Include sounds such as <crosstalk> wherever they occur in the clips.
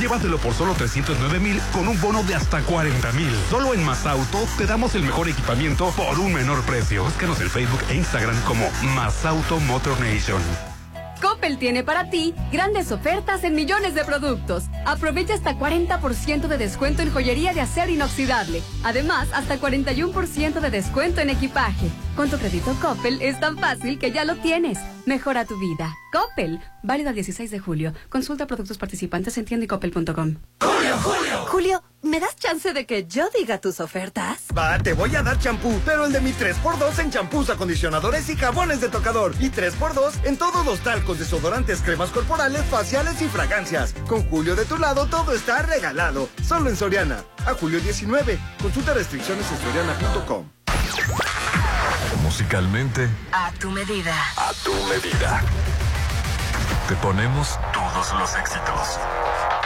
Llévatelo por solo 309 mil con un bono de hasta 40 mil. Solo en Más Auto te damos el mejor equipamiento por un menor precio. Búscanos en Facebook e Instagram como Más Auto Motor Nation. Coppel tiene para ti grandes ofertas en millones de productos. Aprovecha hasta 40% de descuento en joyería de acero inoxidable. Además, hasta 41% de descuento en equipaje. Con tu crédito Coppel es tan fácil que ya lo tienes. Mejora tu vida. Coppel. Válido el 16 de julio. Consulta productos participantes en tiendicoppel.com. Julio, Julio. Julio, ¿me das chance de que yo diga tus ofertas? Va, te voy a dar champú, pero el de mi 3x2 en champús, acondicionadores y jabones de tocador. Y 3x2 en todos los talcos, desodorantes, cremas corporales, faciales y fragancias. Con Julio de tu lado, todo está regalado. Solo en Soriana. A julio 19. Consulta restricciones en soriana.com. Musicalmente, A tu medida. a tu medida. Te ponemos todos los éxitos.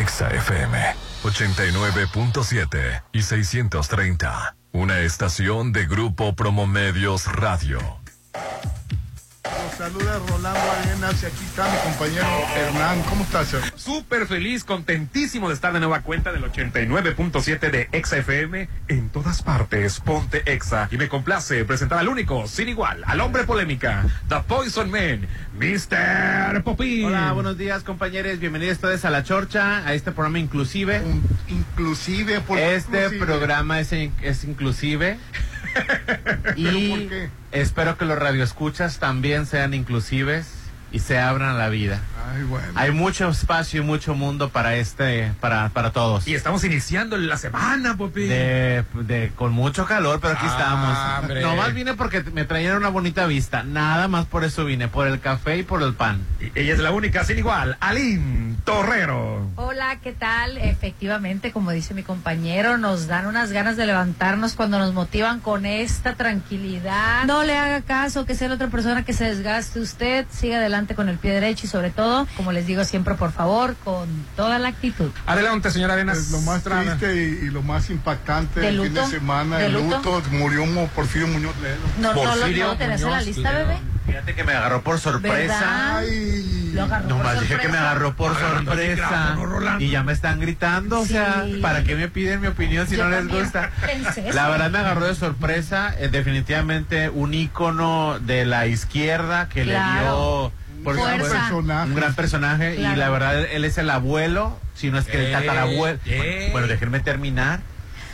Exa FM 89.7 y 630. Una estación de Grupo Promomedios Radio. Nos saluda Rolando Arenas y aquí está mi compañero Hernán. ¿Cómo estás? Hernán? Súper feliz, contentísimo de estar de nueva cuenta del 89.7 de Exa FM en todas partes. Ponte Exa. Y me complace presentar al único, sin igual, al hombre polémica, The Poison Man, Mr. Popín. Hola, buenos días compañeros, bienvenidos todos a La Chorcha, a este programa inclusive. Un- inclusive por Este inclusive. programa es, es inclusive y espero que los radioescuchas también sean inclusives y se abran a la vida. Ay, bueno. Hay mucho espacio y mucho mundo para este, para, para todos. Y estamos iniciando la semana. De, de- con mucho calor, pero aquí Ah, estamos. hombre. Nomás vine porque me traían una bonita vista. Nada más por eso vine, por el café y por el pan. Y ella es la única, sin igual, Aline Torrero. Hola, ¿qué tal? Efectivamente, como dice mi compañero, nos dan unas ganas de levantarnos cuando nos motivan con esta tranquilidad. No le haga caso que sea la otra persona que se desgaste usted, siga adelante con el pie derecho y sobre todo, como les digo siempre, por favor, con toda la actitud. Adelante, señora Arenas. Lo más triste y, y lo más impactante ¿De del fin de semana, ¿De el luto? luto, murió Porfirio Muñoz Ledo. No, no, lo- Porfirio no lo tenés en la lista, Ledo. bebé. Fíjate que me agarró por sorpresa. Ay, Lo agarró por Nomás dije que me agarró por sorpresa. Y ya me están gritando, o sea. ¿para qué me piden mi opinión si Yo no les gusta? <laughs> pensé La eso. verdad me agarró de sorpresa, eh, definitivamente un ícono de la izquierda que Claro. le dio por gran Fuerza. personaje. un gran personaje y la verdad él es el abuelo, si no es que el Eh, tatarabuelo. eh. Bueno, déjenme terminar.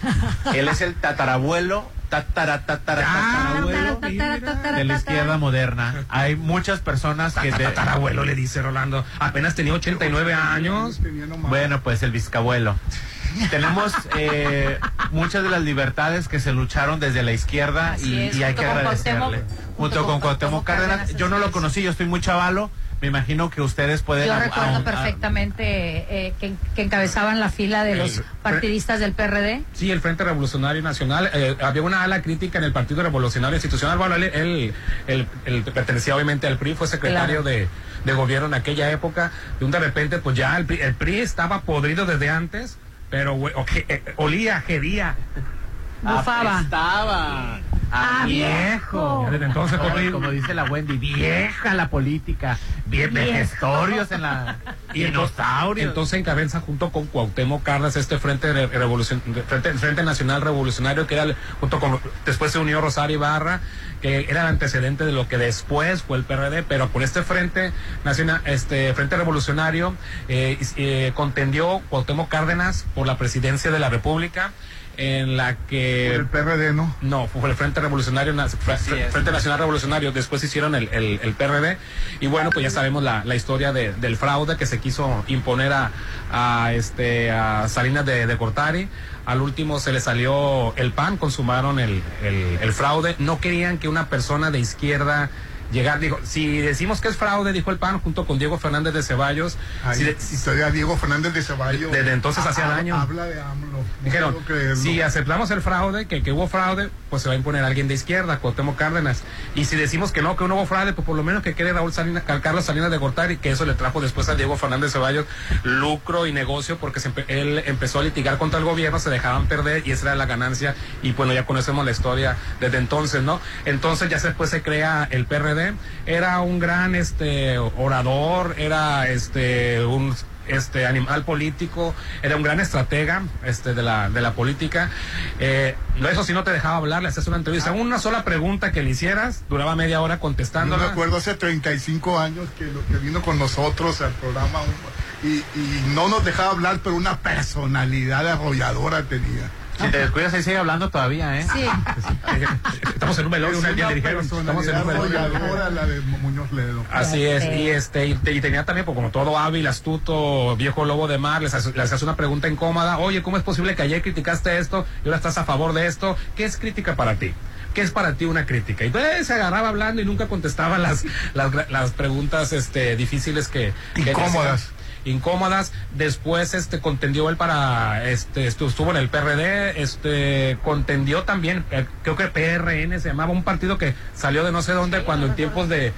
<laughs> él es el tatarabuelo, tatara, tatara, tatarabuelo Tatara, tatara, de la izquierda moderna. Hay muchas personas que de- Tatarabuelo le dice Rolando. Apenas tenía 89 años. Tenía nomás- Bueno, pues el bisabuelo. Tenemos eh, muchas de las libertades que se lucharon desde la izquierda y, es, y hay que agradecerle. Cuauhtémoc- junto, junto con con Cuauhtémoc Cárdenas. Cárdenas, Yo no lo conocí, yo estoy muy chavalo. Me imagino que ustedes pueden... Yo recuerdo perfectamente eh, que, que encabezaban la fila de los partidistas del PRD. Sí, el Frente Revolucionario Nacional. eh, había una ala crítica en el Partido Revolucionario Institucional. Bueno, él, él- él- él pertenecía obviamente al PRI, fue secretario Claro. de, de gobierno en aquella época. Y un de repente, pues ya el PRI, el PRI estaba podrido desde antes, pero güey, o- eh, olía, gedía. Bufaba. Estaba. Ah, viejo. Ya desde entonces, como, como dice la Wendy, vieja la política, bien Viejo. vejestorios en la dinosaurios. entonces encabeza junto con Cuauhtémoc Cárdenas este Frente, de Revolucion- Frente, Frente Nacional Revolucionario que era el- junto con después se unió Rosario Ibarra que era el antecedente de lo que después fue el PRD pero por este Frente Nacional este Frente Revolucionario eh, eh, contendió Cuauhtémoc Cárdenas por la presidencia de la República en la que Por el PRD, ¿no? no, fue el Frente Revolucionario. Frente Nacional Revolucionario, después hicieron el, el, el PRD, y bueno, pues ya sabemos la, la historia de- del fraude que se quiso imponer a, a, este, a Salinas de, de Cortari. Al último se le salió el PAN, consumaron el, el, el fraude. No querían que una persona de izquierda llegar, dijo, si decimos que es fraude, dijo el PAN, junto con Diego Fernández de Ceballos, si de- Diego Fernández de Ceballos. Desde entonces ha- hacía ha- daño. Habla de AMLO. Dijeron, si aceptamos el fraude, que, que hubo fraude, pues se va a imponer alguien de izquierda, Cuauhtémoc Cárdenas. Y si decimos que no, que no hubo fraude, pues por lo menos que quede Raúl Salinas, Car- Carlos Salinas de Gortari, que eso le trajo después a Diego Fernández Ceballos lucro y negocio, porque se empe- él empezó a litigar contra el gobierno, se dejaban perder y esa era la ganancia. Y bueno, ya conocemos la historia desde entonces, ¿no? Entonces ya después se crea el PRD. Era un gran este orador, era este un este animal político, era un gran estratega este de la de la política. Eh, eso sí no te dejaba hablar, le hacías una entrevista, una sola pregunta que le hicieras, duraba media hora Yo contestando. me acuerdo hace 35 años que, lo que vino con nosotros al programa y no nos dejaba hablar, pero una personalidad arrolladora tenía. Si te descuidas, ahí sigue hablando todavía, ¿eh? Sí. <laughs> Estamos en un una, dijeron, estamos en un la de Muñoz Ledo. Así es, y este y, te- y tenía también, pues, como todo hábil, astuto, viejo lobo de mar, les, hace- les hace una pregunta incómoda, oye, ¿cómo es posible que ayer criticaste esto y ahora estás a favor de esto? ¿Qué es crítica para ti? ¿Qué es para ti una crítica? Y entonces se agarraba hablando y nunca contestaba las, las, las preguntas este, difíciles que... Incómodas. Incómodas. Después este contendió él para este estu- estuvo en el PRD este contendió también eh, creo que PRN se llamaba un partido que salió de no sé dónde cuando en tiempos de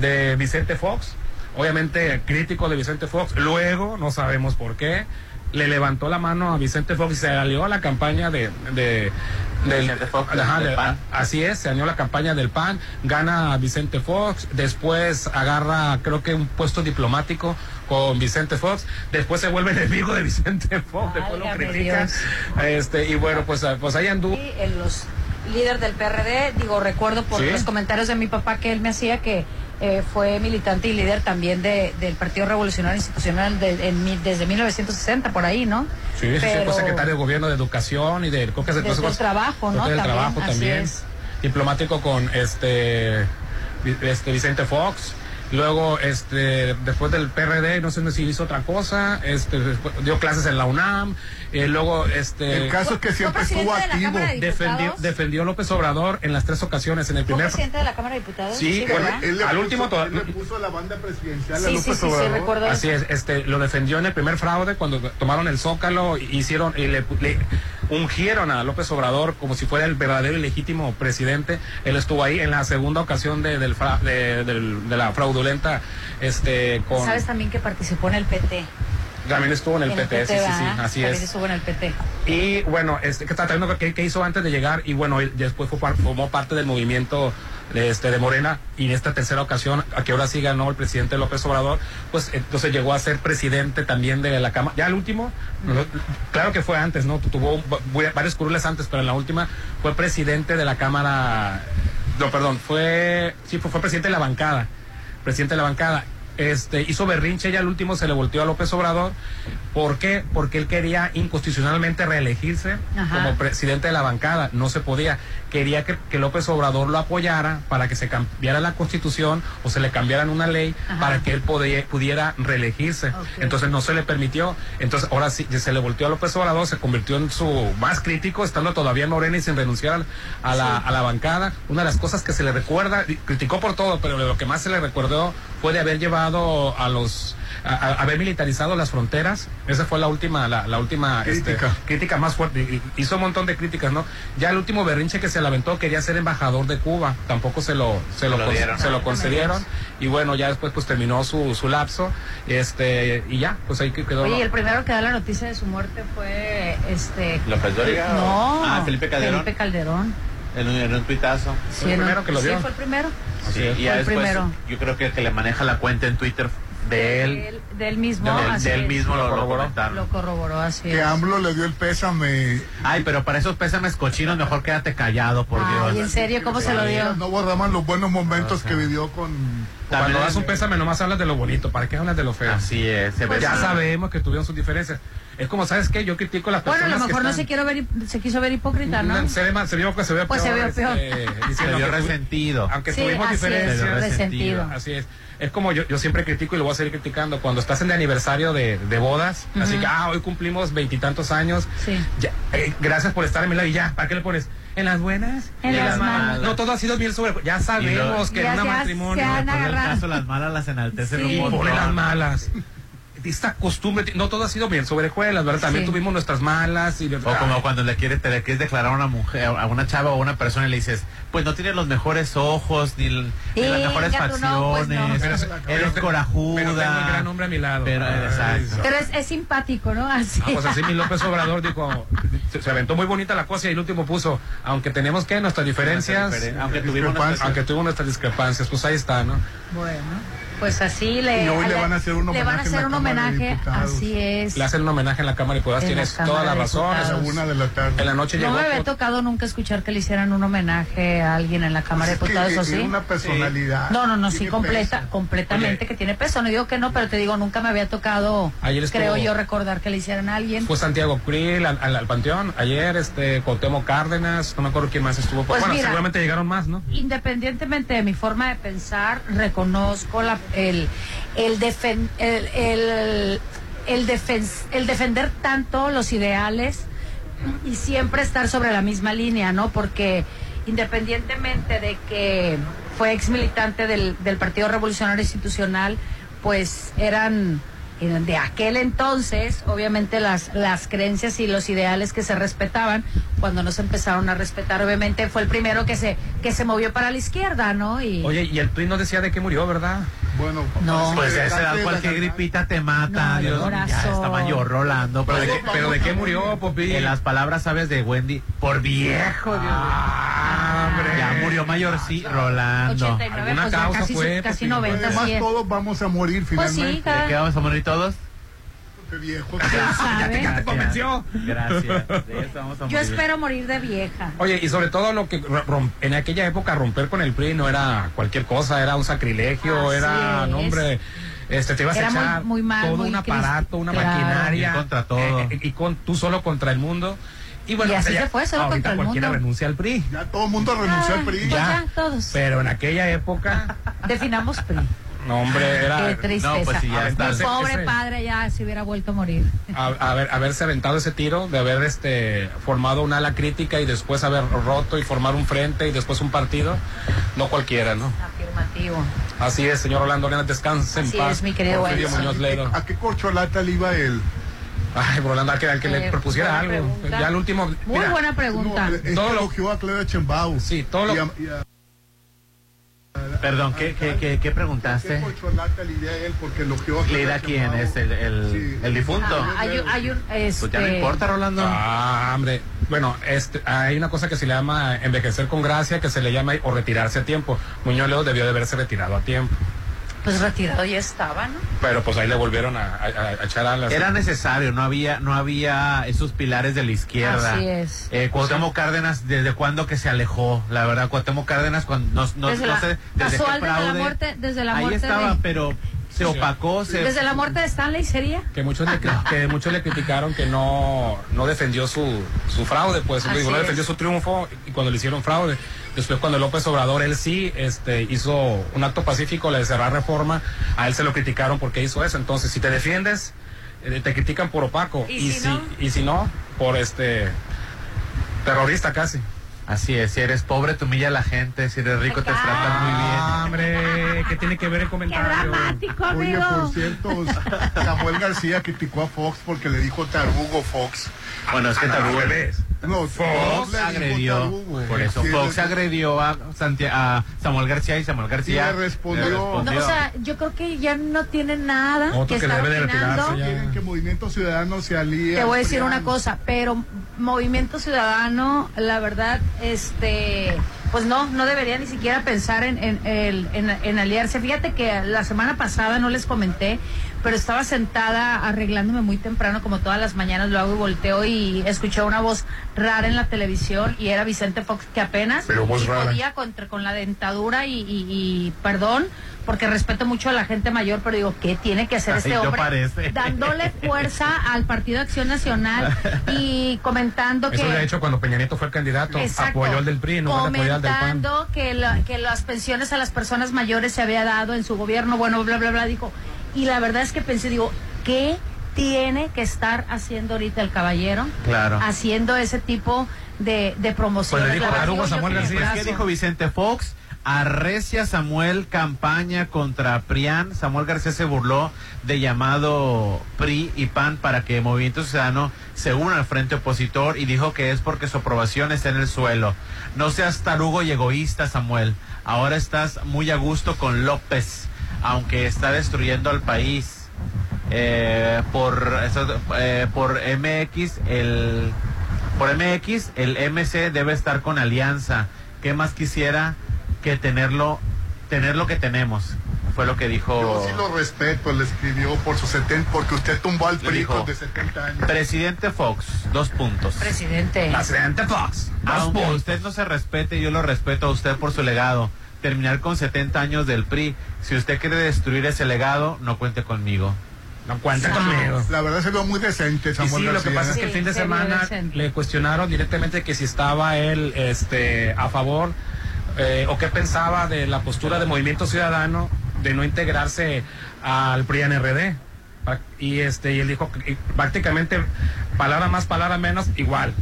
de Vicente Fox obviamente crítico de Vicente Fox. Luego no sabemos por qué le levantó la mano a Vicente Fox y se alió a la campaña de, Vicente Fox, ajá, del de- PAN. Así es, se alió a la campaña del PAN, gana a Vicente Fox, después agarra creo que un puesto diplomático con Vicente Fox, después se vuelve <laughs> enemigo de Vicente Fox, después lo critica. Dios. Este, y bueno, pues, ah, pues ahí anduvo. Sí, en los líder del PRD, digo, recuerdo por Sí. los comentarios de mi papá que él me hacía que eh, fue militante y líder también de, del Partido Revolucionario Institucional de- en desde 1960, por ahí, ¿no? Sí, sí, sí, Pero- fue secretario de gobierno de educación y de creo que es Desde el trabajo, ¿no? Del trabajo también. Diplomático con este, este Vicente Fox. Luego, este, después del PRD, no sé si hizo otra cosa, este, después dio clases en la UNAM, eh, luego, este, El caso es que siempre estuvo de activo. De defendió, defendió López Obrador en las tres ocasiones, en el ¿Fue primer, presidente de la Cámara de Diputados? Sí, bueno, Él le Al puso- último to- él le puso la banda presidencial a sí, sí, López sí, sí, Obrador. Así es, este, lo defendió en el primer fraude cuando tomaron el Zócalo, hicieron y le, le ungieron a López Obrador como si fuera el verdadero y legítimo presidente. Él estuvo ahí en la segunda ocasión de, del fra- de, la fraudulenta, este, con Sabes también que participó en el PT. También estuvo en el En PT, sí, sí, sí, así También es. estuvo en el PT. Y bueno, este, que qué hizo antes de llegar y bueno, él después fue formó parte del movimiento de, este, de Morena y en esta tercera ocasión, a que ahora sí ganó el presidente López Obrador, pues entonces llegó a ser presidente también de la Cámara. Ya el último, claro que fue antes, ¿no? Tuvo va- varios curules antes, pero en la última fue presidente de la Cámara, no, perdón, fue, sí, fue, fue presidente de la bancada, presidente de la bancada. Este, hizo berrinche y al último se le volteó a López Obrador. ¿Por qué? Porque él quería inconstitucionalmente reelegirse Ajá. como presidente de la bancada. No se podía. Quería que, que López Obrador lo apoyara para que se cambiara la constitución o se le cambiaran una ley Ajá. para que él podía- pudiera reelegirse. Entonces no se le permitió. Entonces ahora sí se le volteó a López Obrador, se convirtió en su más crítico, estando todavía en Morena y sin renunciar a la, a la bancada. Una de las cosas que se le recuerda, criticó por todo, pero lo que más se le recordó fue de haber llevado a los a, a- haber militarizado las fronteras. Esa fue la última, la, la última este, Crítica. crítica más fuerte. Hizo un montón de críticas, ¿no? Ya el último berrinche que se le aventó quería ser embajador de Cuba. Tampoco se lo, se lo, lo con- dieron. se lo concedieron. Y bueno, ya después pues terminó su, su lapso. Este, y ya, pues ahí que quedó. Oye, y el primero que da la noticia de su muerte fue este. ¿López Dóriga? No. Ah, Felipe Calderón. Felipe Calderón. En un, en un tuitazo. Fue el primero que lo Sí, dio. fue el primero. Sí, y ya Fue el después, primero. yo creo que el que le maneja la cuenta en Twitter de él, De él mismo. de así mismo lo, lo corroboró. comentaron. Lo corroboró, así Que es. AMLO le dio el pésame. Ay, pero para esos pésames cochinos, mejor quédate callado, por Ay, Dios. en serio, ¿cómo se lo dio? No borraban los buenos momentos que vivió con. Cuando das un pésame nomás hablas de lo bonito, ¿para qué hablas de lo feo? Así es, se ve ya sabemos que tuvieron sus diferencias. Es como, ¿sabes qué? Yo critico a las Bueno, a personas lo mejor que no se, quiso ver, se quiso ver hipócrita, ¿no? Se, ve más- se vio que se vio Pues se peor, vio peor. este, Se vio que tu- resentido. Aunque Sí, tuvimos así diferencias. Se vio resentido. Así es. Es como yo, yo siempre critico y lo voy a seguir criticando. Cuando estás en el aniversario de, de bodas, así que, ah, hoy cumplimos veintitantos años. Sí. Ya, eh, gracias por estar en mi lado y ya, ¿para qué le pones? en las buenas En las malas. No todo ha sido miel sobre. Ya sabemos que en un matrimonio. se han Por el caso, las malas las enaltecen Sí. un montón. Por las malas. Esta costumbre, no todo ha sido bien sobre juelas, ¿verdad? También Sí. tuvimos nuestras malas y O como cuando le quieres, te le quieres declarar a una mujer, a una chava o a una persona y le dices, pues no tienes los mejores ojos, ni, las mejores no, pues no. facciones, Pero- eres pero- corajuda. Pero tengo un gran hombre a mi lado. Pero, exacto. Pero es, es simpático, ¿no? Así. Ah, pues así mi López <laughs> Obrador dijo, se, se aventó muy bonita la cosa y el último puso, aunque tenemos que nuestras diferencias, Diferen- aunque tuvimos nuestras- aunque tuvimos nuestras discrepancias, pues ahí está, ¿no? Bueno, pues así le, Y hoy le van a hacer un le van a homenaje hacer la un de homenaje, así es. Le hacen un homenaje en la Cámara de Diputados, En la tienes Cámara toda la de razón. A la Diputados. una de la tarde. En la noche No llegó. me había por- tocado nunca escuchar que le hicieran un homenaje a alguien en la Cámara de Es que Diputados, ¿o es sí? una personalidad. No, no, no, sí, completa, peso. completamente Oye. que tiene peso. No digo que no, pero te digo, nunca me había tocado, Ayer estuvo- creo yo, recordar que le hicieran a alguien. Fue Santiago Krill al, al- al Panteón ayer, este, Cuauhtémoc Cárdenas, no me acuerdo quién más estuvo. Pues bueno, mira. seguramente llegaron más, ¿no? Independientemente de mi forma de pensar, reconozco la, el, el, defen- el, el, el, el defender tanto los ideales y siempre estar sobre la misma línea, ¿no? Porque independientemente de que fue ex militante del, del Partido Revolucionario Institucional, pues eran eran de aquel entonces, obviamente las, las creencias y los ideales que se respetaban, cuando no se empezaron a respetar, obviamente fue el primero que se, que se movió para la izquierda, ¿no? Y Oye, y el tuit no decía de qué murió, ¿verdad? Bueno, No. Pues que esa edad de cualquier gripita te mata, No, Dios ya está mayor Rolando. ¿Pero de Pero qué, pero de qué murió, Popi? en las palabras sabes de Wendy, por viejo, Dios mío. Ah, hombre. Ya murió mayor, sí, Rolando. 89, alguna pues ya causa casi, fue, casi pues, 90, Además, todos vamos a morir Pues sí, finalmente. ¿De qué vamos a morir todos? Qué viejo. ¿Quién sabe? Ya te convenció. Gracias. De eso vamos a Yo morir. espero morir de vieja. Oye, y sobre todo lo que en aquella época romper con el PRI no era cualquier cosa, era un sacrilegio, Así era, es. no hombre, este, te ibas Era a echar muy mal, todo muy un aparato, una claro. maquinaria. Ir contra todo. eh, eh, y con, tú solo contra el mundo. Y bueno, Y así o sea, se fue, solo ahorita contra el cualquiera mundo. renuncia al PRI. Ya todo el mundo renunció al PRI. Pues ya, todos. Pero en aquella época, <laughs> Definamos PRI. No hombre, era Qué tristeza. No, pues sí, ya Mi está. Ese- pobre ese- padre ya se hubiera vuelto a morir. a- haber, haberse aventado ese tiro, de haber este formado un ala crítica y después haber roto y formar un frente y después un partido, no cualquiera, ¿no? Afirmativo. Así es, señor Orlando Arenas, descanse en Así paz. es, mi querido. Muñoz Ledo. ¿A qué corcholata le iba él? Ay, al que, al que le Eh, propusiera buena algo. pregunta. Ya al último. Muy mira, buena No, pregunta. es que Todo lo- elogió a Clara Chembao. Sí, todo lo- Y a- y a- Perdón, ¿qué, qué, qué, qué ¿Qué preguntaste? corcholata le iba a él? Porque elogió a ¿Le Clara irá quién? ¿Es el, el, Sí. el difunto? Ah, hay, un- hay un, Pues ya no este, importa, Rolando. Ah, hombre. Bueno, este, hay una cosa que se le llama envejecer con gracia, que se le llama o retirarse a tiempo. Muñoz Ledo debió de haberse retirado a tiempo. Pues retirado ya estaba, ¿no? Pero pues ahí le volvieron a, a- a echar alas. Era necesario, no había, no había esos pilares de la izquierda. Así es. Eh, Cuauhtémoc Cárdenas, ¿desde cuándo que se alejó? La verdad, Cuauhtémoc Cárdenas, cuando no, no, Desde no la- sé, desde desde la muerte- desde la Ahí muerte estaba, de- pero se opacó, se... Desde la muerte de Stanley sería. que muchos le, que muchos le criticaron que no, no defendió su, su fraude, pues digo, no es. defendió su triunfo y cuando le hicieron fraude. Después cuando López Obrador, él sí este, hizo un acto pacífico, le de cerrar reforma, a él se lo criticaron porque hizo eso. Entonces, si te defiendes, eh, te critican por opaco. ¿Y si no? y si no, por este terrorista casi. Así es, si eres pobre te humilla a la gente, si eres rico te tratan muy bien. Ah, hombre, ¿qué tiene que ver el Qué comentario? dramático, Oye, amigo. por cierto, Samuel García criticó a Fox porque le dijo tarugo Fox. Bueno, es que Ah, Tarugo revés. No, Fox agredió, tarugo. por eso Sí, Fox agredió a, Santia- a Samuel García y Samuel García Y le respondió. No, o sea, yo creo que ya no tiene nada Otro que que estar debe de opinando. Quieren que Movimiento Ciudadano se alíe. Te voy a decir una cosa, pero Movimiento Ciudadano, la verdad, este, pues no, no debería ni siquiera pensar en, en, en- en aliarse. Fíjate que la semana pasada no les comenté, pero estaba sentada arreglándome muy temprano, como todas las mañanas lo hago y volteo y escuché una voz rara en la televisión y era Vicente Fox que apenas Pero voz podía contra, con la dentadura y, y- y perdón, porque respeto mucho a la gente mayor, pero digo, ¿qué tiene que hacer Ay, este hombre? parece. Dándole fuerza al Partido Acción Nacional <laughs> y comentando Eso que... lo ha hecho cuando Peña Nieto fue el candidato. Exacto. Apoyó al del PRI, no apoyó al del PAN. comentando que, la- que las pensiones a las personas mayores se había dado en su gobierno, bueno, bla, bla, bla, dijo. Y la verdad es que pensé, digo, ¿qué tiene que estar haciendo ahorita el caballero, Claro. haciendo ese tipo de, de promoción. Pues le dijo Samuel García. ¿Qué dijo Vicente Fox? Arrecia Samuel campaña contra PRIAN. Samuel García se burló de llamado PRI y PAN para que Movimiento Ciudadano se una al frente opositor y dijo que es porque su aprobación está en el suelo. No seas tarugo y egoísta, Samuel. Ahora estás muy a gusto con López, aunque está destruyendo al país. Eh, por, eso- eh, por MX, el por MX, el MC debe estar con Alianza. ¿Qué más quisiera que tenerlo, tener lo que tenemos? Fue lo que dijo. Yo sí lo respeto, le escribió por su 70, porque usted tumbó al PRI de 70 años. Presidente Fox, dos puntos. Presidente. Presidente Fox. Dos Aunque puntos. usted no se respete, yo lo respeto a usted por su legado. Terminar con 70 años del PRI. Si usted quiere destruir ese legado, no cuente conmigo. No cuenta conmigo. La verdad se ve muy decente, Y Samuel sí, lo que pasa es que el fin de se vio semana le cuestionaron directamente que si estaba él este, a favor eh, o qué pensaba de la postura de Movimiento Ciudadano de no integrarse al PRI-NRD. Y, este, y él dijo que y prácticamente, palabra más, palabra menos, igual.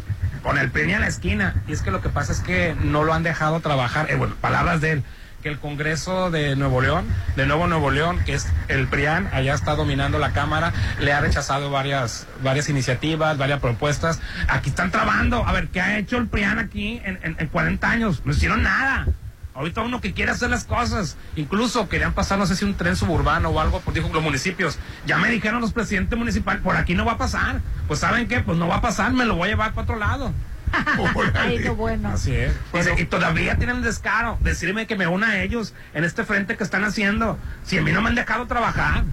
Con el PRI a la esquina. Y es que lo que pasa es que no lo han dejado trabajar. eh, bueno, palabras de él. Que el Congreso de Nuevo León, de Nuevo Nuevo León, que es el PRIAN, allá está dominando la Cámara, le ha rechazado varias, varias iniciativas, varias propuestas. Aquí están trabando. A ver, ¿qué ha hecho el PRIAN aquí en, en- en 40 años? No hicieron nada. Ahorita uno que quiere hacer las cosas, incluso querían pasar, no sé si un tren suburbano o algo, pues dijo los municipios, ya me dijeron los presidentes municipales, por aquí no va a pasar. Pues ¿saben qué? Pues no va a pasar, me lo voy a llevar para otro lado. <laughs> Ay, no bueno. Así es. Dice, y todavía tienen descaro, decirme que me una a ellos en este frente que están haciendo, si a mí no me han dejado trabajar.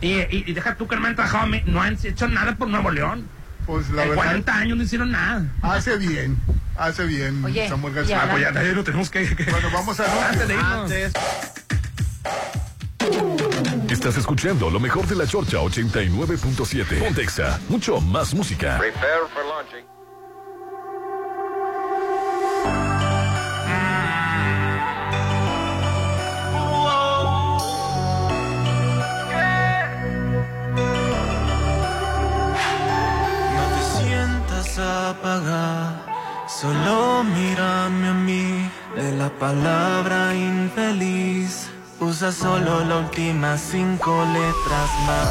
Y, y- y deja tú que no me han trabajado a mí, no han hecho nada por Nuevo León. Pues la en verdad, 40 años no hicieron nada. hace bien, hace bien Oye, Samuel García. Ah, pues ya lo tenemos que... que- Bueno, vamos a Antes Estás escuchando lo mejor de la Chorcha 89.7. Pontexa, mucho más música. No apagada, solo mírame a mí. De la palabra infeliz, usa solo las últimas cinco letras más.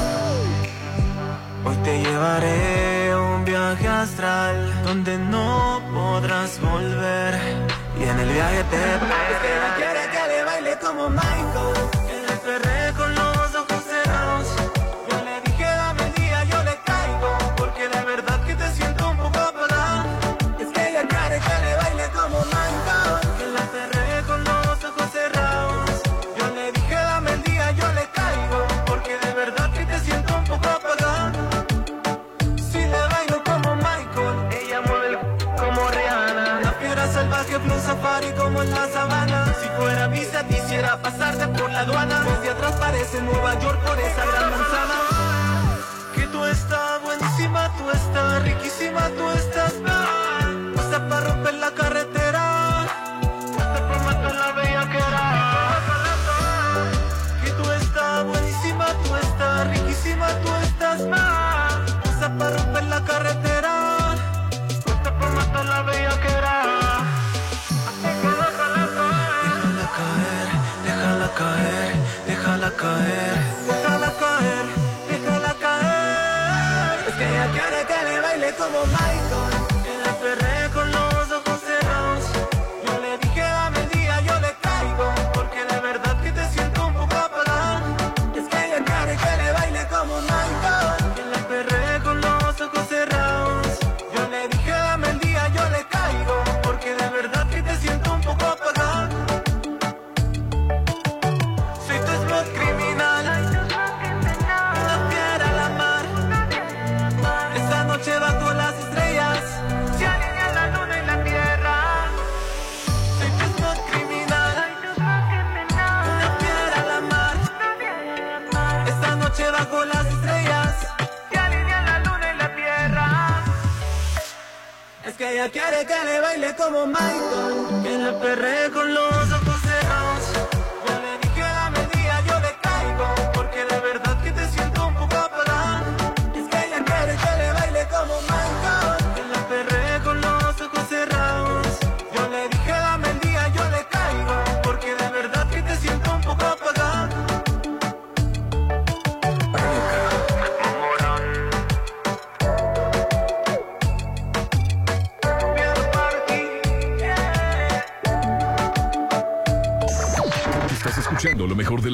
Hoy te llevaré a un viaje astral donde no podrás volver. Y en el viaje te quiere que le baile como Michael. Le aduana. Desde atrás parece Nueva York por esa gran manzana. Que tú estás buenísima, tú estás riquísima, tú estás mal. Puesta para romper la carretera.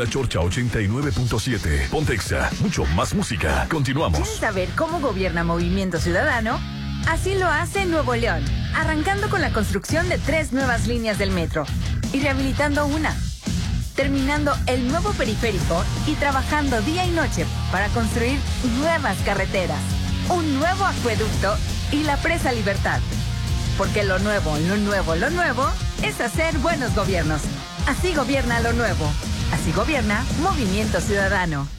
Chorcha 89.7. Pontexa, mucho más música. Continuamos. ¿Quieres saber cómo gobierna Movimiento Ciudadano? Así lo hace Nuevo León, arrancando con la construcción de tres nuevas líneas del metro y rehabilitando una, terminando el nuevo periférico y trabajando día y noche para construir nuevas carreteras, un nuevo acueducto y la presa Libertad. Porque lo nuevo, lo nuevo, lo nuevo es hacer buenos gobiernos. Así gobierna lo nuevo. Así gobierna Movimiento Ciudadano.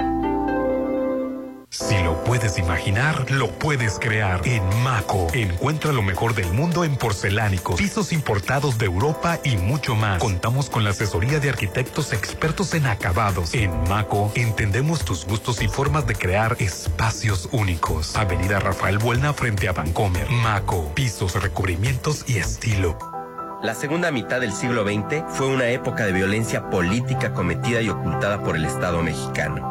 Puedes imaginar, lo puedes crear. En Maco, encuentra lo mejor del mundo en porcelánicos, pisos importados de Europa y mucho más. Contamos con la asesoría de arquitectos expertos en acabados. En Maco, entendemos tus gustos y formas de crear espacios únicos. Avenida Rafael Buelna frente a Vancomer. Maco, pisos, recubrimientos y estilo. La segunda mitad del siglo XX fue una época de violencia política cometida y ocultada por el Estado mexicano.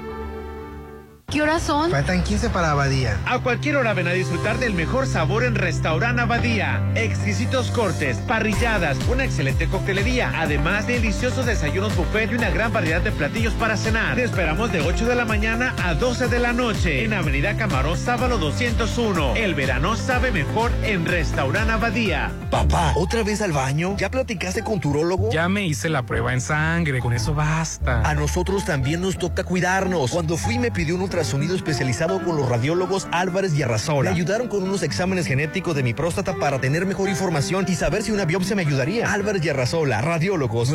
¿Qué horas son? Faltan 15 para Abadía. A cualquier hora ven a disfrutar del mejor sabor en Restaurant Abadía. Exquisitos cortes, parrilladas, una excelente coctelería, además de deliciosos desayunos buffet y una gran variedad de platillos para cenar. Te esperamos de 8 de la mañana a 12 de la noche en Avenida Camarón Sábalo 201. El verano sabe mejor en Restaurant Abadía. Papá, ¿otra vez al baño? ¿Ya platicaste con tu urólogo? Ya me hice la prueba en sangre, con eso basta. A nosotros también nos toca cuidarnos. Cuando fui me pidió un ultrasonido especializado con los radiólogos Álvarez y Arrasola. Me ayudaron con unos exámenes genéticos de mi próstata para tener mejor información y saber si una biopsia me ayudaría. Álvarez y Arrasola, radiólogos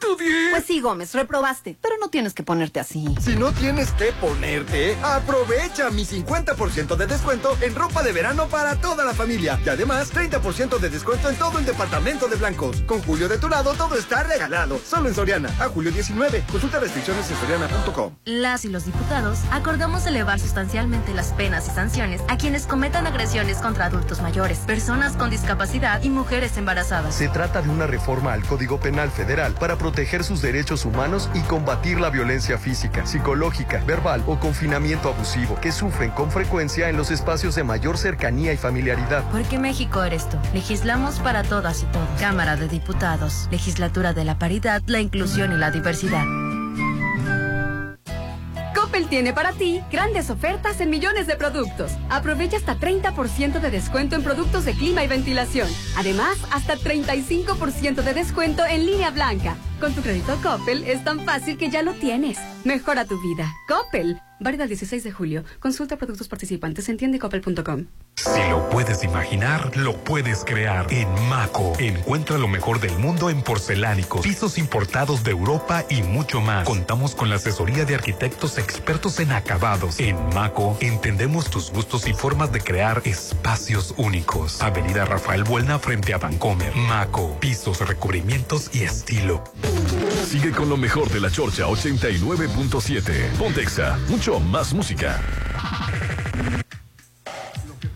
983-9080. Pues sí, Gómez, reprobaste, pero no tienes que ponerte así. Si no tienes que ponerte, aprovecha mi 50% de descuento en ropa de verano para toda la familia. Y además, 30% de descuento en todo el departamento de blancos. Con Julio de tu lado, todo está regalado. Solo en Soriana. A julio 19. Consulta restricciones en soriana.com. Las y los diputados acordamos elevar sustancialmente las penas y sanciones a quienes cometan agresiones contra adultos mayores, personas con discapacidad y mujeres embarazadas. Se trata de una reforma al Código Penal Federal para proteger sus derechos humanos y combatir la violencia física, psicológica, verbal o confinamiento abusivo que sufren con frecuencia en los espacios de mayor cercanía y familiaridad. Porque México eres tú. Legislamos para todas y todos. Cámara de Diputados. Legislatura de la Paridad, la Inclusión y la Diversidad. Coppel tiene para ti grandes ofertas en millones de productos. Aprovecha hasta 30% de descuento en productos de clima y ventilación. Además, hasta 35% de descuento en línea blanca. Con tu crédito Coppel es tan fácil que ya lo tienes. Mejora tu vida. Coppel. Válida el 16 de julio. Consulta productos participantes en tiendecoppel.com. Si lo puedes imaginar, lo puedes crear. En Maco, encuentra lo mejor del mundo en porcelánicos, pisos importados de Europa y mucho más. Contamos con la asesoría de arquitectos expertos en acabados. En Maco, entendemos tus gustos y formas de crear espacios únicos. Avenida Rafael Buelna frente a Vancomer. Maco, pisos, recubrimientos y estilo. Sigue con lo mejor de la Chorcha 89.7. Pontexa, mucho más música.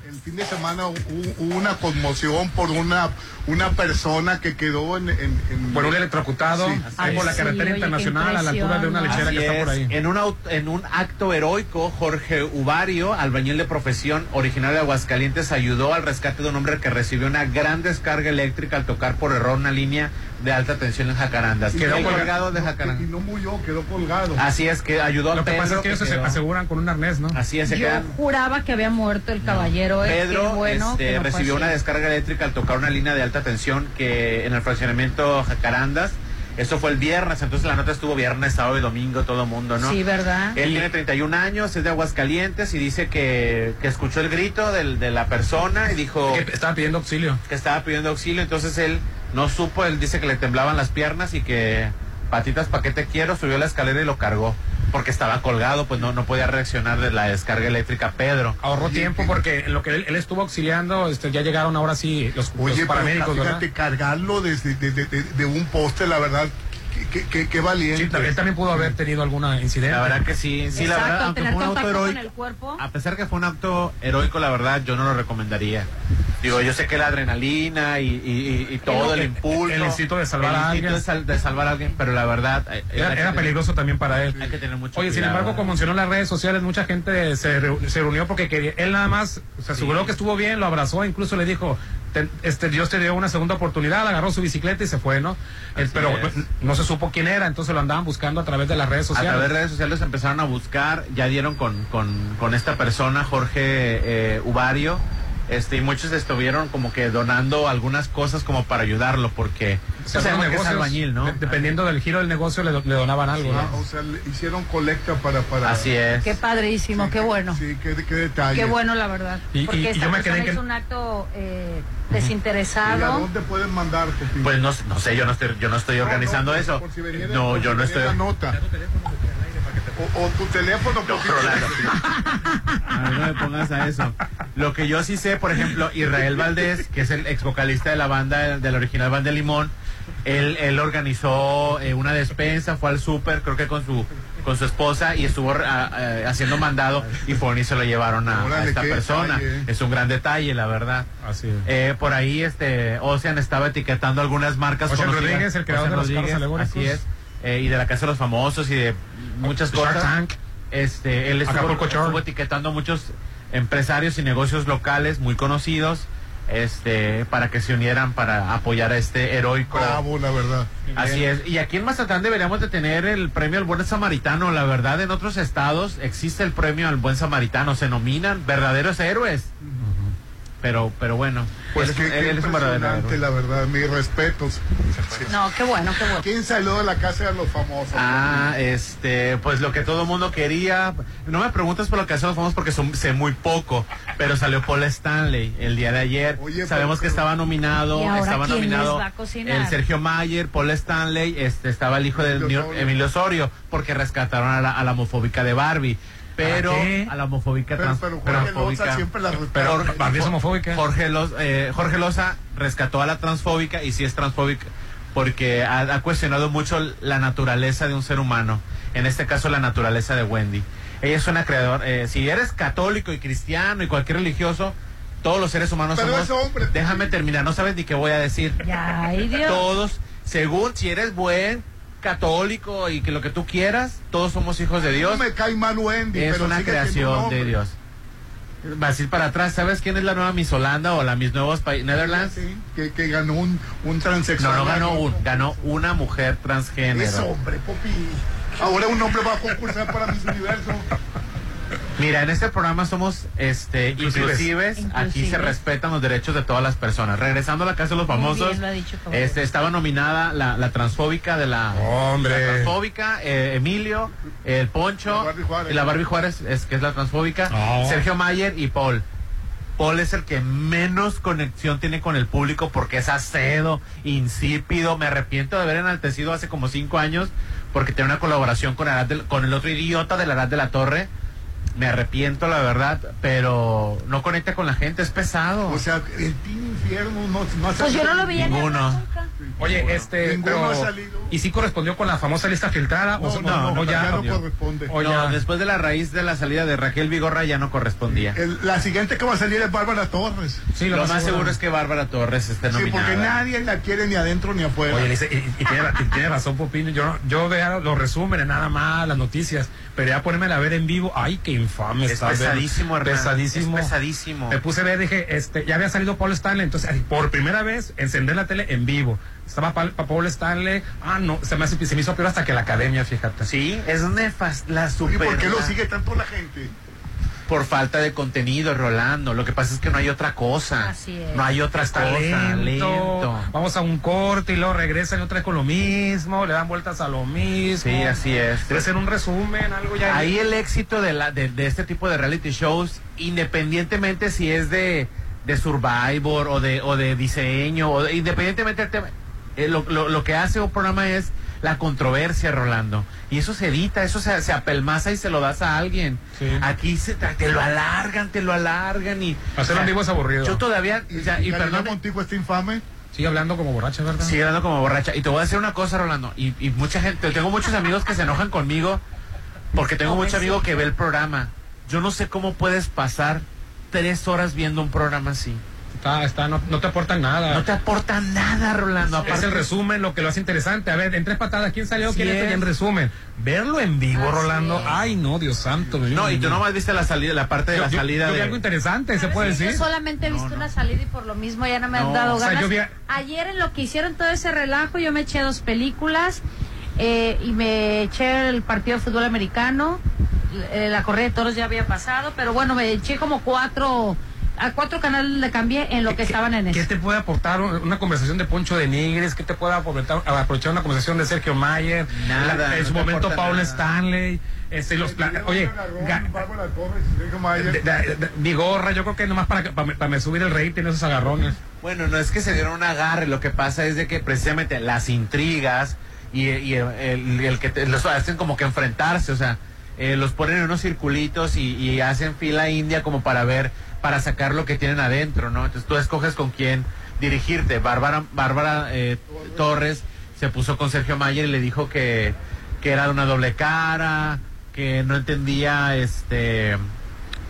El fin de semana hu- hubo una conmoción por una, una persona que quedó en... en- en- Por un electrocutado Sí. ahí por la carretera internacional a la altura de una lechera Así que está por ahí. En un, en un acto heroico, Jorge Ubario, albañil de profesión originario de Aguascalientes, ayudó al rescate de un hombre que recibió una gran descarga eléctrica al tocar por error una línea de alta tensión en Jacarandas. Y Quedó no- colgado de Y Jacarandas. no murió, quedó colgado. Así es que ayudó a Lo que Pedro. pasa es que ellos se aseguran con un arnés, ¿no? Así es, se Yo quedan. juraba que había muerto el caballero. eh, Pedro bueno este, no recibió una descarga eléctrica al tocar una línea de alta tensión que en el fraccionamiento Jacarandas Eso fue el viernes, entonces la nota estuvo viernes, sábado y domingo, todo mundo, ¿no? Sí, ¿verdad? Él tiene 31 años, es de Aguascalientes y dice que, que escuchó el grito del- de la persona y dijo... Que estaba pidiendo auxilio. Que estaba pidiendo auxilio, entonces él no supo, él dice que le temblaban las piernas y que patitas pa' qué te quiero, subió la escalera y lo cargó. Porque estaba colgado, pues no, no podía reaccionar de la descarga eléctrica Pedro. Ahorró tiempo porque en lo que él, él estuvo auxiliando, este, ya llegaron ahora sí los, Oye, los pero paramédicos, ¿verdad? fíjate, cargarlo desde de, de- de- de un poste, la verdad, qué, qué- qué- qué valiente. Sí, también pudo haber tenido alguna incidente. La verdad que sí, sí, la Exacto, verdad, aunque fue un acto heroico, el cuerpo. a pesar que fue un acto heroico, la verdad, yo no lo recomendaría. Digo, yo sé que la adrenalina y, y- y- y todo el, El- impulso. el instinto de salvar el a alguien. De, sal- de salvar a alguien, pero la verdad. eh, Era, peligroso también para él. Hay que tener mucho Oye, sin embargo, como mencionó en las redes sociales, mucha gente se, reu- se reunió porque quería, él nada más se aseguró que estuvo bien, lo abrazó, incluso le dijo, "Te- este Dios te dio una segunda oportunidad, agarró su bicicleta y se fue, ¿no? Así pero no, no se supo quién era, entonces lo andaban buscando a través de las redes A sociales. través de redes sociales empezaron a buscar, ya dieron con, con, con esta persona, Jorge eh, Ubario, este, y muchos estuvieron como que donando algunas cosas como para ayudarlo, porque pues, que es negocios, albañil, ¿no? de- dependiendo del giro del negocio, le, do- le donaban algo, Ah, ¿no? o sea, le hicieron colecta para... para Así es. Qué padrísimo, qué bueno. Sí, qué, qué detalle. Qué bueno, la verdad. Y- Porque y esta yo me persona quedé que- hizo un acto eh, ¿Y a desinteresado. dónde pueden mandar, Popín? Pues no, no sé, yo no estoy, yo no estoy No, organizando no, eso. por si venía- No, por yo si no estoy. la nota. O, o tu teléfono, Popín. A ver, no me pongas a eso. Lo que yo sí sé, por ejemplo, Israel Valdés, que es el ex vocalista de la banda, de la original banda de Limón, él, él organizó eh, una despensa, fue al súper, creo que con su con su esposa y estuvo ah, eh, haciendo mandado y fueron y se lo llevaron a, esta persona. detalle. Es un gran detalle, la verdad. Así es. Eh, por ahí, este, Ocean estaba etiquetando algunas marcas Ocean conocidas. Rodríguez, el creador Ocean de los carros Rodríguez, alegóricos. Así es. Eh, y de la Casa de los Famosos y de muchas cosas. Tank. Este, él estuvo, etiquetando a muchos empresarios y negocios locales muy conocidos este, para que se unieran para apoyar a este heroico. Bravo, la verdad. Así es. Y aquí en Mazatlán deberíamos de tener el premio al buen samaritano. La verdad, en otros estados existe el premio al buen samaritano. Se nominan verdaderos héroes. Pero, pero bueno. Pues es- qué, él, qué él es un impresionante, la verdad. Mis respetos. No, qué bueno, qué bueno. ¿Quién salió de la casa de los famosos? Ah, este, pues lo que todo el mundo quería. No me preguntes por lo que hacemos famosos porque son- sé muy poco, pero salió Paul Stanley el día de ayer. Oye, Sabemos pero- que estaba nominado, ¿Y ahora estaba quién nominado les va a cocinar? el Sergio Mayer, Paul Stanley, este, estaba el hijo de Emilio. Emilio Osorio, porque rescataron a la, a la homofóbica de Barbie. Pero a la homofóbica Pero, trans- pero Jorge transfóbica. Loza siempre la. Barbie es homofóbica. Jorge, Loza, eh, Jorge Loza rescató a la transfóbica y sí es transfóbica porque ha, ha cuestionado mucho la naturaleza de un ser humano, en este caso la naturaleza de Wendy. Ella es una creadora, eh, si eres católico y cristiano y cualquier religioso, todos los seres humanos Pero somos... es hombre, déjame terminar, no sabes ni qué voy a decir. Ya, ay, Dios. Todos, según si eres buen católico y que lo que tú quieras, todos somos hijos de Dios. No me cae mal Wendy, Es pero una un creación de Dios. Vas a ir para atrás. ¿Sabes quién es la nueva Miss Holanda o la Miss Nuevos Pa- Netherlands? Sí, que, que ganó un, un No, transexual. no ganó un, ganó una mujer transgénero. Es hombre, Popi. Ahora un hombre va a concursar para Miss Universo. Mira, en este programa somos este Inclusives. inclusives. Aquí se respetan los derechos de todas las personas. Regresando a la casa de los Muy famosos, bien lo ha dicho, caballero. este estaba nominada la, la transfóbica de la, Hombre. la transfóbica, eh, Emilio, el Poncho, La Barbie Juárez. y la Barbie Juárez, es que es la transfóbica, No. Sergio Mayer y Paul. Paul es el que menos conexión tiene con el público porque es acedo, insípido. Me arrepiento de haber enaltecido hace como cinco años porque tiene una colaboración con, Arad del- con el otro idiota de la Arad de la Torre. Me arrepiento, la verdad, pero no conecta con la gente, es pesado. O sea, el Team Infierno no, no ha Pues yo no lo ni Ninguno. nunca. Oye, este, Ninguno pero- ha salido. ¿y si correspondió con la famosa lista filtrada? No, o, no, o no, ya, ya no corresponde. o no, ya- después de la raíz de la salida de Raquel Vigorra ya no correspondía. El- la siguiente que va a salir es Bárbara Torres. Sí, lo, más seguro es que Bárbara Torres esté Sí, nominada. porque nadie la quiere ni adentro ni afuera. Oye, Elise, y, y tiene, y tiene razón, Popín. Yo, yo veo los resúmenes, nada más, las noticias. Pero ya ponérmela a ver en vivo. Ay, qué infame Es está. pesadísimo, Hernán. Pesadísimo. Es pesadísimo. Me puse a ver, dije, este, ya había salido Paul Stanley. Entonces, por primera vez, encender la tele en vivo. Estaba pa- pa- Paul Stanley. Ah, no, se me, hace- se me hizo peor hasta que la academia, fíjate. Sí, es nefasta, la super. ¿por qué lo sigue tanto la gente? Por falta de contenido, Rolando. Lo que pasa es que no hay otra cosa. Así es. No hay otra Está cosa. lento, lento. Vamos a un corte y luego regresan y otra vez con lo mismo, le dan vueltas a lo mismo. Sí, así es. Debe ser un resumen, algo ya. Ahí el éxito de, la, de, de este tipo de reality shows, independientemente si es de, de Survivor o de, o de diseño, o de- independientemente del tema, eh, lo, lo- lo que hace un programa es la controversia, Rolando. Y eso se edita, eso se, se apelmaza y se lo das a alguien. Aquí se, te te lo alargan, te lo alargan y... Hacerlo en vivo es aburrido. Yo todavía... y Galilea perdón, está infame. Sigue hablando como borracha, ¿verdad? Sigue hablando como borracha. Y te voy a decir una cosa, Rolando. Y, y mucha gente, tengo muchos amigos que se enojan conmigo porque tengo mucho amigo que ve el programa. Yo no sé cómo puedes pasar tres horas viendo un programa así. Está, está, no, no te aportan nada. No te aportan nada, Rolando. Es Aparte, el resumen lo que lo hace interesante. A ver, en tres patadas, ¿quién salió? Sí ¿Quién es. Y en resumen. Verlo en vivo, Rolando. es. Ay, no, Dios santo. no, y tú nomás viste la salida, la parte de Yo- la yo- salida yo vi de. algo interesante, se puede Sí, decir. Yo solamente he visto una salida y por lo mismo ya no me han No, dado o sea, ganas. yo vi- Ayer en lo que hicieron todo ese relajo, yo me eché dos películas eh, y me eché el partido de fútbol americano. Eh, la corrida de toros ya había pasado, pero bueno, me eché como cuatro, a cuatro canales le cambié en lo que estaban en ¿Qué eso. te puede aportar un- una conversación de Poncho de Nigres? ¿Qué te puede aportar, aprovechar una conversación de Sergio Mayer? Nada, La- en su momento Paul nada. Stanley. Este, los oye, Vigorra, yo creo que nomás para, que- para, para me subir el rating esos agarrones. Bueno, no es que se dieron un agarre, lo que pasa es de que precisamente las intrigas y, y el, el- el que te- los hacen como que enfrentarse, o sea, eh, los ponen en unos circulitos y, y hacen fila india como para ver, para sacar lo que tienen adentro, ¿no? Entonces tú escoges con quién dirigirte. Bárbara, Bárbara eh, Torres se puso con Sergio Mayer y le dijo que, que era de una doble cara, que no entendía este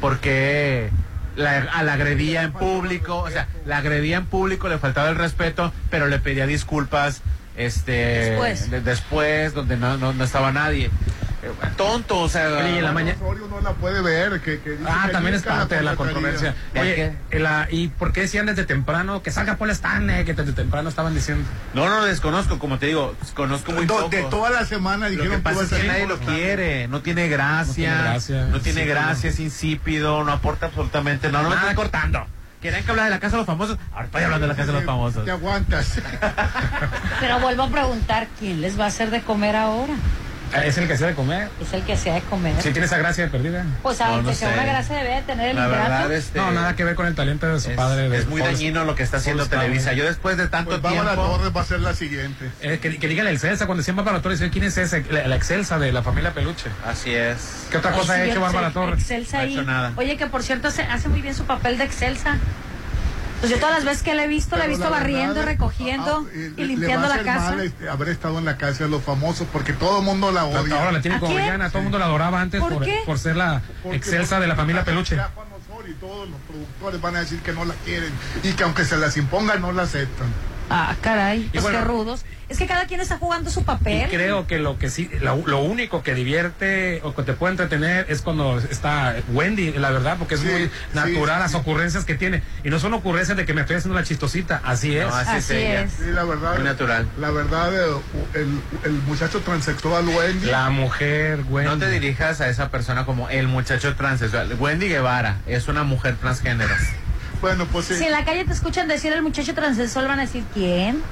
por qué la, a la agredía en público, o sea, la agredía en público, le faltaba el respeto, pero le pedía disculpas este Después. de- después donde no, no, no estaba nadie. Tonto, o sea, Oye, y en la mañana- Osorio no la puede ver. Que, que dice Ah, que también es parte de la controversia. Oye, la- ¿y por qué decían desde temprano que salga Paul Stanley? Que desde temprano estaban diciendo. No, no lo desconozco, como te digo, conozco muy Do- poco. de toda la semana Lo dijeron que pasa es que nadie lo quiere, no tiene gracia, No tiene gracia. no tiene Sí, gracia, es insípido, no aporta absolutamente nada. No me estoy cortando. ¿Quieren que hable de la casa de los famosos? Ahora estoy hablando de la casa de los famosos. Te aguantas. <laughs> Pero vuelvo a preguntar, ¿quién les va a hacer de comer ahora? "Ah, Es el que se de comer. Es el que se ha de comer. Si tiene esa gracia de perdida. Pues No, aunque no sea sé. una gracia debe de tener el La verdad, este, No, nada que ver con el talento de su es, padre. de es muy Paul- dañino lo que está haciendo Paul Stanley. Televisa. Yo después de tanto Pues Bárbara tiempo... Torres va a ser la siguiente. Eh, que, que digan el Excelsa, cuando siempre Bárbara Torres dice, ¿quién es ese? La, la Excelsa de la familia Peluche. Así es. ¿Qué otra cosa Ay, ha sí, hecho Bárbara Torres? Excelsa No ha ahí. hecho nada. Oye, que por cierto hace, hace muy bien su papel de Excelsa. Pues yo todas las veces que la he visto, la he Pero visto la barriendo, verdad, recogiendo ah, y le limpiando va a la casa. mal, este, haber estado en la casa de los famosos porque todo el mundo la odia. Ahora la tiene ¿A como villana, todo el mundo la adoraba antes ¿Por por, por ser la Porque Excelsa de la familia Peluche. ya Juan Osorio y todos los productores van a decir que no la quieren y que aunque se las impongan no la aceptan. Ah, caray, pues bueno, qué rudos. Es que cada quien está jugando su Y papel. creo que lo que sí, lo, lo único que divierte o que te puede entretener es cuando está Wendy, la verdad, porque es Sí, muy natural sí, las sí. ocurrencias que tiene. Y no son ocurrencias de que me estoy haciendo la chistosita, así es. No, así, es Así ella. es. Sí, la verdad. Muy natural. La verdad, el, el muchacho transexual Wendy. La mujer, Wendy. No te dirijas a esa persona como el muchacho transexual. Wendy Guevara es una mujer transgénero. Bueno, pues sí, Si en la calle te escuchan decir el muchacho transexual, van a decir ¿quién?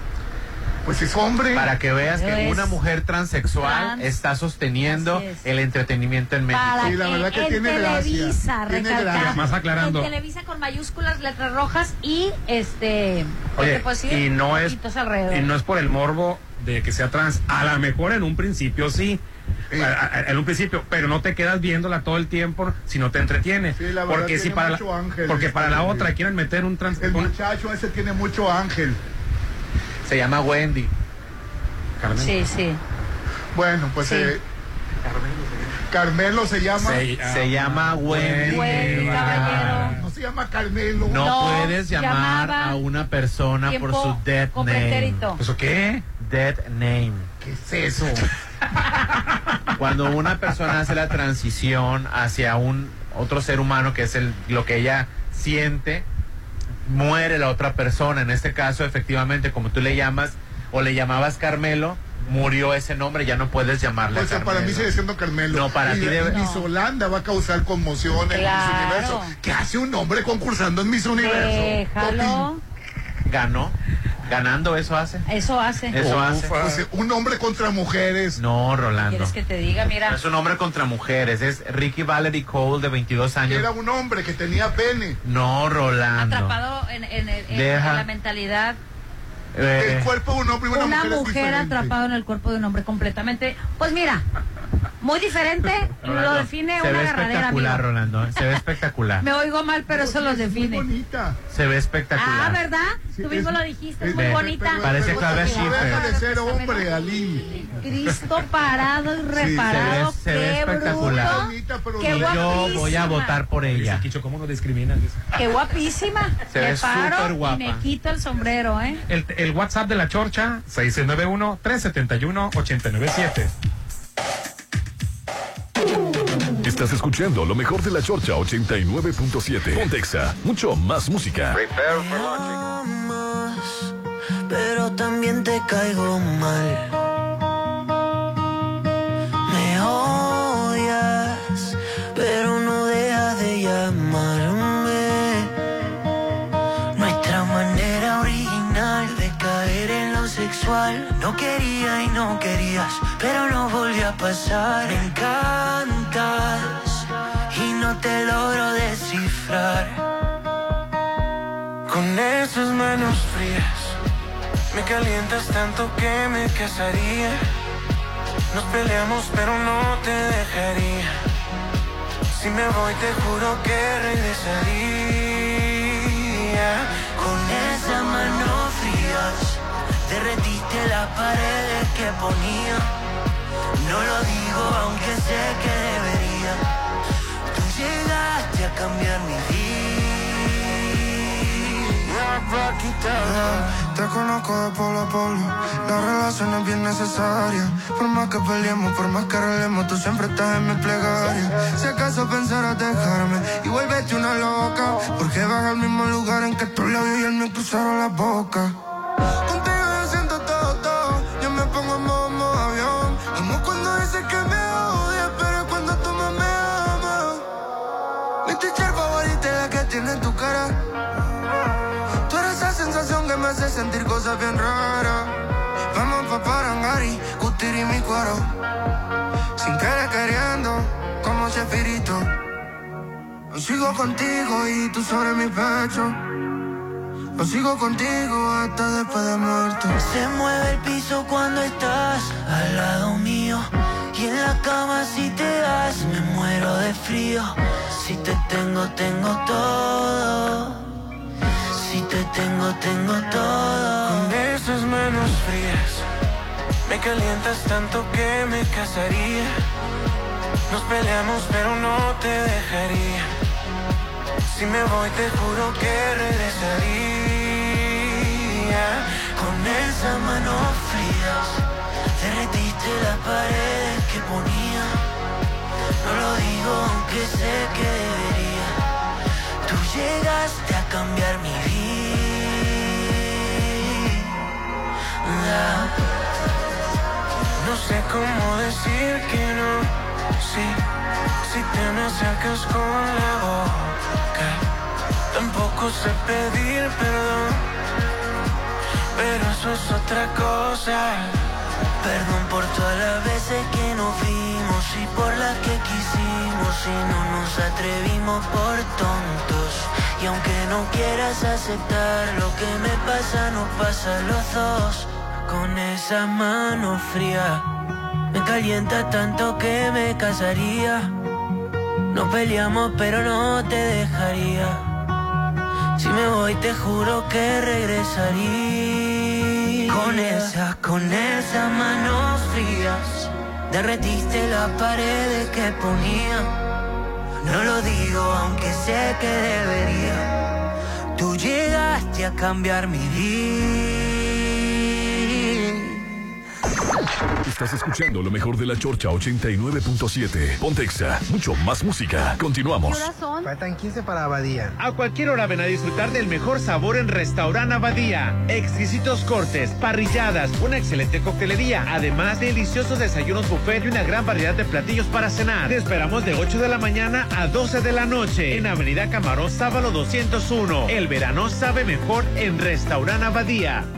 pues es hombre. Para que veas Pero que es una mujer transexual trans. está sosteniendo es. el entretenimiento en México. Para Sí, la verdad que en tiene gracia. Televisa, Tiene gracia. Más aclarando. En Televisa con mayúsculas, letras rojas y este. ¿qué Oye, decir? y no es y no es por el morbo de que sea trans. A lo mejor en un principio sí. A- En un principio, pero no te quedas viéndola todo el tiempo si no te entretiene. Sí, la verdad porque si para la, ángel porque para la otra quieren meter un trans El un- muchacho ese tiene mucho ángel. Se llama Wendy. Carmen. Sí, sí. Bueno, pues Sí. eh, Carmelo se llama. Se, Se llama Wendy. Wendy, caballero. No se llama Carmelo. No, No, puedes llamar a una persona por su dead name. pretérito. ¿Eso qué? Dead name. ¿Qué es eso? Cuando una persona hace la transición hacia un otro ser humano que es el, lo que ella siente, muere la otra persona. En este caso, efectivamente, como tú le llamas o le llamabas Carmelo, murió ese nombre, ya no puedes llamarle O sea, para mí sigue siendo Carmelo. No, para ti debe- y Miss Holanda va a causar conmoción en Claro. Miss Universo. ¿Qué hace un hombre concursando en Miss Universo? Déjalo. Ganó. Ganando eso hace. Eso hace. Eso hace. Un hombre contra mujeres. No, Rolando. ¿Quieres que te diga? Mira. No es un hombre contra mujeres, es Ricky Valerie Cole de 22 años. Era un hombre que tenía pene. No, Rolando. Atrapado en, en en Deja. la mentalidad. Eh, El cuerpo de un hombre y una, Una mujer, mujer atrapado en el cuerpo de un hombre completamente. Pues mira, muy diferente. lo Rolando, define se una ve espectacular, amigo. Rolando. Se ve espectacular. Me oigo mal, pero eso lo define. bonita. Se ve espectacular. Ah, ¿verdad? Sí, Tú mismo es- lo dijiste, es es- muy Ve, bonita. parece Pero Claudia deja de ser hombre, Aline. Cristo parado y reparado. se ve qué espectacular. bruto. Bonita, pero Qué Y no- yo voy a guapísima. votar por ella. Qué guapísima. Se me ve paro súper y guapa. me quito el sombrero, ¿eh? El, el WhatsApp de la Chorcha, 691-371-897. Estás escuchando lo mejor de la Chorcha 89.7. Pontexa, mucho más música. amas, pero también te caigo mal. Me No quería y no querías, pero no volvió a pasar. Encantas y no te logro descifrar. Con esas manos frías Me calientas tanto que me casaría Nos peleamos pero no te dejaría Si me voy te juro que regresaría Con esas manos frías Derretiste las paredes que ponía No lo digo aunque sé que debería Tú llegaste a cambiar mi vida. Te conozco de polo a polo. La relación es bien necesaria. Por más que peleemos, por más que arreglemos, tú siempre estás en mi plegaria. Si acaso pensaras dejarme y vuélvete una loca. Porque vas al mismo lugar en que tus labios y el mío cruzaron la boca. Bien raras. Vamos pa' Parangari, Cutiri mi cuero. Sin querer queriendo, como Chefirito. Hoy sigo contigo y tú sobre mi pecho. Yo sigo contigo hasta después de muerto. Se mueve el piso cuando estás al lado mío. Y en la cama si te das, me muero de frío. Si te tengo, tengo todo. Si te tengo, tengo todo. Esas manos frías, me calientas tanto que me casaría. Nos peleamos, pero no te dejaría. Si me voy, te juro que regresaría. Con esas manos frías, derretiste las paredes que ponía. No lo digo aunque sé que debería. Tú llegaste a cambiar mi vida. No sé cómo decir que no. Sí, si te me acercas con la boca. Tampoco sé pedir perdón. Pero eso es otra cosa. Perdón por todas las veces que nos vimos y por las que quisimos y no nos atrevimos por tontos. Y aunque no quieras aceptar lo que me pasa, nos pasa a los dos. Con esa mano fría, me calienta tanto que me casaría. No peleamos, pero no te dejaría. Si me voy, te juro que regresaría. Con esas, con esas manos frías, derretiste las paredes que ponía. No lo digo, aunque sé que debería. Tú llegaste a cambiar mi vida. Estás escuchando lo mejor de la Chorcha 89.7. Pontexa, mucho más música. Continuamos. Faltan 15 para Abadía. A cualquier hora ven a disfrutar del mejor sabor en Restaurant Abadía. Exquisitos cortes, parrilladas, una excelente coctelería, además deliciosos desayunos buffet y una gran variedad de platillos para cenar. Te esperamos de 8 de la mañana a 12 de la noche en Avenida Camarón Sábalo 201. El verano sabe mejor en Restaurant Abadía.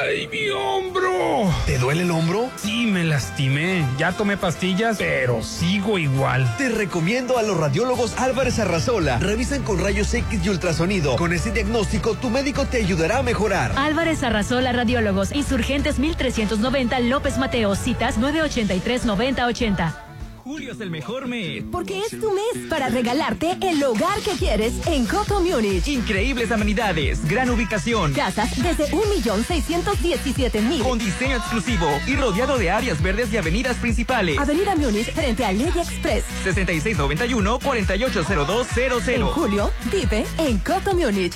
¡Ay, mi hombro! ¿Te duele el hombro? Sí, me lastimé. Ya tomé pastillas, pero sigo igual. Te recomiendo a los radiólogos Álvarez Arrazola. Revisan con rayos X y ultrasonido. Con ese diagnóstico, tu médico te ayudará a mejorar. Álvarez Arrazola Radiólogos, Insurgentes 1390 López Mateo, citas 983-9080. Julio es el mejor mes. Porque es tu mes para regalarte el hogar que quieres en Coco Munich. Increíbles amenidades, gran ubicación. Casas desde 1.617.000. Con diseño exclusivo y rodeado de áreas verdes y avenidas principales. Avenida Múnich frente a Ley Express. 6691-480200. En julio, vive en Coco Munich.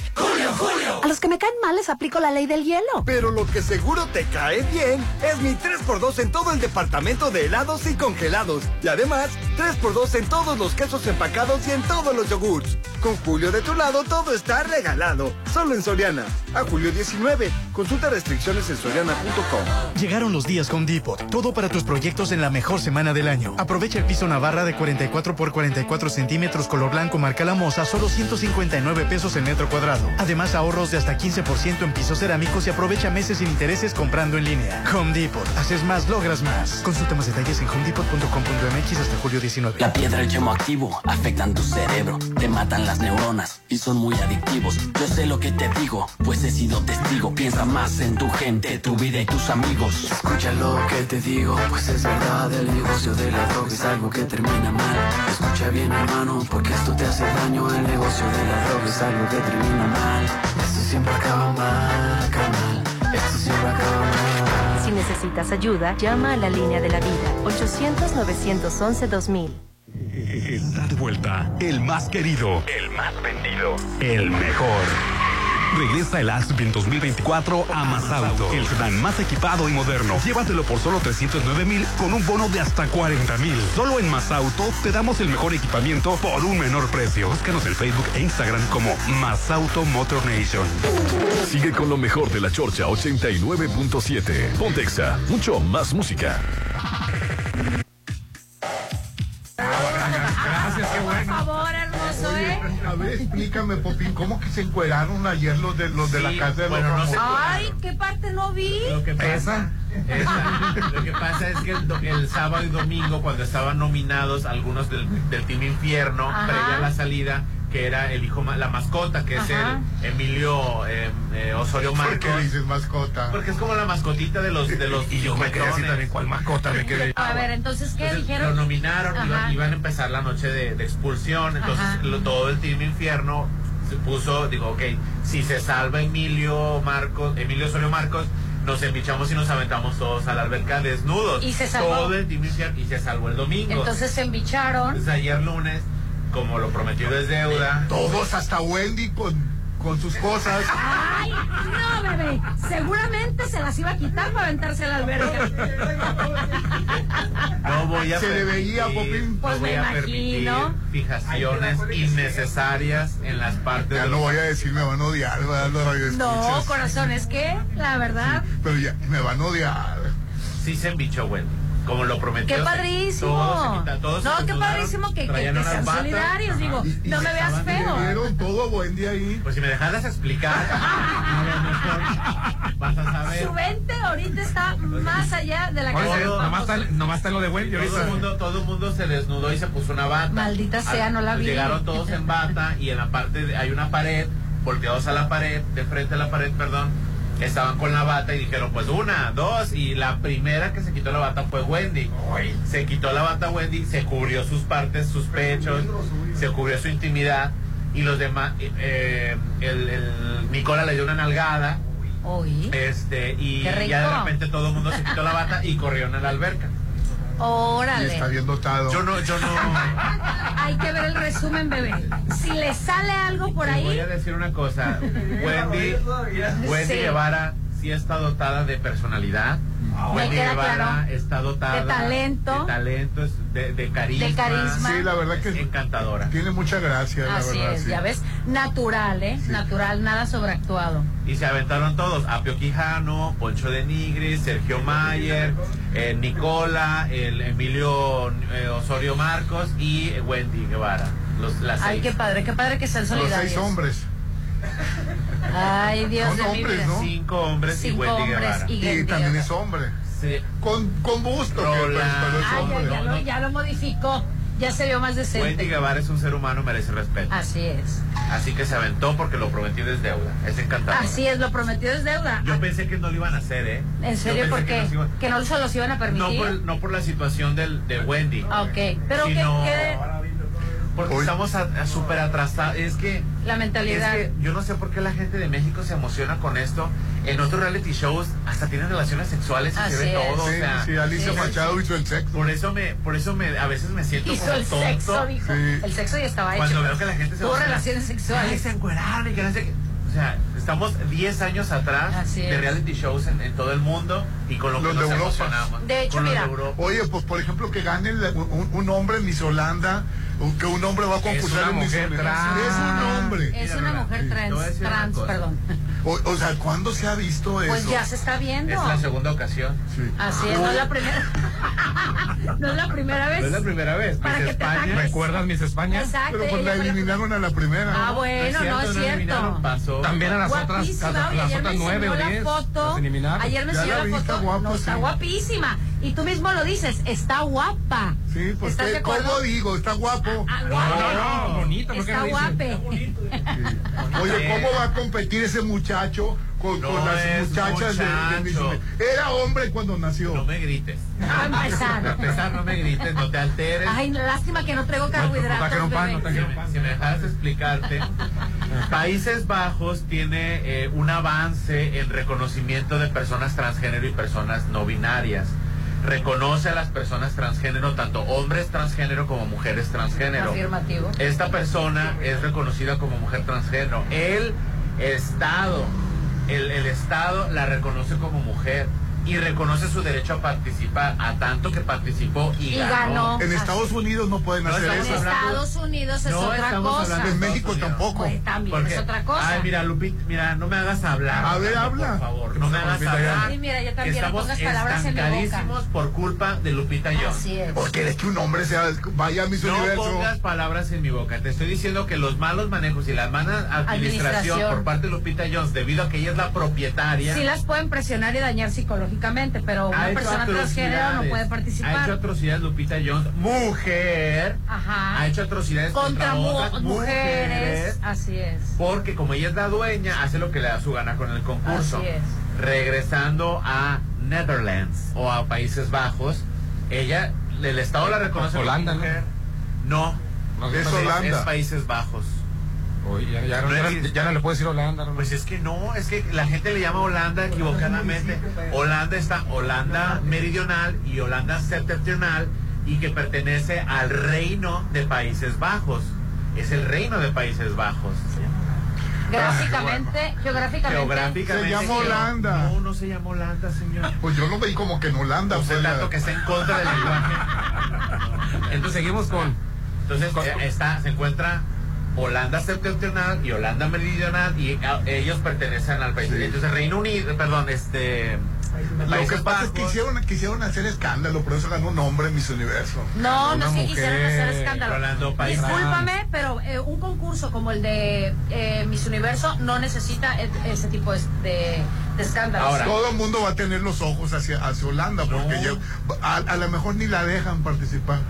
A los que me caen mal les aplico la ley del hielo. Pero lo que seguro te cae bien es mi 3x2 en todo el departamento de helados y congelados. Y además, 3x2 en todos los quesos empacados y en todos los yogurts. Con Julio de tu lado, todo está regalado. Solo en Soriana. A julio 19. Consulta restricciones en soriana.com. Llegaron los días con Depot. Todo para tus proyectos en la mejor semana del año. Aprovecha el piso Navarra de 44 por 44 centímetros color blanco marca la moza, solo 159 pesos el metro cuadrado. Además, ahorros de hasta 15% en pisos cerámicos y aprovecha meses sin intereses comprando en línea. Home Depot. Haces más, logras más. Consulta más detalles en homedepot.com.mx hasta julio 19. La piedra y el chemo activo afectan tu cerebro, te matan las neuronas y son muy adictivos. Yo sé lo que te digo, pues he sido testigo. Piensa más en tu gente, tu vida y tus amigos. Escucha lo que te digo, pues es verdad. El negocio de la droga es algo que termina mal. Escucha bien, hermano, porque esto te hace daño. El negocio de la droga es algo que termina mal. Esto siempre acaba mal, canal. Esto siempre acaba mal. Si necesitas ayuda, llama a la línea de la vida 800-911-2000. Está de vuelta, el más querido, el más vendido, el mejor. Regresa el Aspen 2024 a Mazauto, el sedán más equipado y moderno. Llévatelo por solo 309 mil con un bono de hasta 40 mil. Solo en Mazauto te damos el mejor equipamiento por un menor precio. Búscanos en Facebook e Instagram como Mazauto Motor Nation. Sigue con lo mejor de la Chorcha 89.7. Pontexa, mucho más música. Gracias, qué bueno. Por favor, ¿eh? A ver, <laughs> explícame, Popín, ¿cómo que se encueraron ayer los de los de la casa de bueno, los no? Ay, ¿qué parte no vi? Lo que pasa, es- lo que pasa es que el, do- el sábado y domingo, cuando estaban nominados algunos del, del Team Infierno, Ajá. previa a la salida, que era el hijo, ma- la mascota, que es Ajá. el Emilio eh, eh, Osorio ¿Por Marcos. qué dices mascota? Porque es como la mascotita de los de los Y yo me quedé así también, ¿cuál mascota me quedé? A ver, entonces, ¿qué Entonces, dijeron? Lo nominaron, iban, iban a empezar la noche de, de expulsión, entonces lo- todo el Team Infierno se puso, digo, ok, si se salva Emilio Marcos, Emilio Osorio Marcos, nos embichamos y nos aventamos todos a la alberca desnudos. Y se salvó. Todo el Team Infierno y se salvó el domingo. Entonces se embicharon. Entonces ayer lunes, como lo prometido es deuda. Todos, hasta Wendy con, con sus cosas. Ay, no, bebé. Seguramente se las iba a quitar para aventarse a la alberca. No voy a Se le veía, permitir, Popín. no Pues voy me a permitir imagino. fijaciones innecesarias en las partes Ya de no voy a decir, me van a odiar, ¿verdad? Los No, corazón, es que, la verdad, Pero ya, me van a odiar. Sí se embichó, Wendy. Como lo prometió. qué padrísimo. todos se quita- todos se no, qué padrísimo que, que, que sean batas. solidarios. Digo, Y- y no me veas feo. Dieron todo Wendy ahí. Pues si me dejaras explicar, a lo mejor vas a saber. Su mente ahorita está más allá de la casa. nomás está, nomás está lo de Wendy Todo el, mundo, todo el mundo se desnudó y se puso una bata. Maldita sea, no la vi. Llegaron todos en bata y en la parte de- hay una pared, volteados a la pared, de frente a la pared, perdón. Estaban con la bata y dijeron, pues una, dos, y la primera que se quitó la bata fue Wendy. Se quitó la bata Wendy, se cubrió sus partes, sus pechos, se cubrió su intimidad y los demás, eh, eh, el, el Nicola le dio una nalgada. Este, y ya de repente todo el mundo se quitó la bata y corrieron a la alberca. Órale. bien dotado. Yo no, yo no. <laughs> Hay que ver el resumen, bebé. Si le sale algo por Les voy ahí, a decir una cosa. Wendy, <laughs> Wendy Sí. Guevara sí está dotada de personalidad. Me Wendy queda Guevara claro. está dotada De talento. de talento, de, de carisma. De carisma. Sí, la verdad que encantadora. tiene mucha gracia, la así verdad. es, sí. ya ves, natural, ¿eh? Natural, nada sobreactuado. Y se aventaron todos, Apio Quijano, Poncho de Nigris, Sergio Mayer, eh, Nicola, el Emilio eh, Osorio Marcos y Wendy Guevara. Los, las Ay, seis. qué padre, qué padre que sean Los solidarios. seis hombres. Ay, Dios Son de mi hombres, vida. ¿no? Cinco hombres Cinco y Wendy hombres Guevara. y Y Wendy también es hombre. Sí. Con, con gusto, que, Ay, ya, lo, ya lo modificó. Ya se vio más Wendy decente. Guevara es un ser humano, merece respeto. Así es. Así que se aventó porque lo prometido es deuda. Es encantador. Así es, lo prometido es deuda. Yo pensé que no lo iban a hacer, ¿eh? ¿En serio? ¿Por que qué? iban- ¿Que no se los iban a No permitir? por, no por la situación del, de Wendy. Ah, Ok, pero sino ¿qué, qué- Porque Hoy- estamos a- a súper atrasados. Es que la mentalidad? Es que yo no sé por qué la gente de México se emociona con esto. En otros reality shows hasta tienen relaciones sexuales y Así se ve es. todo. Sí, o sea, sí, Alicia sí. Machado hizo el sexo. por eso me, por eso me, a veces me siento Hizo como el tonto. sexo, dijo. Sí. El sexo ya estaba hecho. Cuando veo que la gente se Tuvo emociona. relaciones Ay, sexuales. se encueraron y que no sé qué. O sea, estamos 10 años atrás de reality shows en, en todo el mundo y con lo Los que de nos Europa. emocionamos. De hecho, Con los mira. Oye, pues por ejemplo que gane el- un, un hombre en Miss Holanda, o que un hombre va a concursar una en Miss trans. Es un hombre. Es una mujer te trans, trans, perdón. O, o sea, ¿cuándo se ha visto eso? Pues ya se está viendo. Es la segunda ocasión. Sí. Así es, no es la primera. <laughs> no es la primera vez. No es la primera vez. Para Miss que te España. ataques. ¿Recuerdas Miss España? Exacto. Pero pues la eliminaron a la primera. Ah, bueno, no es eliminaron, cierto. Pasó. También a las otras, Guapísima, a las, otras nueve o enseñó la diez. foto. Ayer me enseñó la foto. está guapa, no, está sí. guapísima. Y tú mismo lo dices, está guapa. Sí, pues ¿Estás de. ¿cómo digo? Está guapo. Ah, No, guapa. no, no, bonito, ¿por qué Está guape. <laughs> Oye, ¿cómo va a competir ese muchacho con, No con las muchachas de, de? Era hombre cuando nació. No me grites. A empezar. empezar, no me grites, no te alteres. Ay, lástima que no traigo carbohidratos. no bebé. Si me, si me dejaras explicarte, Países Bajos tiene eh, un avance en reconocimiento de personas transgénero y personas no binarias. Reconoce a las personas transgénero, tanto hombres transgénero como mujeres transgénero. Afirmativo. Esta persona es reconocida como mujer transgénero. El Estado, el, el Estado la reconoce como mujer y reconoce su derecho a participar, a tanto que participó y, Y ganó. En Estados Unidos no pueden No hacer En eso. hablando- Estados Unidos es No otra cosa. hablando En México Unidos. tampoco. Pues también Porque- es otra cosa. Ay, mira, Lupita, mira, no me hagas hablar. A ver, habla. Por favor, no me hagas hablar. Ay, mira, yo también, no Estamos pongas palabras en mi boca. estancadísimos por culpa de Lupita Jones. Así es. ¿O quieres que un hombre sea, vaya a Miss No Universo? pongas palabras en mi boca. Te estoy diciendo que los malos manejos y la mala administración, Administración. por parte de Lupita Jones, debido a que ella es la propietaria, Sí las pueden presionar y dañar psicológicamente, pero una persona transgénero no puede Ha hecho participar. atrocidades Lupita Jones, mujer. Ajá. Ha hecho atrocidades Contra contra, mu- otras mujeres. Así es. Porque como ella es la dueña, hace lo que le da su gana con el concurso. Así es. Regresando a Netherlands o a Países Bajos, ella, el Estado la reconoce Holanda, como mujer. No, No, Es Holanda. es Países Bajos. Oye, ya, ya, No ya- existe. ya no le puedes decir Holanda. no. Pues es que no, es que la gente le llama Holanda equivocadamente. Holanda está Holanda Meridional y Holanda Septentrional y que pertenece al reino de Países Bajos. Es el reino de Países Bajos. Gráficamente, geográficamente. Geográficamente. Se llama. Holanda. No, no se llama Holanda, señor. Pues yo lo veí como que en Holanda. Fue la- tanto que está en contra del lenguaje. Entonces seguimos con. Entonces Con- eh, está, se encuentra Holanda septentrional y Holanda meridional y ah, ellos pertenecen al país. Sí. Entonces Reino Unido, perdón, este Lo que pasa es que Bajos, quisieron, quisieron hacer escándalo, por eso ganó un hombre en Miss Universo. No, no es que mujer, quisieran hacer escándalo. Rolando Discúlpame, pero eh, un concurso como el de eh, Miss Universo no necesita e- ese tipo de, de, de escándalos. Ahora, Todo el mundo va a tener los ojos hacia, hacia Holanda, porque No. ya- a, a lo mejor ni la dejan participar.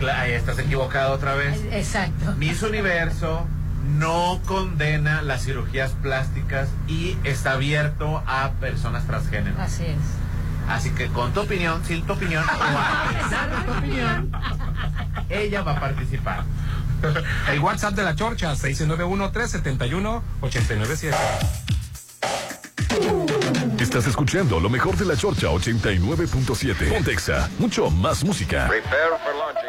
Cla- ahí estás equivocado otra vez. Exacto. Miss Universo no condena las cirugías plásticas y está abierto a personas transgénero. Así es. Así que con tu opinión, sin tu opinión, <laughs> o a pesar de tu opinión, ella va a participar. El WhatsApp de la Chorcha, 691-371-897. Estás escuchando lo mejor de la Chorcha 89.7. Pontexa, mucho más música. Prepare for launching.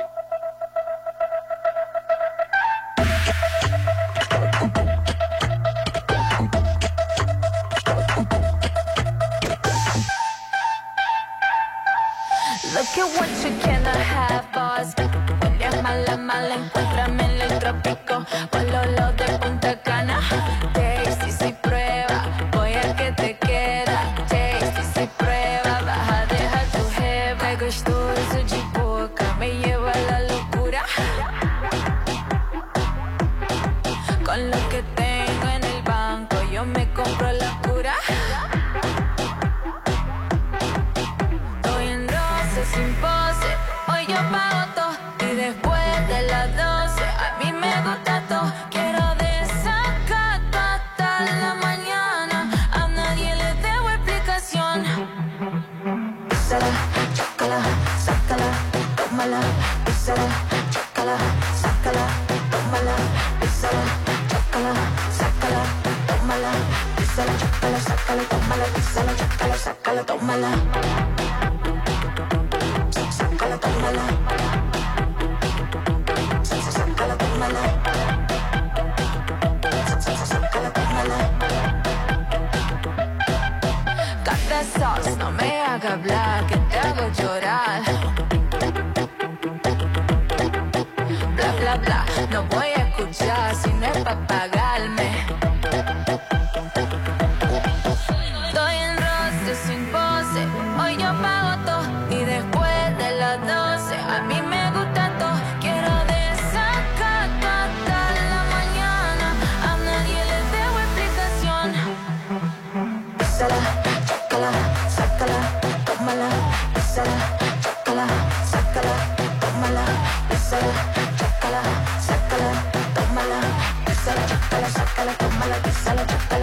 Chócala, sácala, tómala, písala, chócala, sácala, tómala, písala, chócala, sácala, tómala, písala, chócala,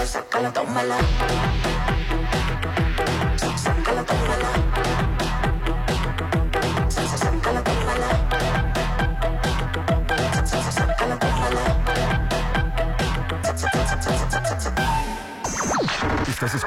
sácala, tómala, tómala.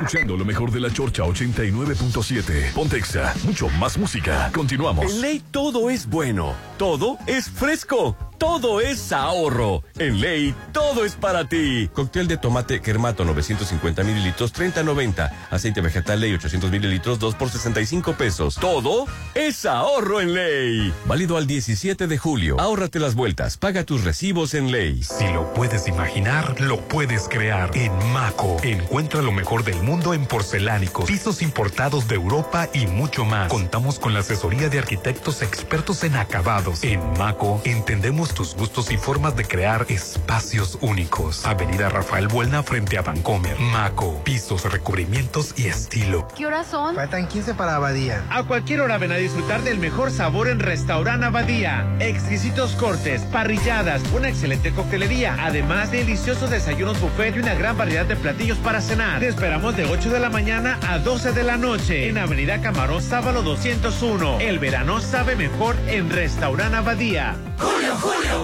Escuchando lo mejor de la Chorcha 89.7. Pontexa, mucho más música. Continuamos. En ley todo es bueno, todo es fresco, todo es ahorro. En ley todo es para ti. Cóctel de tomate Kermato 950 mililitros 30.90. Aceite vegetal ley 800 mililitros 2 por 65 pesos. Todo es ahorro en ley. Válido al 17 de julio. Ahórrate las vueltas. Paga tus recibos en ley. Si lo puedes imaginar, lo puedes crear. En Maco, encuentra lo mejor del mundo en porcelánicos, pisos importados de Europa y mucho más. Contamos con la asesoría de arquitectos expertos en acabados. En Maco, entendemos tus gustos y formas de crear espacios únicos. Avenida Rafael Buelna frente a Vancomer. Maco, pisos, recubrimientos y estilo. ¿Qué horas son? Faltan 15 para Abadía. A cualquier hora ven a disfrutar del mejor sabor en Restaurant Abadía. Exquisitos cortes, parrilladas, una excelente coctelería, además de deliciosos desayunos buffet y una gran variedad de platillos para cenar. Te esperamos de 8 de la mañana a 12 de la noche en Avenida Camarón Sábalo 201. El verano sabe mejor en Restaurant Abadía.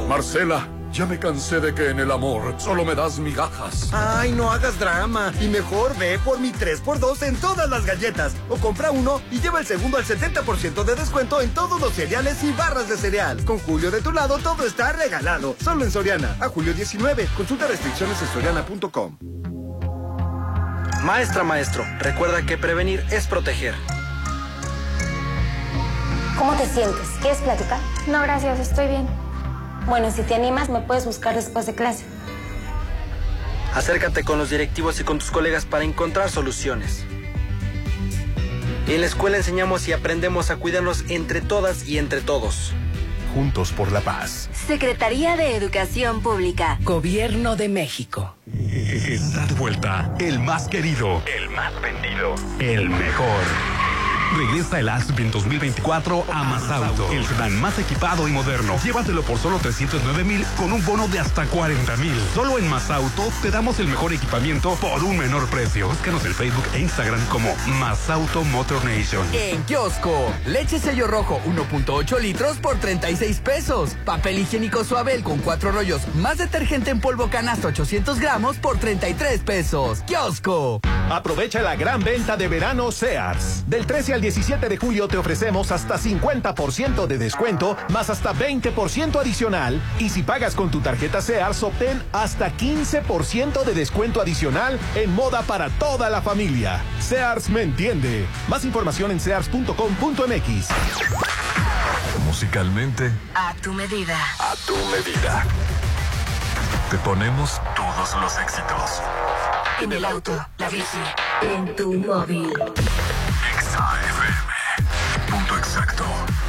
Marcela, ya me cansé de que en el amor solo me das migajas. Ay, no hagas drama. Y mejor ve por mi 3x2 en todas las galletas. O compra uno y lleva el segundo al 70% de descuento en todos los cereales y barras de cereal. Con Julio de tu lado, todo está regalado. Solo en Soriana. A julio 19. Consulta restricciones en soriana.com. Maestra, maestro, recuerda que prevenir es proteger. ¿Cómo te sientes? ¿Quieres platicar? No, gracias, estoy bien. Bueno, si te animas, me puedes buscar después de clase. Acércate con los directivos y con tus colegas para encontrar soluciones. En la escuela enseñamos y aprendemos a cuidarnos entre todas y entre todos. Juntos por la paz. Secretaría de Educación Pública. Gobierno de México. Está de vuelta el más querido, el más vendido, el mejor. Regresa el Aspen 2024 a Mazauto, el sedán más equipado y moderno. Llévatelo por solo 309 mil con un bono de hasta 40 mil. Solo en Mazauto te damos el mejor equipamiento por un menor precio. Búscanos en Facebook e Instagram como Mazauto Motor Nation. En kiosco, leche sello rojo 1.8 litros por 36 pesos. Papel higiénico suabel con cuatro rollos, más detergente en polvo canasta 800 gramos por 33 pesos. Kiosco. Aprovecha la gran venta de verano Sears. Del 13 al 17 de julio te ofrecemos hasta 50% de descuento, más hasta 20% adicional. Y si pagas con tu tarjeta Sears, obtén hasta 15% de descuento adicional en moda para toda la familia. Sears me entiende. Más información en sears.com.mx. Musicalmente, A tu medida. a tu medida. Te ponemos todos los éxitos. En el auto, la bici, en tu móvil.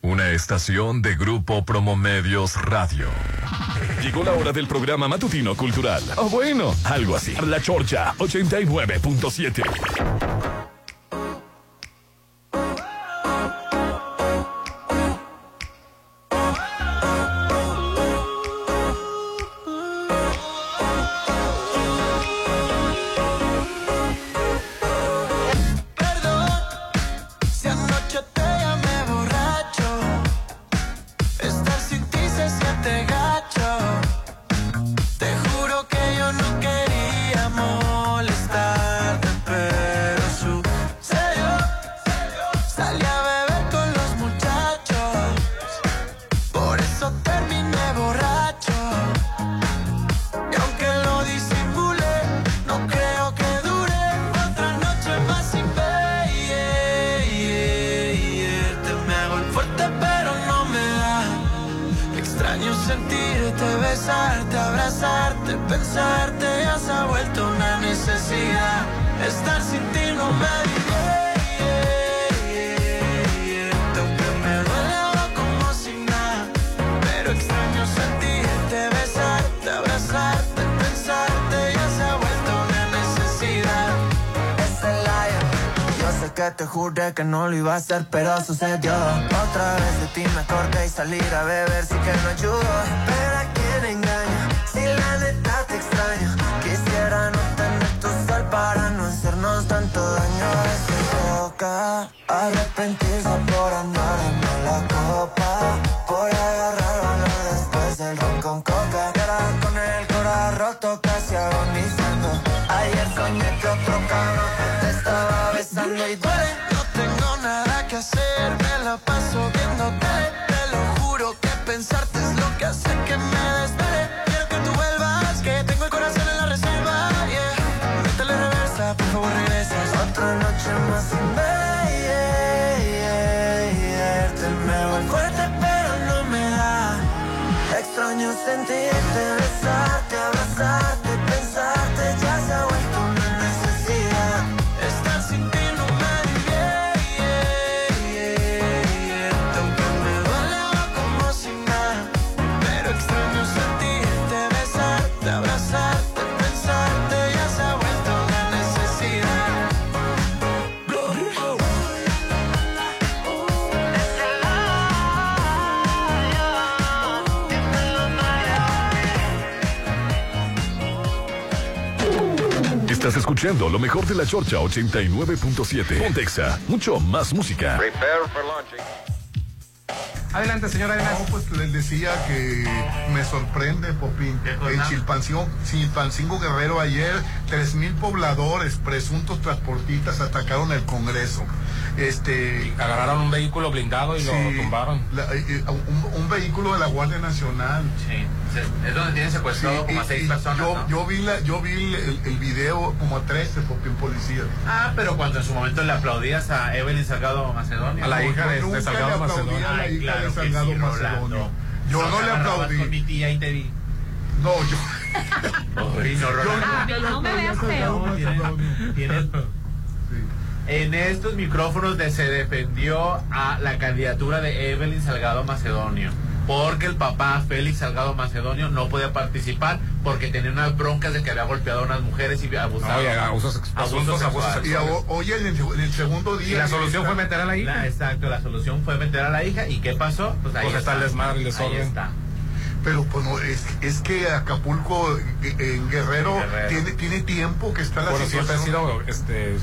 Una estación de Grupo Promomedios Radio. Llegó la hora del programa matutino cultural. O bueno, algo así. La Chorcha 89.7. hacer, pero sucedió. Mejor de la Chorcha 89.7. Pontexa, mucho más música. Adelante, señora No, pues les decía que me sorprende, Popín. En Chilpancingo, Chilpancingo Guerrero ayer, 3.000 pobladores, presuntos transportistas, atacaron el Congreso. Este, Agarraron un vehículo blindado y Sí, lo tumbaron. la- eh, eh, un, un vehículo de la Guardia Nacional. Es donde tienen secuestrado como a seis personas, Yo, ¿no? yo vi, la, yo vi el, el video como a 13 porque un policía. Ah, pero cuando en su momento le aplaudías a Evelyn Salgado Macedonio. A la hija de- de Salgado Macedonio. a la Ay, hija de claro que Salgado sí, Macedonio. Yo no le aplaudí. Con mi tía y te vi. No, yo. Ay, no. A mí no me veas feo. Tienen- <laughs> En estos micrófonos de- se defendió a la candidatura de Evelyn Salgado Macedonio. Porque el papá Félix Salgado Macedonio no podía participar porque tenía unas broncas de que había golpeado a unas mujeres y abusado. No, y abusos presuntos abusos Y a- hoy en el, en el segundo día. Y la solución fue meter a la hija. exacto, la solución fue meter a la hija. ¿Y qué pasó? Pues ahí Pues está el desmadre, el desorden. Ahí está. Pero pues no, es, es que Acapulco en Guerrero, Guerrero. Tiene, tiene tiempo que está la Bueno, siempre ha situación. sido este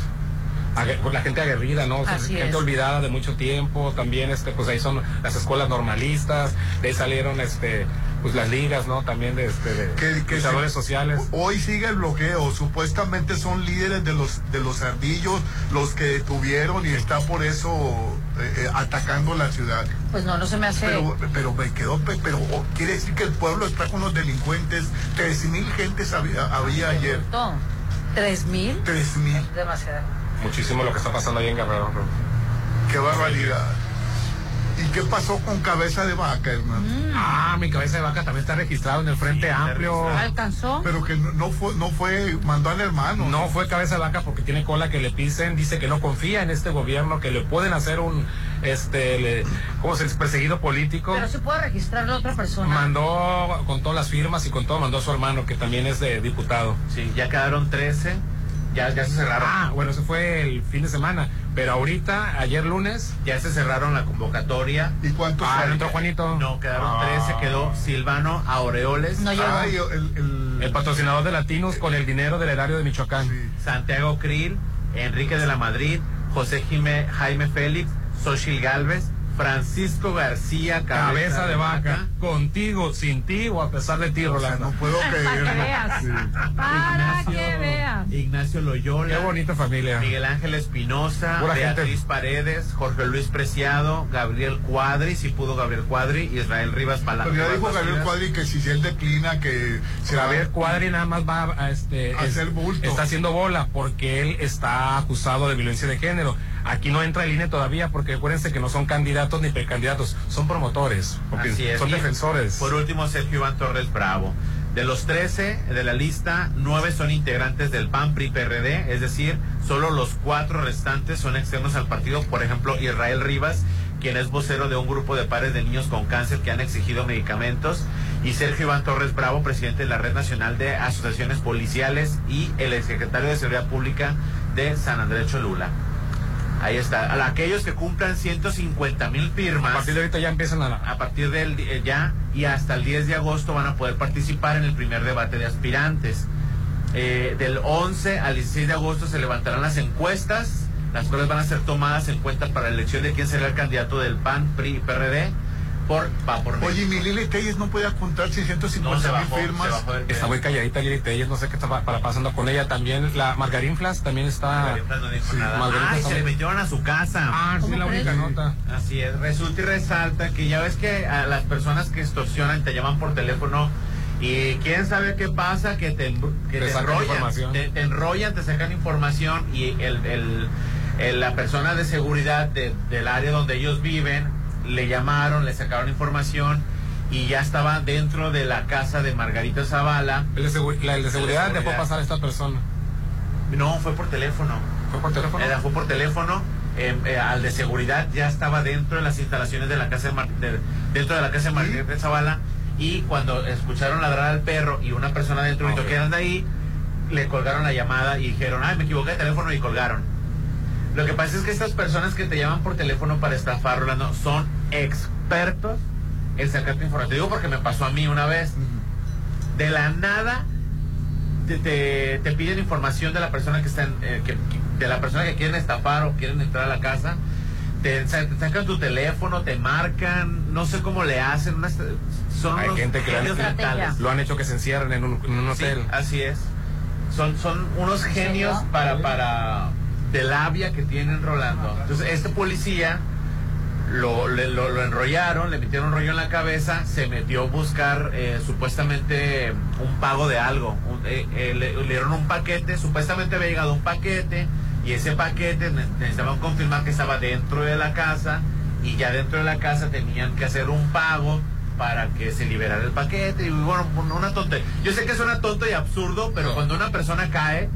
la gente aguerrida, ¿no? O sea, Así gente es. olvidada de mucho tiempo, también este pues ahí son las escuelas normalistas, de ahí salieron este pues las ligas, ¿no? También de este de que, que luchadores se- sociales. Hoy sigue el bloqueo, supuestamente son líderes de los de los ardillos los que detuvieron y está por eso eh, eh, atacando la ciudad. Pues no, no se me hace. Pero, pero me quedó, pe- pero oh, quiere decir que el pueblo está con los delincuentes. Tres mil gentes había, había ayer. ¿Tres mil? Tres mil. Demasiado. Muchísimo lo que está pasando ahí en Guerrero. Qué barbaridad. ¿Y qué pasó con cabeza de vaca, hermano? Ah, mi cabeza de vaca también está registrado en el Frente Amplio. ¿Alcanzó? Pero que no, no fue, no fue, mandó al hermano. No fue cabeza de vaca porque tiene cola que le pisen, dice que no confía en este gobierno, que le pueden hacer un, este, le- ¿cómo se dice? Perseguido político. Pero se puede registrar la otra persona. Mandó con todas las firmas y con todo, mandó a su hermano, que también es de diputado. Sí, ya quedaron 13, ya, ya se cerraron. Ah, bueno, eso fue el fin de semana. Pero ahorita, ayer lunes. Ya se cerraron la convocatoria. ¿Y cuántos Ah, entró Juanito. No, quedaron Ah. 13, quedó Silvano Aureoles. No llegó. El, el- El patrocinador de Latinos con el dinero del erario de Michoacán. Santiago Krill, Enrique de la Madrid, José Jime- Jaime Félix, Xochil Galvez, Francisco García, Cabeza de vaca, contigo, sin ti o a pesar de ti, Rolando. no puedo Para que veas. Para que veas. Ignacio Loyola. Qué bonita familia. Miguel Ángel Espinosa, Beatriz gente. Paredes, Jorge Luis Preciado, Gabriel Cuadri, si pudo Gabriel Cuadri, Israel Rivas Palacio. Pero ya dijo Gabriel Cuadri que si él declina que se Javier Cuadri nada más va a este, A es- hacer bulto. está haciendo bola porque él está acusado de violencia de género. Aquí no entra el INE todavía porque acuérdense que no son candidatos ni precandidatos, son promotores, porque son defensores. Por último, Sergio Iván Torres Bravo. De los 13 de la lista, 9 son integrantes del PAN PRI PRD, es decir, solo los cuatro restantes son externos al partido. Por ejemplo, Israel Rivas, quien es vocero de un grupo de pares de niños con cáncer que han exigido medicamentos, y Sergio Iván Torres Bravo, presidente de la Red Nacional de Asociaciones Policiales y el exsecretario de Seguridad Pública de San Andrés Cholula. Ahí está. A aquellos que cumplan 150 mil firmas. A partir de ahorita ya empiezan a... A partir del eh, ya y hasta el 10 de agosto van a poder participar en el primer debate de aspirantes. Eh, del 11 al 16 de agosto se levantarán las encuestas, las cuales van a ser tomadas en cuenta para la elección de quién será el candidato del PAN, PRI y PRD por va por Oye, México. mi Lili Telles no puede contar No, 650 se mil bajó, firmas. Está muy calladita Lili Telles, no sé qué está pa- para pasando con ella. También la Margarín Flas también está... Margarita no dijo Sí, nada. Margarita Ay, está se le metieron a su casa. Ah, sí, la única nota. Así es, resulta y resalta que ya ves que a las personas que extorsionan te llaman por teléfono y quién sabe qué pasa, que te, que Te enrollan, te, te enrollan, te sacan información y el, el- el- la persona de seguridad de- del área donde ellos viven le llamaron, le sacaron información y ya estaba dentro de la casa de Margarita Zavala. El de, segu- la- el de seguridad dejó pasar a esta persona. No, fue por teléfono. ¿Fue por teléfono? Era, fue por teléfono. eh, eh, al de seguridad ya estaba dentro de las instalaciones de la casa de, Mar- de- dentro de la casa de Margarita Zavala y cuando escucharon ladrar al perro y una persona dentro gritó Ok. que anda ahí le colgaron la llamada y dijeron ay me equivoqué de teléfono y colgaron lo que pasa es que estas personas que te llaman por teléfono para estafar Rolando son expertos en sacarte información. Te digo porque me pasó a mí una vez. De la nada te, te, te piden información de la persona que está en, eh, que- de la persona que quieren estafar o quieren entrar a la casa. Te, sa- te sacan tu teléfono te marcan no sé cómo le hacen unas- son Hay gente que han, lo han hecho que se encierren en un, en un Sí, hotel. así es. Son son unos genios para para de labia que tienen Rolando entonces este policía lo, le- lo, lo enrollaron, le metieron un rollo en la cabeza, se metió a buscar eh, supuestamente un pago de algo. Un- eh, eh, le, le dieron un paquete, supuestamente había llegado un paquete y ese paquete ne- necesitaban confirmar que estaba dentro de la casa y ya dentro de la casa tenían que hacer un pago para que se liberara el paquete y bueno, una tontería. Yo sé que suena tonto y absurdo, pero cuando una persona cae,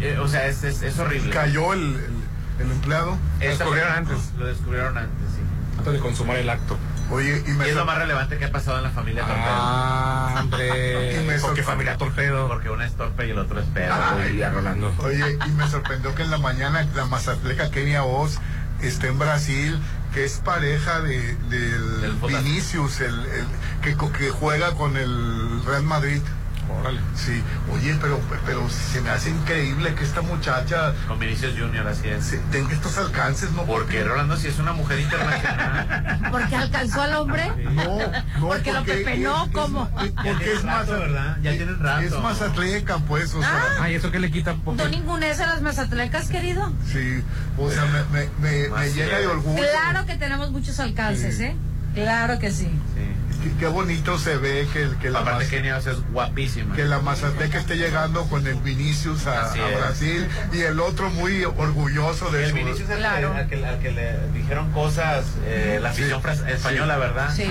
eh, o sea, es, es, es horrible. Cayó el, el, el empleado. Esta descubrieron persona, antes. Lo descubrieron antes, sí. Antes de consumar el acto. Oye, y, me es lo más relevante que ha pasado en la familia Torpedo. Ah, hombre. Y me ¿Por qué sorpre- familia torpedo? Porque uno es torpe y el otro es pedo. Ay, ya, Rolando. Oye, y me sorprendió que en la mañana la mazatleca Kenia Oz está en Brasil, que es pareja de, del. Vinicius, el, el- que, co- que juega con el Real Madrid. Órale. Sí, oye, pero, pero se me hace increíble que esta muchacha Con Vinicius Junior, así es. se- tenga estos alcances, ¿no? Porque Rolando si es una mujer internacional. <laughs> Porque alcanzó al hombre. No, no, <laughs> Porque lo pepenó, es- ¿cómo? es- Ya Porque es más, ¿verdad? Ya tienen rato. es mazatleca, pues, o sea, Ah. Ay, ¿eso qué le quita? Porque- No ninguneza a las mazatlecas, querido. sí, o sea, me, me, me, me llena de orgullo. Claro que tenemos muchos alcances, Sí. ¿eh? Claro que sí. Sí. Qué, qué bonito se ve que, que la Aparte Oz es guapísima. que la Mazateca esté llegando con el Vinicius a. Brasil y el otro muy orgulloso de El su Vinicius es el Claro. que, al, que, al que le dijeron cosas, eh, la afición Sí. española, ¿verdad? Sí.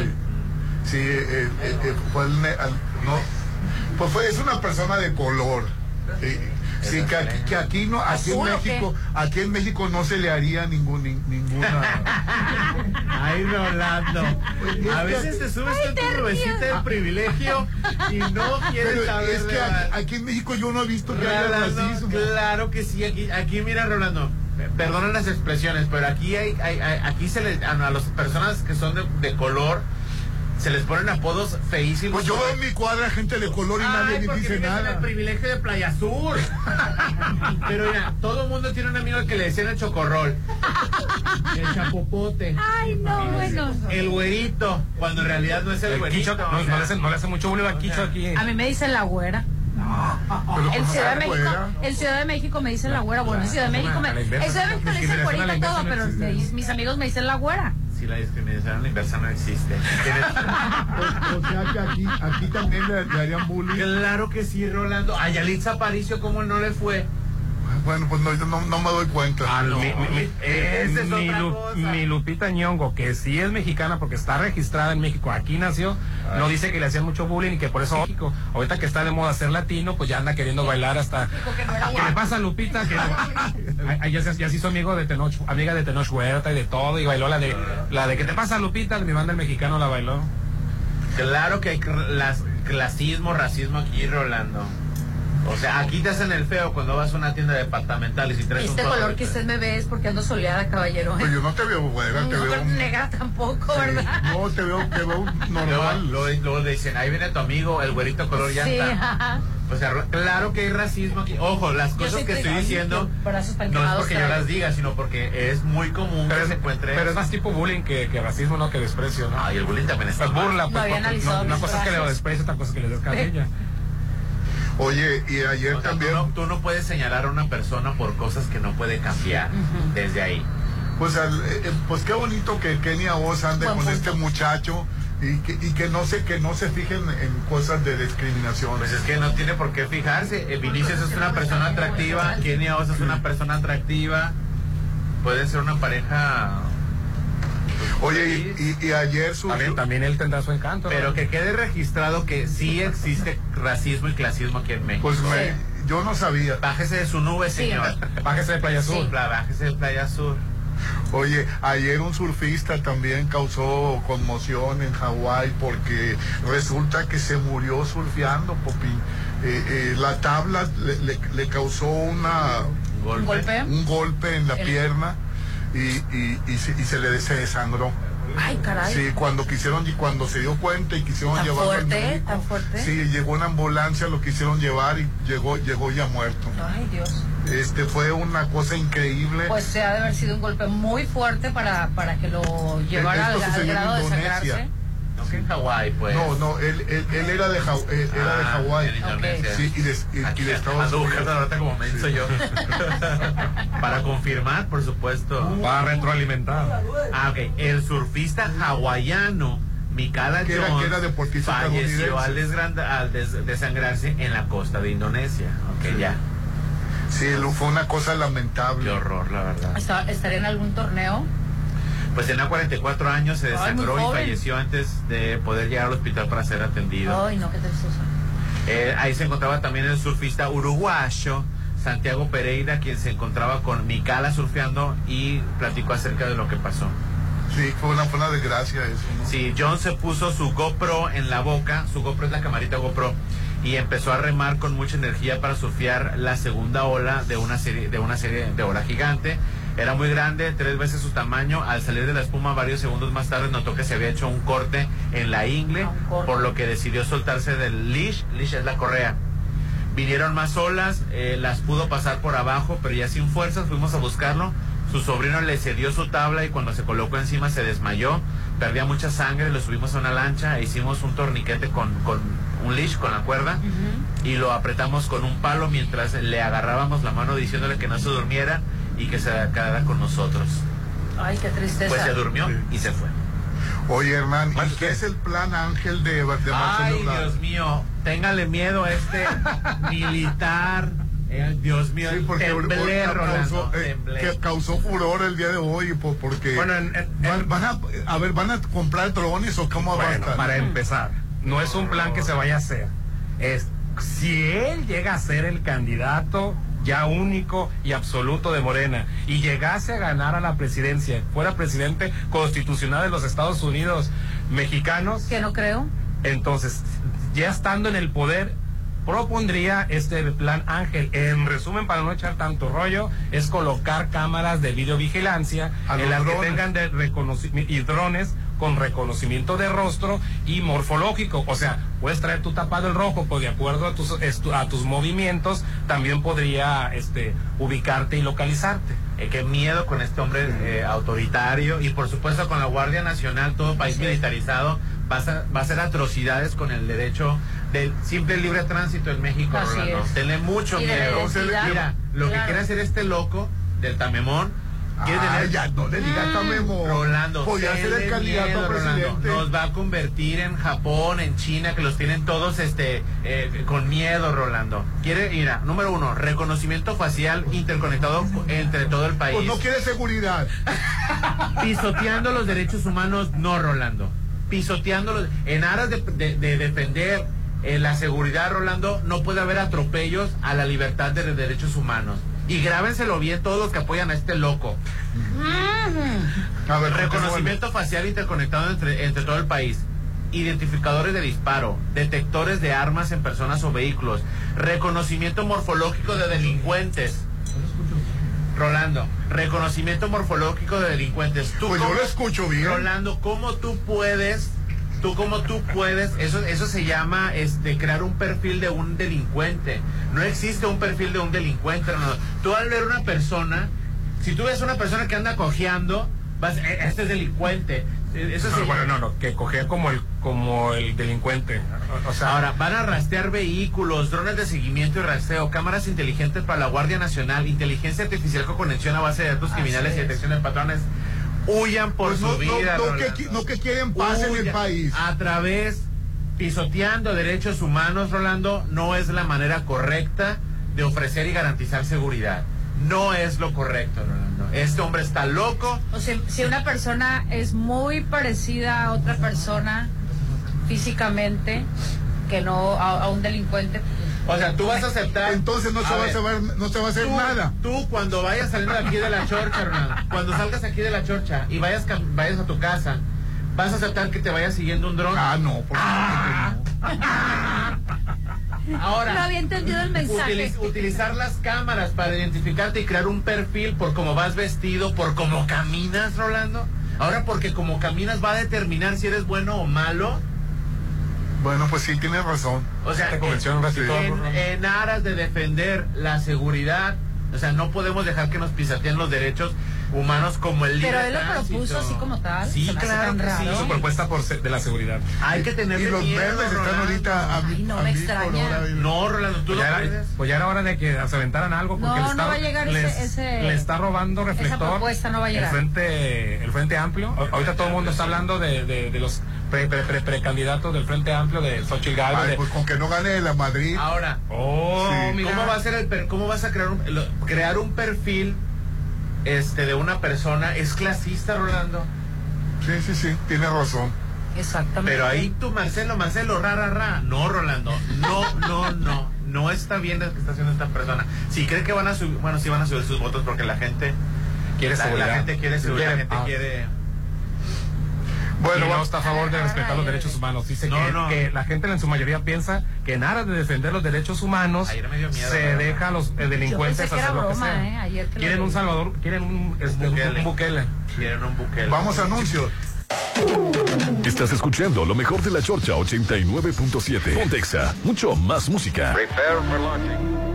sí eh, eh, eh, fue el ne- al- no pues fue, es una persona de color Eh, sí que aquí, que aquí no aquí en. México aquí en México no se le haría ningún nin- ninguna <laughs> Ay, Rolando. A veces te subes Ay, te tu nubecita del privilegio y no quieres pero saber es de que la- aquí, en México yo no he visto que haya racismo claro que sí, aquí, aquí mira Rolando, perdonen las expresiones, pero aquí hay, hay- hay- aquí se les, a a las personas que son de, de color, se les ponen apodos feísimos. pues yo veo en mi cuadra gente de color y nadie Ay, ni porque dice nada el privilegio de Playa Sur. <laughs> Pero mira, todo el mundo tiene un amigo que le decían el chocorrol. El chapopote. Ay, no, bueno. El güerito, cuando en realidad no es el, El güerito. Quicho, no, no le hace, no le hace mucho bullying al Quicho aquí. A mí me dicen la güera. Pero En pues, Ciudad de México, en Ciudad de México me dicen la güera. Bueno, en Ciudad de México me, A en Ciudad de México le dicen a güerita todo, no pero existe. me- mis amigos me dicen la güera. Sí, la discriminación a la inversa no existe. o, o sea que aquí, aquí también le, le harían bullying claro que sí, Rolando. A Yalitza Aparicio, ¿cómo no le fue? Bueno pues no, yo no, no me doy cuenta Ah, no. mi, mi- mi- es mi otra Lu- cosa. mi Lupita Ñongo, que sí es mexicana porque está registrada en México, aquí nació, no dice que le hacían mucho bullying y que por eso México, ahorita que está de moda ser latino, pues ya anda queriendo bailar hasta... ¿Qué le pasa a Lupita? Que <laughs> ya, se- ya se hizo amigo de Tenoch, amiga de Tenoch Huerta y de todo, y bailó la de la de ¿Qué te pasa Lupita? De mi banda el mexicano la bailó. Claro que hay clasismo, racismo aquí, Rolando. O sea, aquí te hacen el feo cuando vas a una tienda departamental y si traes Este un color que usted me ve es porque ando soleada, caballero. pues yo no te veo te No, veo negra tampoco, ¿verdad? no te veo te veo <laughs> normal luego, luego le dicen, ahí viene tu amigo, el güerito color Sí, llanta. ajá. O sea, ro- claro que hay racismo aquí. Ojo, las cosas que estoy diciendo no es porque yo las diga, sino porque es muy común Pero que es, se encuentre. pero es más tipo bullying que, que racismo, no que desprecio, ¿no? Ay, el bullying también está Pues burla, No pues, analizado no- una cosa es que le desprecio, otra cosa es que le des carrilla. <laughs> oye y ayer O sea, también tú, no, tú no puedes señalar a una persona por cosas que no puede cambiar desde ahí. Pues, al- eh, eh, pues qué bonito que Kenia Oz ande Buen con punto. este muchacho y que, y que no se que no se fijen en cosas de discriminación. Pues es que no tiene por qué fijarse. Eh, Vinicius es una persona atractiva, Kenia Oz es una persona atractiva. Pueden ser una pareja. Oye, y, y- y ayer su También, también él tendrá su encanto. Pero ¿no? que quede registrado que sí existe racismo y clasismo aquí en México. pues me- yo no sabía. Bájese de su nube, señor. Bájese de Playa Sur. Sí. Bájese de Playa Sur. Oye, ayer un surfista también causó conmoción en Hawái porque resulta que se murió surfeando, Popín. Eh, eh, la tabla le, le- le causó una Golpe. ¿Golpe? un golpe en la El- pierna y, y- y se, y se le se desangró. Ay, caray. Sí, cuando quisieron y cuando se dio cuenta y quisieron llevarlo al fuerte, médico, tan fuerte. Sí, llegó una ambulancia, lo quisieron llevar y llegó llegó ya muerto. Ay, Dios. Este fue una cosa increíble. Pues se ha de haber sido un golpe muy fuerte para, para que lo llevara al, Esto al en grado de sangrarse. No que en Hawái, pues. No, no, él, él, él era de, Haw- él era de Ah, Hawái. Indonesia. Sí, y de, y- y Aquí de Estados Unidos. ahorita como menso Sí. yo. <laughs> Para confirmar, por supuesto. Para retroalimentar. Ah, ok. El surfista hawaiano Mikala Que era- Jones que era deportista falleció al, desgranda- al des- desangrarse en la costa de Indonesia. Ok, ya. Sí, lo- fue una cosa lamentable. Qué horror, la verdad. ¿Está- ¿Estaría en algún torneo? Pues tenía 44 años, se Ay, desangró y falleció antes de poder llegar al hospital para ser atendido. Ay, no, qué tristeza. Eh, ahí se encontraba también el surfista uruguayo Santiago Pereira, quien se encontraba con Mikala surfeando y platicó acerca de lo que pasó. Sí, fue una, fue una desgracia eso. ¿no? Sí, John se puso su GoPro en la boca, su GoPro es la camarita GoPro, y empezó a remar con mucha energía para surfear la segunda ola de una serie de una serie de ola gigante. Era muy grande, tres veces su tamaño. Al salir de la espuma varios segundos más tarde notó que se había hecho un corte en la ingle, por lo que decidió soltarse del leash. Leash es la correa. Vinieron más olas, eh, las pudo pasar por abajo, pero ya sin fuerzas fuimos a buscarlo. Su sobrino le cedió su tabla y cuando se colocó encima se desmayó, perdía mucha sangre, lo subimos a una lancha e hicimos un torniquete con, con un leash, con la cuerda, y lo apretamos con un palo mientras le agarrábamos la mano diciéndole que no se durmiera y que se quedara con nosotros. Ay, qué tristeza. Pues se durmió y se fue. Oye, Hernán, ¿y qué es el plan Ángel de, de Marcelo Ay, Ebrard? Dios mío, téngale miedo a este <laughs> militar. Eh, Dios mío, Sí, porque Rolando, causó, eh, que causó furor el día de hoy po- porque Bueno, en- en- van, van a, a ver, van a comprar drones o cómo va a Bueno, para empezar, no es un plan que se vaya a hacer. Es si él llega a ser el candidato ya único y absoluto de Morena y llegase a ganar a la presidencia, fuera presidente constitucional de los Estados Unidos mexicanos, Que no creo. entonces ya estando en el poder propondría este plan Ángel. En resumen, para no echar tanto rollo, es colocar cámaras de videovigilancia A en las que tengan de reconocimiento y drones con reconocimiento de rostro y morfológico. O sea, puedes traer tu tapado el rojo, pues de acuerdo a tus, estu- a tus movimientos, también podría este, ubicarte y localizarte. Eh, qué miedo con este hombre eh, autoritario y por supuesto con la Guardia Nacional, todo país militarizado, va a, va a hacer atrocidades con el derecho del simple libre tránsito en México, Así Rolando. es. Tenle mucho miedo. Mira, lo que quiere hacer este loco del Tamemón, Ah, ya, no le digas Tamemón. Rolando, Podría ser el candidato a Rolando. Nos va a convertir en Japón, en China, que los tienen todos este eh, con miedo, Rolando. Quiere, mira, número uno, reconocimiento facial interconectado entre todo el país. Pues no quiere seguridad. <laughs> Pisoteando los derechos humanos, no, Rolando. Pisoteando los... En aras de, de- de defender eh, la seguridad, Rolando, no puede haber atropellos a la libertad de los derechos humanos. Y grábenselo bien todos los que apoyan a este loco. A ver, Reconocimiento facial interconectado entre, entre todo el país. Identificadores de disparo, detectores de armas en personas o vehículos, reconocimiento morfológico de delincuentes. Rolando, reconocimiento morfológico de delincuentes. ¿Tú Pues yo lo escucho bien. Rolando, ¿cómo tú puedes, tú cómo tú puedes, eso, eso se llama este, crear un perfil de un delincuente. No existe un perfil de un delincuente. Rolando. Tú al ver una persona, si tú ves una persona que anda cojeando, vas, "Eh, este es delincuente. Eh, Eso No, bueno, no, no, que cogea como el, como el delincuente. O sea, Ahora, van a rastrear vehículos, drones de seguimiento y rastreo, cámaras inteligentes para la Guardia Nacional, inteligencia artificial con conexión a base de datos criminales y detección de patrones. Huyan por Pues su no, no, vida. no que, qui- no que quieren paz en el país. A través, pisoteando derechos humanos, Rolando, no es la manera correcta de ofrecer y garantizar seguridad. No es lo correcto, Rolando. Este hombre está loco. O sea, si una persona es muy parecida a otra persona físicamente, que no a, a un delincuente. O sea, tú vas a aceptar. Entonces no se, va, ver, a saber- no se va a hacer tú, nada. Tú cuando vayas saliendo de aquí de la chorcha, Ronaldo, cuando salgas aquí de la chorcha y vayas vayas a tu casa, vas a aceptar que te vaya siguiendo un dron. Ah, no, por <laughs> Ahora, No había entendido el mensaje. utiliz- utilizar las cámaras para identificarte y crear un perfil por cómo vas vestido, por cómo caminas, Rolando. Ahora, porque como caminas va a determinar si eres bueno o malo. Bueno, pues sí, tienes razón. O sea, en, en aras de defender la seguridad, o sea, no podemos dejar que nos pisateen los derechos. Humanos como el Pero libre él lo propuso así como tal. Sí, claro sí. Su propuesta por se- de la seguridad. Hay que tener Y los miedo, verdes están ahorita a, Ay, no a me por extraña. No, Rolando, tú Pues lo ya, era, pues ya era hora de que se aventaran algo porque No, le no está, va a llegar les- ese- ese- le está robando esa reflector. propuesta no va a llegar. El frente, el frente amplio. Ahorita todo el mundo está hablando de, de, de los pre, pre, pre- precandidatos del frente amplio de Xochitl de- pues con que no gane la Madrid. Ahora, Oh, Sí. ¿cómo va a ser el per- cómo vas a crear un crear un perfil este de una persona es clasista, Rolando? Sí, sí, sí, tiene razón. Exactamente. Pero ahí tú, Marcelo, Marcelo, ra, ra, ra. No, Rolando. No, no, no. No está bien lo que está haciendo esta persona. Si cree que van a subir, bueno, sí van a subir sus votos porque la gente Quiere la, seguridad. la gente quiere seguridad, la gente paz. quiere. Bueno, no está a favor de respetar los derechos humanos. Dice No, que, no. que la gente en su mayoría piensa que en aras de defender los derechos humanos miedo, se ¿verdad? deja a los eh, delincuentes hacer lo que sea. ¿eh? Que quieren un Salvador, quieren un, este, un- Bukele. un Bukele. Quieren un buque. vamos a anuncios. Estás escuchando lo mejor de la Chorcha 89.7. Pontexa, mucho más música. Perdón,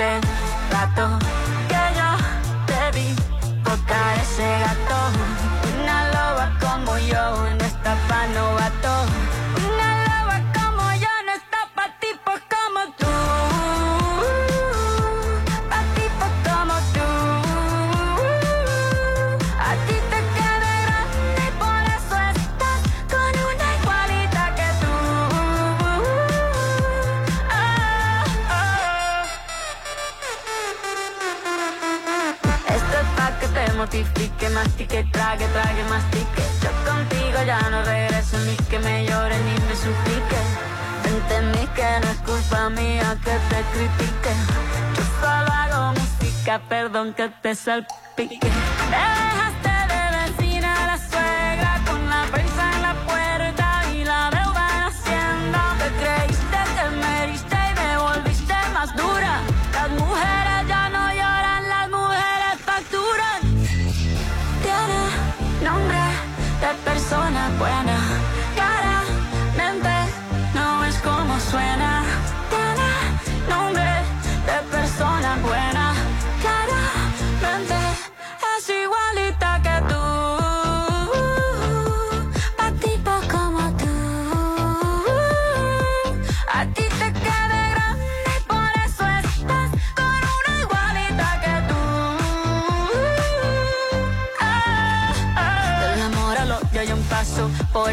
hace mastique, trague, trague, mastique. Yo contigo ya no regreso ni que me llore ni me suplique. Entendí que no es culpa mía que te critique. Yo solo hago música, perdón que te salpique. Me de persona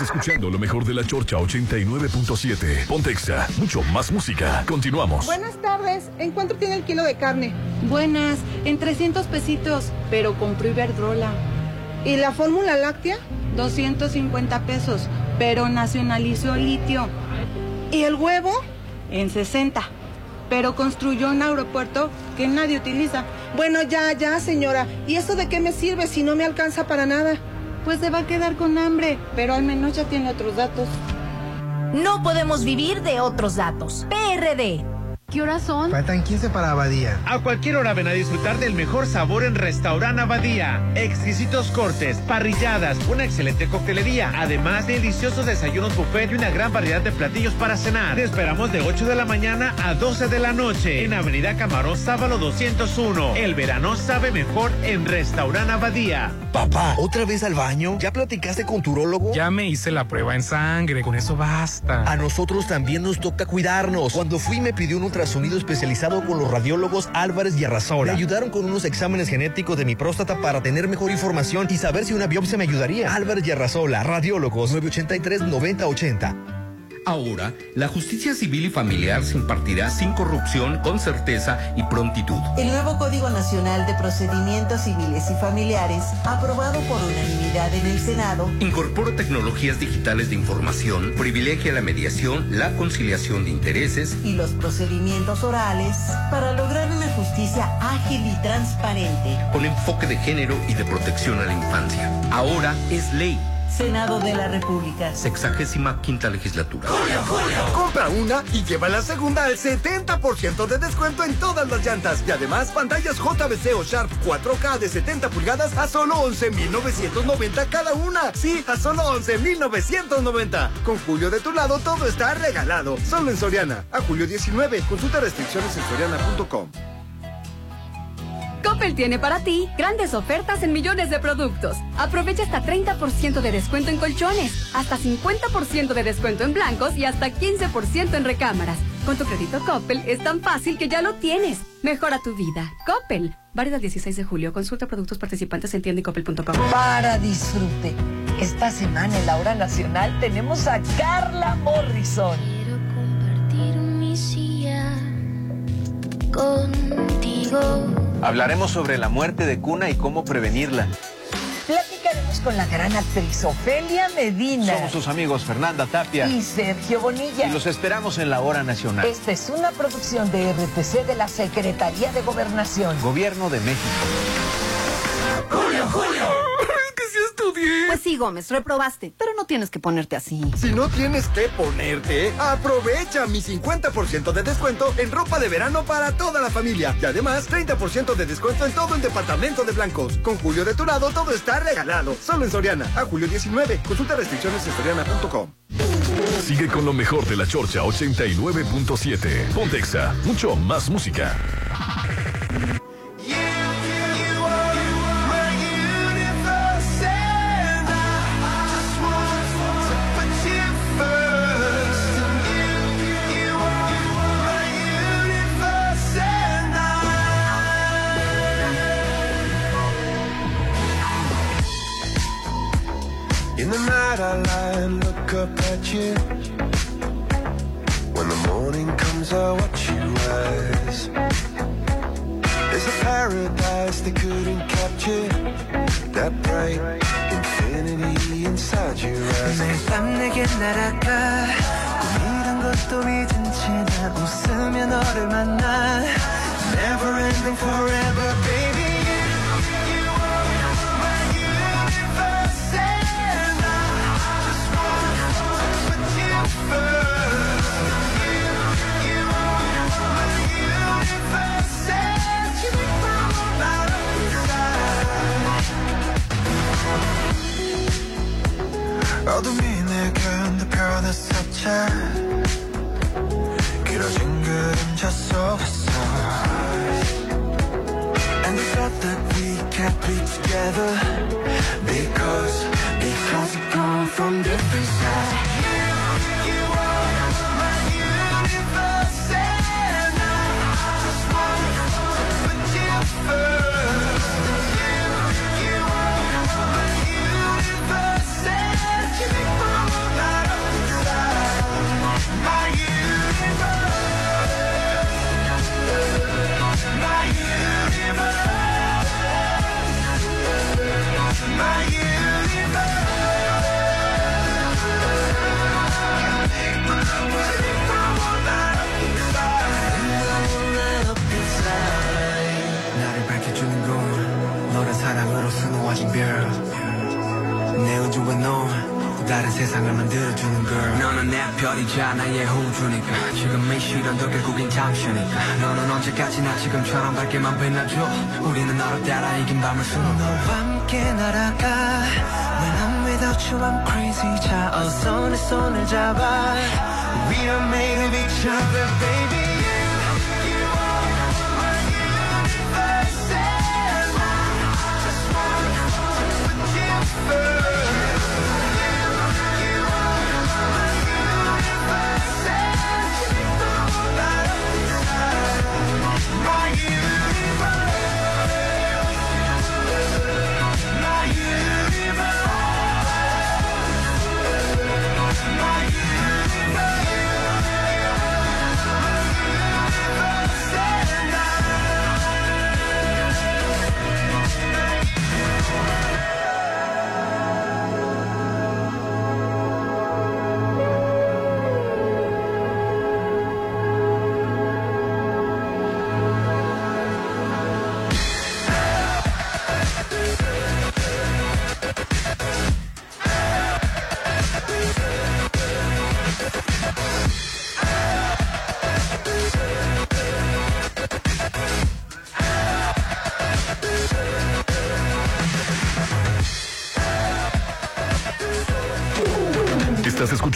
Estás escuchando lo mejor de la Chorcha 89.7. Pontexa, mucho más música. Continuamos. Buenas tardes. ¿En cuánto tiene el kilo de carne? Buenas, en 300 pesitos, pero compró Iberdrola. ¿Y la fórmula láctea? 250 pesos, pero nacionalizó litio. ¿Y el huevo? en 60. Pero construyó un aeropuerto que nadie utiliza. Bueno, ya, ya, señora. ¿Y eso de qué me sirve si no me alcanza para nada? Pues se va a quedar con hambre, pero al menos ya tiene otros datos. No podemos vivir de otros datos. PRD. ¿Qué horas son? Faltan 15 para Abadía. A cualquier hora ven a disfrutar del mejor sabor en Restaurant Abadía. Exquisitos cortes, parrilladas, una excelente coctelería, además de deliciosos desayunos buffet y una gran variedad de platillos para cenar. Te esperamos de 8 de la mañana a 12 de la noche en Avenida Camarón Sábalo 201. El verano sabe mejor en Restaurant Abadía. Papá, ¿otra vez al baño? ¿Ya platicaste con tu urólogo? Ya me hice la prueba en sangre, con eso basta. A nosotros también nos toca cuidarnos. Cuando fui me pidió un ultrasonido especializado con los radiólogos Álvarez y Arrasola. Me ayudaron con unos exámenes genéticos de mi próstata para tener mejor información y saber si una biopsia me ayudaría. Álvarez y Arrasola, radiólogos 983-9080. Ahora, la justicia civil y familiar se impartirá sin corrupción, con certeza y prontitud. El nuevo Código Nacional de Procedimientos Civiles y Familiares, aprobado por unanimidad en el Senado, Incorpora tecnologías digitales de información, privilegia la mediación, la conciliación de intereses y los procedimientos orales para lograr una justicia ágil y transparente. con enfoque de género y de protección a la infancia. Ahora es ley. Senado de la República. Sexagésima quinta legislatura. Compra una y lleva la segunda al 70% de descuento en todas las llantas. Y además, pantallas JBC o Sharp 4K de 70 pulgadas a solo 11,990 cada una. Sí, a solo 11,990. Con Julio de tu lado, todo está regalado. Solo en Soriana. A julio 19. Consulta restricciones en soriana.com. Coppel tiene para ti grandes ofertas en millones de productos. Aprovecha hasta 30% de descuento en colchones, hasta 50% de descuento en blancos y hasta 15% en recámaras. Con tu crédito Coppel es tan fácil que ya lo tienes. Mejora tu vida. Coppel. Válido el 16 de julio. Consulta productos participantes en tienda y coppel.com. Para disfrute. Esta semana en la hora nacional tenemos a Carla Morrison. mi silla contigo. Hablaremos sobre la muerte de cuna y cómo prevenirla. Platicaremos con la gran actriz Ofelia Medina. Somos sus amigos Fernanda Tapia. Y Sergio Bonilla. Y los esperamos en la hora nacional. Esta es una producción de RTC de la Secretaría de Gobernación. Gobierno de México. ¡Julio, Julio! Pues sí, Gómez, reprobaste, pero no tienes que ponerte así. Si no tienes que ponerte, aprovecha mi 50% de descuento en ropa de verano para toda la familia. Y además, 30% de descuento en todo el departamento de blancos. Con Julio de tu lado, todo está regalado. Solo en Soriana. A julio 19. Consulta restricciones en soriana.com. Sigue con lo mejor de la Chorcha 89.7. Pontexa, mucho más música. at you. When the morning comes I watch you rise. There's a paradise they couldn't capture. That bright infinity inside your eyes. 매일 밤 내게 날아가 꿈이란 것도 잊은 채 난 웃으며 너를 만나 Never ending forever 변했었지 길어진 그림자 속에서 And the thought that we can't be together Because, because we come from different sides 세상을 만들어주는 girl 너는 내 별이자 나의 호주니까. 지금 이 시련 도 결국엔 잠시니까. 너는 언제까지나 지금처럼 밝게만 빛나줘. 우리는 너를 따라 이긴 밤을 수놓 너와 함께 날아가. When I'm without you I'm crazy. 자 어서 내 손을 잡아. We are made of each other baby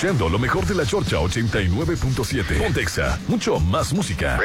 escuchando lo mejor de la Chorcha 89.7. Pontexa, mucho más música.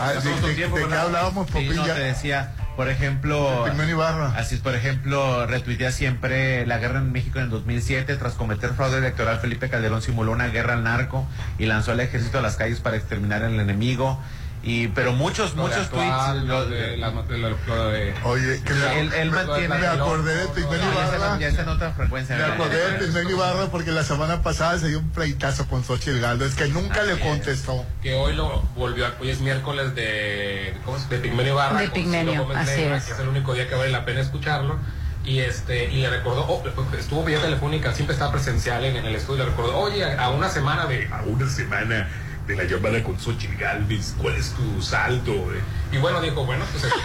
Ah, ¿de- de- de qué hablábamos, Sí, no, Popilla? te decía, por ejemplo, De así es, por ejemplo, retuitea siempre la guerra en México en el 2007, tras cometer fraude electoral, Felipe Calderón simuló una guerra al narco y lanzó al ejército a las calles para exterminar al enemigo. Y, pero muchos, Lo muchos tweets. lo de la- lo- lo de- Oye, que me, él, mantiene. me acordé de Pigmeo Ya está- Ibarra. Ya está en otra frecuencia. Me acordé de Pigmeo Ibarra porque la semana pasada se dio un pleitazo con Xochitl Galdo. Es que nunca le contestó. que hoy lo volvió a, hoy es miércoles de ¿cómo es? de Pigmenio Barra De Pigmenio, así es. que es el único día que vale la pena escucharlo y este y le recordó oh, estuvo vía telefónica siempre estaba presencial en, en el estudio le recordó oye a, a una semana de a una semana de la llamada con Xochitl Galvez cuál es tu saldo eh?" y bueno dijo bueno pues este,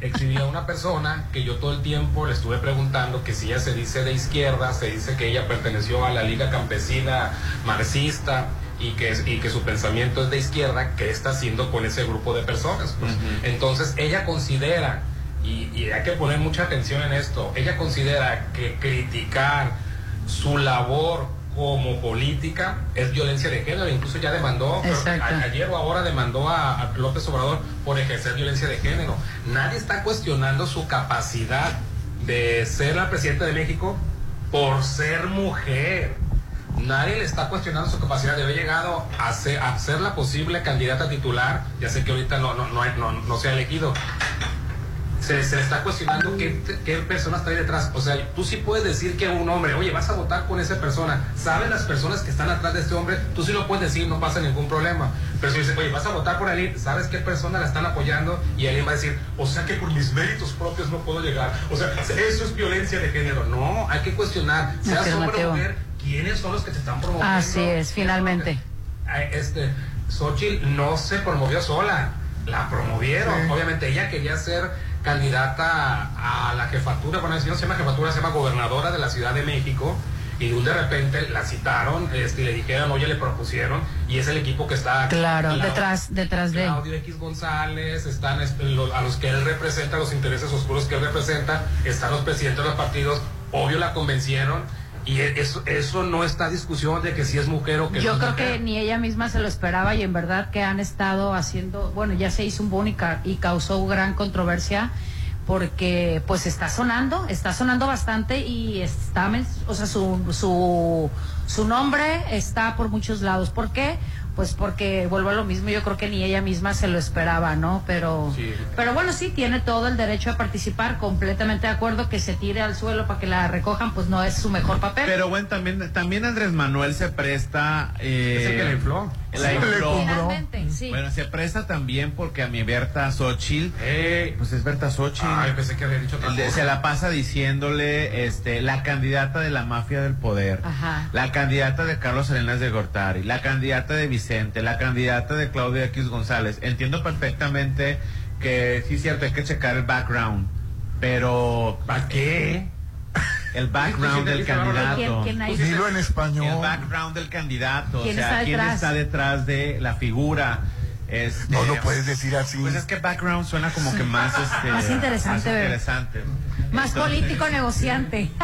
<laughs> exhibió a una persona que yo todo el tiempo le estuve preguntando que si ella se dice de izquierda se dice que ella perteneció a la liga campesina marxista y que, es- y que su pensamiento es de izquierda, ¿qué está haciendo con ese grupo de personas? Pues, Entonces ella considera, y, y hay que poner mucha atención en esto, ella considera que criticar su labor como política es violencia de género, incluso ya demandó, a- ayer o ahora demandó a, a López Obrador por ejercer violencia de género. Nadie está cuestionando su capacidad de ser la presidenta de México por ser mujer. Nadie le está cuestionando su capacidad de haber llegado a ser, a ser la posible candidata titular. Ya sé que ahorita no, no, no, no, no se ha elegido. Se, está cuestionando qué, qué persona está ahí detrás. O sea, tú sí puedes decir que un hombre, oye, vas a votar con esa persona. ¿Saben las personas que están atrás de este hombre? Tú sí lo puedes decir, no pasa ningún problema. Pero si dices, oye, vas a votar por alguien, ¿sabes qué persona la están apoyando? Y alguien va a decir, o sea que por mis méritos propios no puedo llegar. O sea, eso es violencia de género. No, hay que cuestionar. Seas hombre o mujer, ¿quiénes son los que te están promoviendo? Así es, finalmente. Ay, este, Xochitl no se promovió sola, la promovieron. Sí. Obviamente ella quería ser candidata a la jefatura, bueno, si no se llama jefatura, se llama gobernadora de la Ciudad de México. Y de un de repente la citaron este, y le dijeron, oye, le propusieron, y es el equipo que está Claro, detrás, detrás de. Claudio X González, están este, a los que él representa, los intereses oscuros que él representa, están los presidentes de los partidos, obvio la convencieron, y e- eso, eso no está discusión de que si es mujer o que Yo no creo mujer. que ni ella misma se lo esperaba y en verdad que han estado haciendo, bueno, ya se hizo un boom y, ca- y causó gran controversia porque pues está sonando, está sonando bastante y está, o sea, su, su, su nombre está por muchos lados. ¿Por qué? Pues porque vuelvo a lo mismo, yo creo que ni ella misma se lo esperaba, ¿no? Pero, Sí. pero bueno, sí, tiene todo el derecho a participar, completamente de acuerdo que se tire al suelo para que la recojan, pues no es su mejor papel. Pero bueno, también, también Andrés Manuel se presta. eh, Es el que la infló. La Sí, le infló. sí. Bueno, se presta también porque a mi Berta Xochitl, Ey. pues es Berta Xochitl. Ay, pensé que había dicho otra El de- cosa. se la pasa diciéndole este la candidata de la mafia del poder, Ajá. la candidata de Carlos Salinas de Gortari, la candidata de Vicente, la candidata de Claudia X González. Entiendo perfectamente que sí es cierto, hay que checar el background, pero ¿Para qué? <laughs> el background del candidato. ¿Quién- quién? Dilo en español. El background del candidato. ¿Quién o sea, está quién detrás? está detrás de la figura. Este, No lo puedes decir así. Pues es que background suena como que más, <laughs> este, Más interesante, más interesante. Más Entonces, político negociante. <laughs>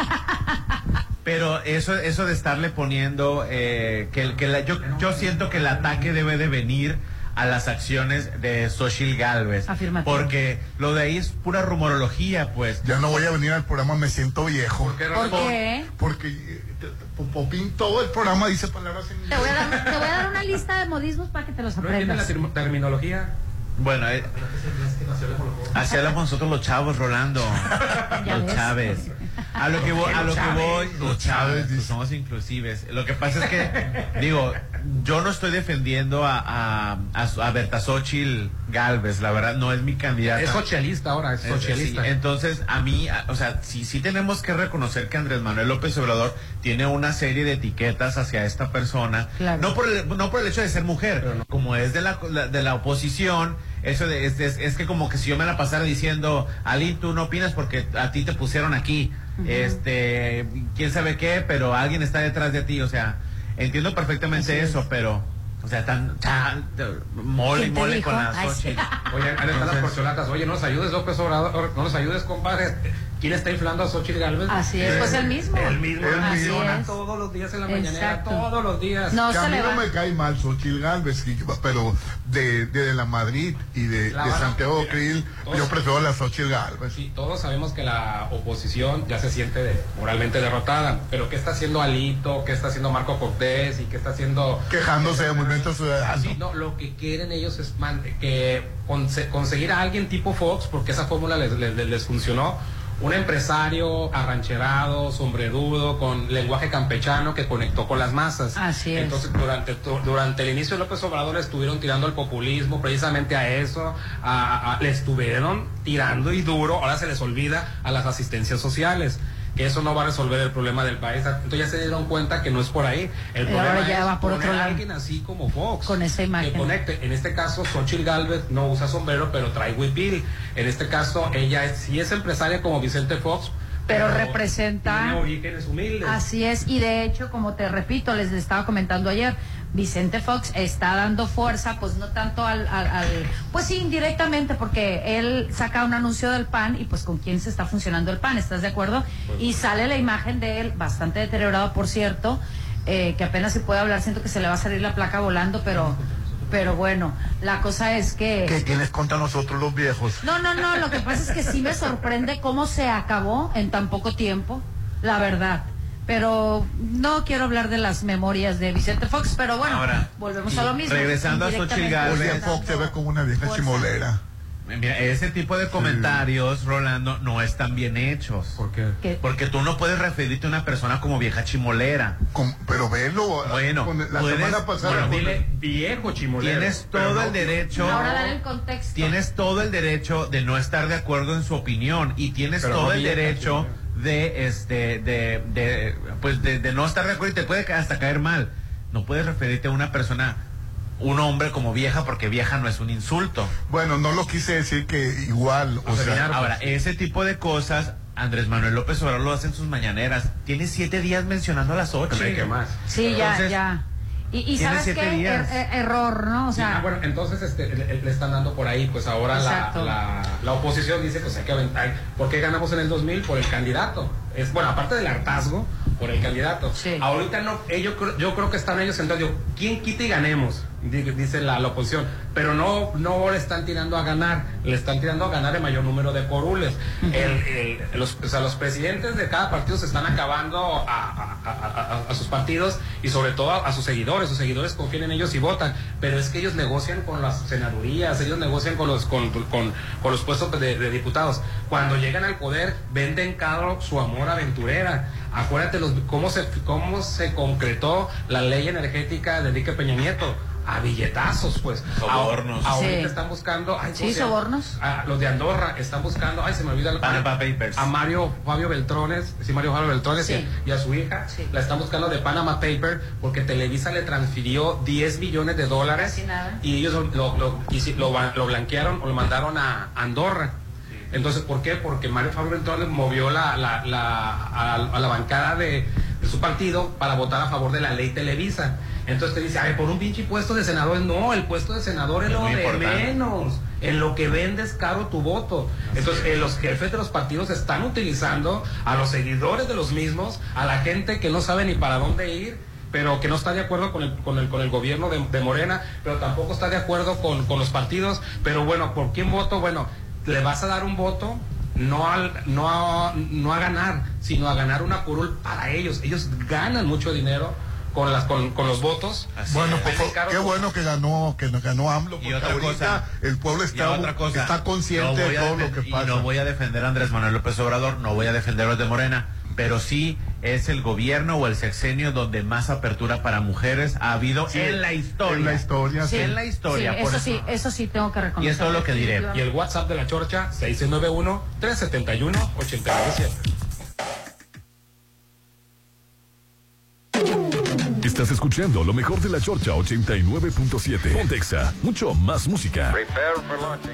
Pero eso, eso de estarle poniendo eh, que, que la- yo, yo siento que el ataque debe de venir a las acciones de Xochitl Galvez. Afirmativo. Porque lo de ahí es pura rumorología, pues. Ya no voy a venir al programa, me siento viejo. ¿Por ¿Por qué? Porque eh, Popín todo el programa dice palabras en Te voy, a dar, te voy a dar una lista de modismos para que te los ¿No entiendes la aprendas. term- terminología? Bueno, eh, así hablamos nosotros los chavos, Rolando. <laughs> Los ves. Chávez. A lo que voy, a lo que voy, Los Chávez, somos inclusives. Lo que pasa es que, digo, yo no estoy defendiendo a, a, a, su- a Berta Xochitl Galvez, la verdad, no es mi candidata. Es socialista ahora, es Es- socialista. sí, entonces, a mí, a- o sea, sí, sí tenemos que reconocer que Andrés Manuel López Obrador tiene una serie de etiquetas hacia esta persona. Claro. No, por el, no por el hecho de ser mujer, como es de la, la- de la oposición, eso de, es, es- es que como que si yo me la pasara diciendo, Ali, tú no opinas porque a ti te pusieron aquí, este, quién sabe qué, pero alguien está detrás de ti, o sea, entiendo perfectamente eso, pero, o sea, tan, tan- mole y ¿Quién te mole dijo? con la Ay, sí. Xochitl. Oye, ahí están las porcholatas. Oye, no nos ayudes, López Obrador. No nos ayudes, compadre. ¿Quién está inflando a Xochitl Galvez? Así es, pues el mismo. El mismo. El es. todos los días en la mañanera. Exacto. Todos los días. No Que a se mí le no va. me cae mal Xochitl Galvez, y- pero de, de, la Madrid y de, La de Santiago mira, Krill, todos- yo prefiero a la Xochitl Galvez. Sí, todos sabemos que la oposición ya se siente de- moralmente derrotada. Pero ¿qué está haciendo Alito? ¿Qué está haciendo Marco Cortés? ¿Y qué está haciendo Quejándose de Movimiento Ciudadano. Sí, no, lo que quieren ellos es man- que conse- conseguir a alguien tipo Fox, porque esa fórmula les, les- les funcionó. Un empresario arrancherado, sombrerudo, con lenguaje campechano que conectó con las masas. Así es. Entonces, durante, durante el inicio de López Obrador le estuvieron tirando al populismo, precisamente a eso, a- a- le estuvieron tirando y duro, ahora se les olvida a las asistencias sociales. Que eso no va a resolver el problema del país. Entonces ya se dieron cuenta que no es por ahí. El problema ya es va por poner otro a lado. alguien así como Fox. Con esa imagen. Que conecte. En este caso, Xochitl Galvez no usa sombrero, pero trae huipil. En este caso, ella es, sí es empresaria como Vicente Fox. Pero representa- Tiene orígenes humildes. Así es, y de hecho, como te repito, les estaba comentando ayer, Vicente Fox está dando fuerza, pues no tanto al, al- al- pues sí, indirectamente, porque él saca un anuncio del PAN y pues con quién se está funcionando el PAN, ¿estás de acuerdo? Y sale la imagen de él, bastante deteriorado, por cierto, eh, que apenas si puede hablar, siento que se le va a salir la placa volando, pero, pero bueno, la cosa es que... ¿Qué tienes contra nosotros los viejos? No, no, no, lo que pasa es que sí me sorprende cómo se acabó en tan poco tiempo, la verdad. Pero no quiero hablar de las memorias de Vicente Fox, pero bueno, Ahora, volvemos a lo mismo. regresando a Xochitl Gálvez. Fox se ve como una vieja Fuerza. chimolera. Mira, ese tipo de comentarios, Rolando, no están bien hechos. ¿Por qué? ¿Qué? Porque tú no puedes referirte a una persona como vieja chimolera. Con- pero velo. Bueno, con- la puedes- semana pasada. bueno, con- Dile viejo chimolero. Tienes todo no- el derecho. Ahora dar el contexto. Tienes todo el derecho de no estar de acuerdo en su opinión y tienes Pero todo no el derecho chimolera. De este de, de pues de, de no estar de acuerdo y te puede hasta caer mal. No puedes referirte a una persona un hombre como vieja porque vieja no es un insulto. Bueno, no lo quise decir que igual, o sea, Ahora, ese tipo de cosas Andrés Manuel López Obrador lo hace en sus mañaneras. Tiene siete días mencionando a las ocho. ¿qué más? Sí, ya, ya. Y, y sabes siete qué, días. Er- er- error, ¿no? O Sí, sea, ah, bueno, entonces este, le, le están dando por ahí, pues ahora la, la, la oposición dice, pues hay que aventar. ¿Por qué ganamos en el 2000? Por el candidato. Es, bueno, aparte del hartazgo, por el candidato. Sí. Ahorita no, ellos, yo creo que están ellos sentados, ¿quién quita y ganemos? Di- Dice la, la oposición. Pero no, no le están tirando a ganar, le están tirando a ganar el mayor número de corules. El- el- los, o sea, los presidentes de cada partido se están acabando a, a- a- sus partidos y sobre todo a, a sus seguidores. Sus seguidores confían en ellos y votan. Pero es que ellos negocian con las senadurías, ellos negocian con los, con, con- con los puestos de, de diputados. Cuando llegan al poder, venden caro su amor aventurera. Acuérdate los, cómo, se, cómo se concretó la ley energética de Enrique Peña Nieto. A billetazos, pues. Sobornos. A- Ahorita Sí. están buscando. ay, ¿cómo Sí, sobornos. Ah, los de Andorra están buscando. Ay, se me olvida el Panama Papers. A Mario Fabio Beltrones. Sí, Mario Fabio Beltrones Sí. y, y a su hija. Sí. La están buscando de Panama Paper porque Televisa le transfirió 10 millones de dólares. Nada. Y ellos lo, lo, lo, blanquearon o lo mandaron a Andorra. Entonces, ¿por qué? Porque Mario Fabio entonces movió la, la, la- a, a la bancada de, de su partido para votar a favor de la ley Televisa. Entonces te dice, ay, por un pinche puesto de senador. No, el puesto de senador es, Es lo de importante. menos. En lo que vendes caro tu voto. Entonces, eh, los jefes de los partidos están utilizando a los seguidores de los mismos, a la gente que no sabe ni para dónde ir, pero que no está de acuerdo con el, con el, con el gobierno de, de Morena, pero tampoco está de acuerdo con, con los partidos. Pero bueno, ¿por quién voto? Bueno, le vas a dar un voto no, al, no, a, no a ganar, sino a ganar una curul para ellos. Ellos ganan mucho dinero con, las, con, con los votos. Bueno, Eh, pues, qué bueno que ganó, que ganó AMLO, porque otra ahorita cosa. el pueblo está, otra cosa, está consciente no de todo lo que y pasa. no voy a defender a Andrés Manuel López Obrador, no voy a defender a los de Morena, pero sí es el gobierno o el sexenio donde más apertura para mujeres ha habido Sí, en la historia. en la historia, Sí, sí. En la historia. Sí, por eso sí, eso sí tengo que reconocer. Y es todo lo que diré. Y el WhatsApp de la Chorcha, 691-371-897. Estás escuchando lo mejor de la Chorcha 89.7. Pontexa, mucho más música. Prepare for launching.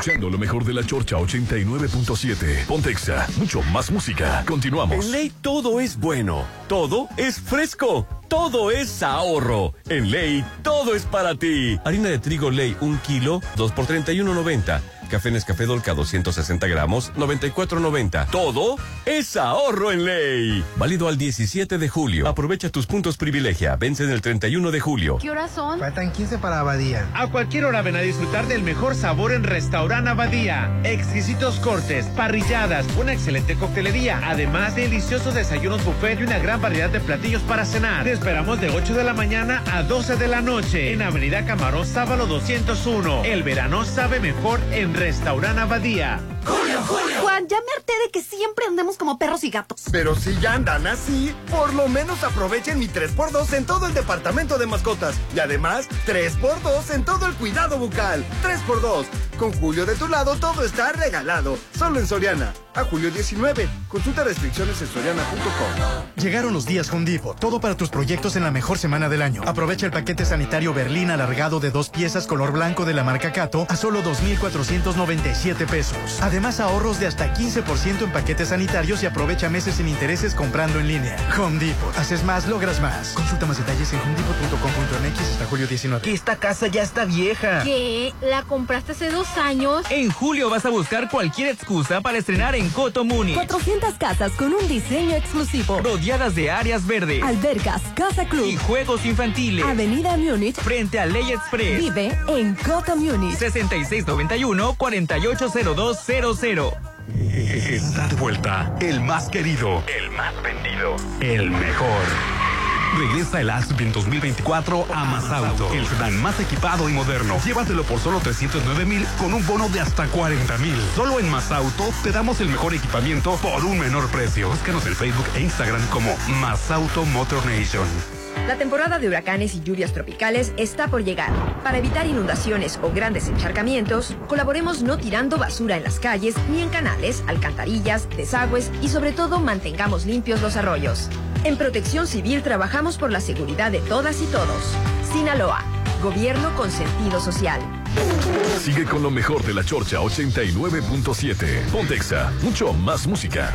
Escuchando lo mejor de la Chorcha 89.7. Pontexa, mucho más música. Continuamos. En ley todo es bueno, todo es fresco, todo es ahorro. En ley todo es para ti. Harina de trigo ley un kilo, 2 por 31.90. Café Nescafé Dolca 260 gramos, 94.90. Todo es ahorro en ley. Válido al 17 de julio. Aprovecha tus puntos privilegia. Vence en el 31 de julio. ¿Qué horas son? Faltan 15 para Abadía. A cualquier hora ven a disfrutar del mejor sabor en Restaurant Abadía. Exquisitos cortes, parrilladas, una excelente coctelería, además de deliciosos desayunos buffet y una gran variedad de platillos para cenar. Te esperamos de 8 de la mañana a 12 de la noche en Avenida Camarón Sábalo 201. El verano sabe mejor en Restaurant Abadía. De que siempre andemos como perros y gatos. Pero si ya andan así, por lo menos aprovechen mi 3x2 en todo el departamento de mascotas. Y además, 3x2 en todo el cuidado bucal. 3x2. Con Julio de tu lado, todo está regalado. Solo en Soriana. A julio 19. Consulta restricciones en soriana.com. Llegaron los días Home Depot. Todo para tus proyectos en la mejor semana del año. Aprovecha el paquete sanitario Berlín alargado de dos piezas color blanco de la marca Cato a solo 2,497 pesos. Además, ahorros de hasta 15% en paquetes sanitarios y aprovecha meses sin intereses comprando en línea. Home Depot. Haces más, logras más. Consulta más detalles en homedepot.com.mx hasta julio 19. Que esta casa ya está vieja. ¿Qué? ¿La compraste hace dos años? En julio vas a buscar cualquier excusa para estrenar en Coto Muni. 400 casas con un diseño exclusivo. Rodeadas de áreas verdes. Albercas, Casa Club. Y juegos infantiles. Avenida Múnich. Frente a Ley Express. Vive en Coto Múnich. 6691-480200. Está de vuelta. El más querido. El más vendido. El mejor. Regresa el Aspen 2024 a Masauto, el sedán más equipado y moderno. Llévatelo por solo 309 mil con un bono de hasta 40 mil. Solo en Masauto te damos el mejor equipamiento por un menor precio. Búscanos en Facebook e Instagram como Masauto Motor Nation. La temporada de huracanes y lluvias tropicales está por llegar. Para evitar inundaciones o grandes encharcamientos, colaboremos no tirando basura en las calles ni en canales, alcantarillas, desagües y sobre todo mantengamos limpios los arroyos. En Protección Civil trabajamos por la seguridad de todas y todos. Sinaloa, gobierno con sentido social. Sigue con lo mejor de la Chorcha 89.7. Pontexa, mucho más música.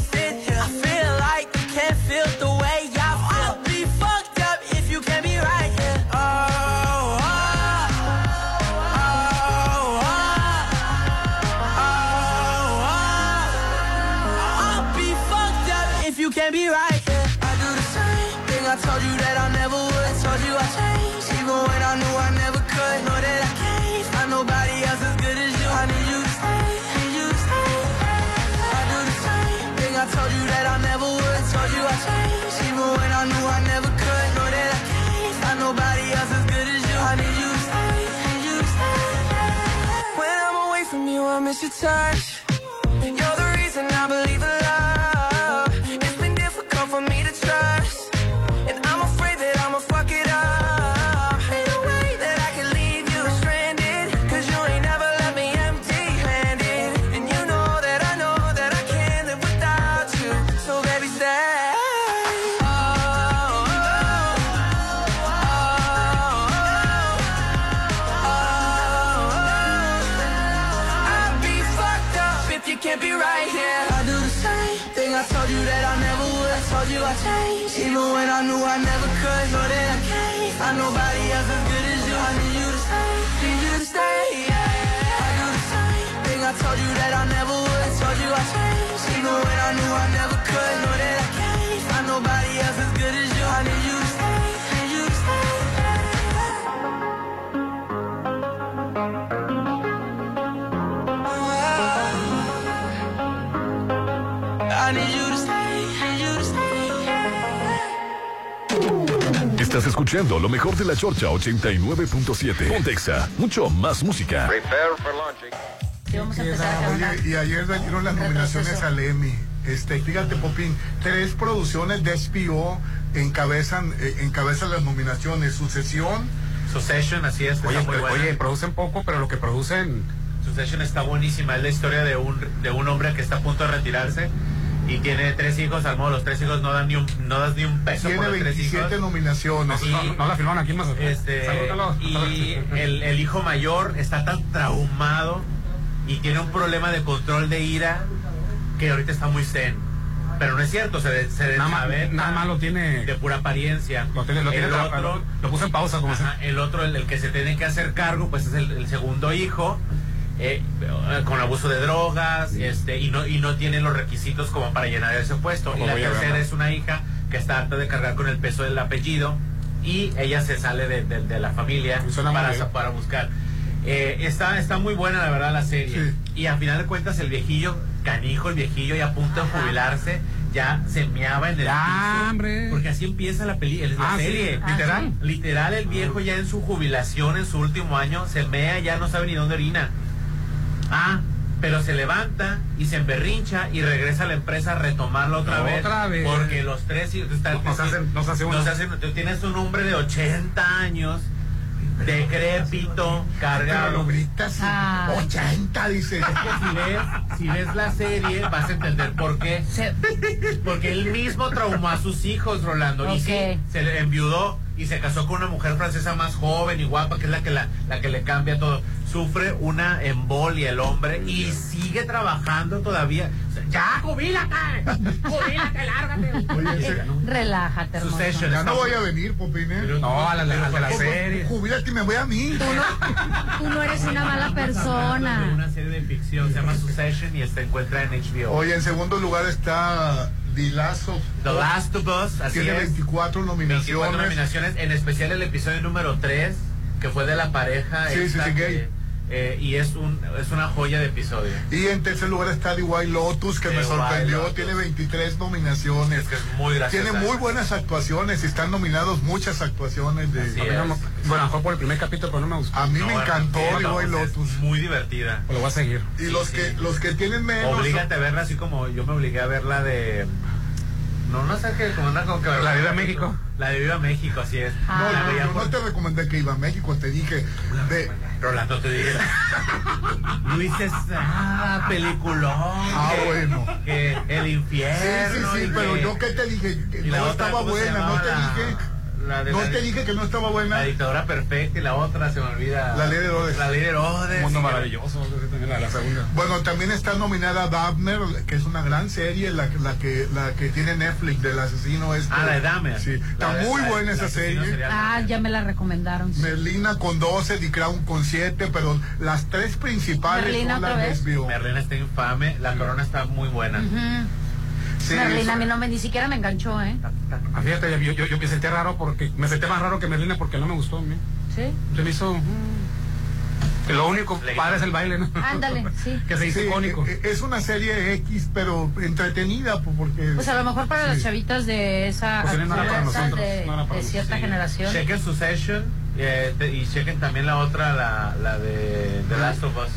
miss your touch. Estás escuchando lo mejor de la Chorcha 89.7. Pontexa, mucho más música. vamos a empezar a cantar. Oye, y ayer dieron las nominaciones al Emmy. Este, fíjate, Popín, tres producciones de HBO encabezan, eh, encabezan las nominaciones. Sucesión. Succession, así es. Oye, muy buena. oye, producen poco, pero lo que producen Succession está buenísima. Es la historia de un, de un hombre que está a punto de retirarse y tiene tres hijos. Al modo, los tres hijos no dan ni un, no das ni un peso Tiene por los tres 27 hijos. nominaciones. Y- No, no la firmaron aquí Mazatlán. Este, y el, el hijo mayor está tan traumado y tiene un problema de control de ira que ahorita está muy zen. Pero no es cierto, se, de- se Nada más- nada más lo tiene- de pura apariencia. Lo tiene, lo tiene el otro, lo puso en pausa como Ajá, el otro, el, el que se tiene que hacer cargo, pues es el, el segundo hijo, eh, con abuso de drogas, este, y no, y no tiene los requisitos como para llenar ese puesto. Como y la tercera es una hija que está harta de cargar con el peso del apellido y ella se sale de, de- de la familia para, buscar. Eh, está, está muy buena la verdad la serie. Y a final de cuentas el viejillo, canijo, el viejillo ya a punto de jubilarse, ya se meaba en el piso, Porque así empieza la peli, la Ah, sí, serie. literal. Literal, el viejo ya en su jubilación, en su último año, se mea, ya no sabe ni dónde orina. Ah, pero se levanta y se emberrincha y regresa a la empresa a retomarlo otra, vez. Otra vez. Porque los tres hijos están. Nos hacen- nos hace uno. nos hacen- tú tienes un hombre de 80 años, decrépito, cargado. Pero lo gritas, Ah. 80, dice. Es que si ves, si ves la serie, vas a entender por qué. Porque él mismo traumó a sus hijos, Rolando. Y sí, se le enviudó y se casó con una mujer francesa más joven y guapa, que es la que, la, la que le cambia todo. Sufre una embolia el hombre y sigue trabajando todavía. O sea, ya, jubílate. Jubílate, lárgate. <laughs> Relájate, hermano. Succession, Ya no voy a venir, Popine. No, a la, a la, la serie. Jubílate y me voy a mí. Tú no eres una mala persona. Una serie de ficción, se llama Succession y se encuentra en HBO. Oye, en segundo lugar está The Last of The Last of Us, así Tiene es. 24 nominaciones. 24 nominaciones, en especial el episodio número 3, que fue de la pareja. Sí, sí, esta sí, que, gay. Eh, y es, un, es una joya de episodio. Y en tercer lugar está The White Lotus, que The me sorprendió. Lotus. Tiene 23 nominaciones. Es que es muy graciosa. Tiene muy buenas actuaciones. y Están nominados muchas actuaciones de. Así A mí no me- bueno, mejor por el primer capítulo, pero no me gustó. A mí No, me encantó The White Lotus. Muy divertida. Lo voy a seguir. Y Sí, los sí. que los que tienen menos. Oblígate a verla así como yo me obligué a ver la de. No, no sé qué, como anda con que La de Viva México. La de Viva México, así es. No, La no, veía yo por- no te recomendé que iba a México, te dije de Rolando te dije. <laughs> Luis es ah, peliculón. Ah, que- bueno. Que el Sí, infierno. sí, sí, y pero que- yo que te dije no estaba ¿cómo se buena, no te dije, la de no la- te dije que no estaba buena. La dictadura perfecta y la otra se me olvida. La ley de Herodes. La ley de Herodes. Un mundo Sí, maravilloso. La, la segunda. Bueno, también está nominada Dahmer, que es una gran serie, la, la que la que tiene Netflix del asesino este. Ah, la de Dahmer. Sí, La está de- muy buena la esa serie. Ah, ya me la recomendaron. Merlina con 12, The Crown con 7, pero las tres principales Merlina son otra las. Merlina está infame, la corona está muy buena. Ujú. Sí, Merlina a mí no me, ni siquiera me enganchó, ¿eh? Ah, Fíjate, yo, yo, yo me sentí raro porque me sentí más raro que Merlina porque no me gustó a mí. Sí. Se me hizo. mm, Lo único padre es el baile, ¿no? Ándale, <laughs> sí. que se hizo Sí, icónico. eh, Es una serie X, pero entretenida, pues, porque... Pues a lo mejor para Sí. las chavitas de esa, Pues no era para de, nosotros, de- no era para de cierta Sí. generación. Chequen Succession eh, te- y chequen también la otra, la, la de The Last of Us.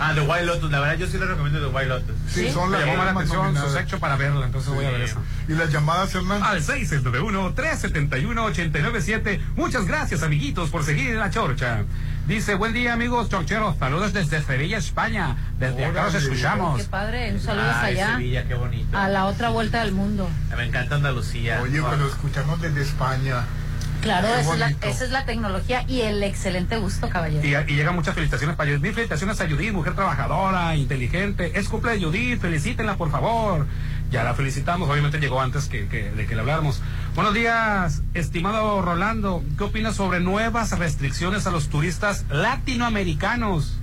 Ah, The White Lotus. La verdad, yo sí le recomiendo The White Lotus. Sí, ¿Sí? son Me las llamó más la atención sexo para verla, entonces voy a ver eso. Y las llamadas, Hernán. Al 671-371-897. Muchas gracias, amiguitos, por seguir en la chorcha. Dice, buen día, amigos chorcheros. Saludos desde Sevilla, España. Desde acá los escuchamos. Qué padre, un saludo Ay, allá. Sevilla, qué bonito. A la otra vuelta del mundo. Me encanta Andalucía. Oye, Ah. pero escuchamos desde España. Claro, esa es, la, bonito. esa es la tecnología y el excelente gusto, caballero. Y, y llegan muchas felicitaciones para Judith. Mil felicitaciones a Judith, mujer trabajadora, inteligente. Es cumple de Judith, felicítenla por favor. Ya la felicitamos, obviamente llegó antes que, que- de que le habláramos. Buenos días, estimado Rolando. ¿Qué opinas sobre nuevas restricciones a los turistas latinoamericanos?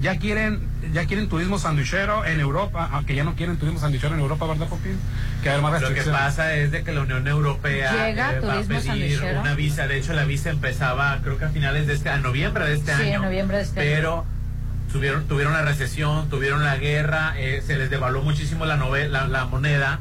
Ya quieren, ya quieren turismo sanduichero en Europa, aunque ya no quieren turismo sanduichero en Europa, ¿verdad, Popín? Que hay más Lo que pasa es de que la Unión Europea Llega eh, va a pedir una visa. De hecho, la visa empezaba, creo que a finales de este, a noviembre de este Sí, año. en noviembre de este año. pero tuvieron, tuvieron la recesión, tuvieron la guerra, eh, se les devaluó muchísimo la, nove- la, la moneda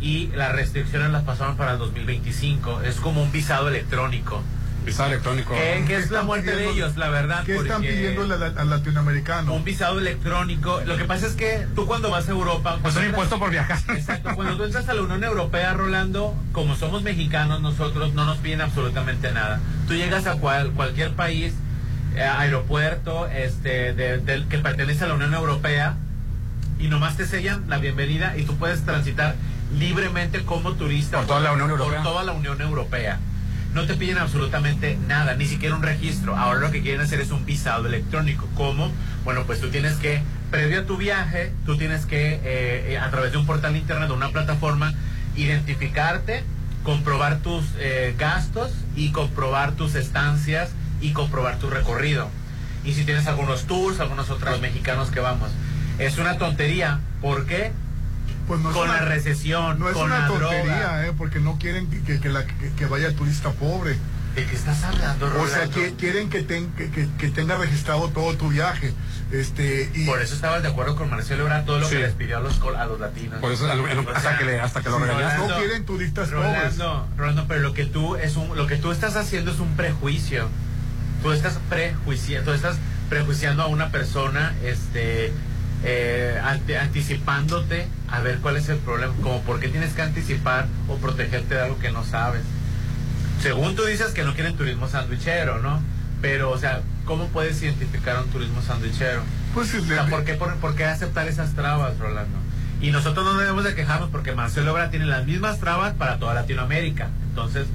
y las restricciones las pasaron para el 2025. Es como un visado electrónico. Visado electrónico. Que es la muerte de ellos, la verdad. ¿Qué están la- al latinoamericano? Un visado electrónico. Lo que pasa es que tú cuando vas a Europa... Pues un entras- impuesto por viajar. Exacto, cuando tú entras a la Unión Europea, Rolando, como somos mexicanos nosotros, no nos piden absolutamente nada. Tú llegas a cual- cualquier país, eh, aeropuerto este, de- del que pertenece a la Unión Europea y nomás te sellan la bienvenida y tú puedes transitar libremente como turista Por toda la Unión Europea. Por toda la Unión Europea. No te piden absolutamente nada, ni siquiera un registro. Ahora lo que quieren hacer es un visado electrónico. ¿Cómo? Bueno, pues tú tienes que, previo a tu viaje, tú tienes que, eh, eh, a través de un portal internet, de una plataforma, identificarte, comprobar tus eh, gastos y comprobar tus estancias y comprobar tu recorrido. Y si tienes algunos tours, algunos otros mexicanos que vamos. Es una tontería. ¿Por qué? Pues no es con una- la recesión, No es con una la tontería, droga. ¿eh? Porque no quieren que, que- que la- que- que vaya el turista pobre. ¿De qué estás hablando, O sea, Rolando? que, quieren que, ten- que, que- que tenga registrado todo tu viaje. Este, y Por eso estabas de acuerdo con Marcelo Ebrard todo lo Sí. que les pidió a los, col- a los latinos. Por eso, hasta sea, que le- hasta que lo. Rolando, no quieren turistas pobres. Rolando, Rolando, pero lo que tú es un, lo que tú estás haciendo es un prejuicio. Tú estás prejuiciando, tú estás prejuiciando a una persona, este, eh, ante- anticipándote a ver cuál es el problema, como por qué tienes que anticipar o protegerte de algo que no sabes. Según tú dices que no quieren turismo sandwichero, ¿no? Pero, o sea, ¿cómo puedes identificar un turismo sandwichero? Pues, O sea, ¿por qué, por, por qué aceptar esas trabas, Rolando? Y nosotros no debemos de quejarnos porque Marcelo Obra tiene las mismas trabas para toda Latinoamérica. Entonces,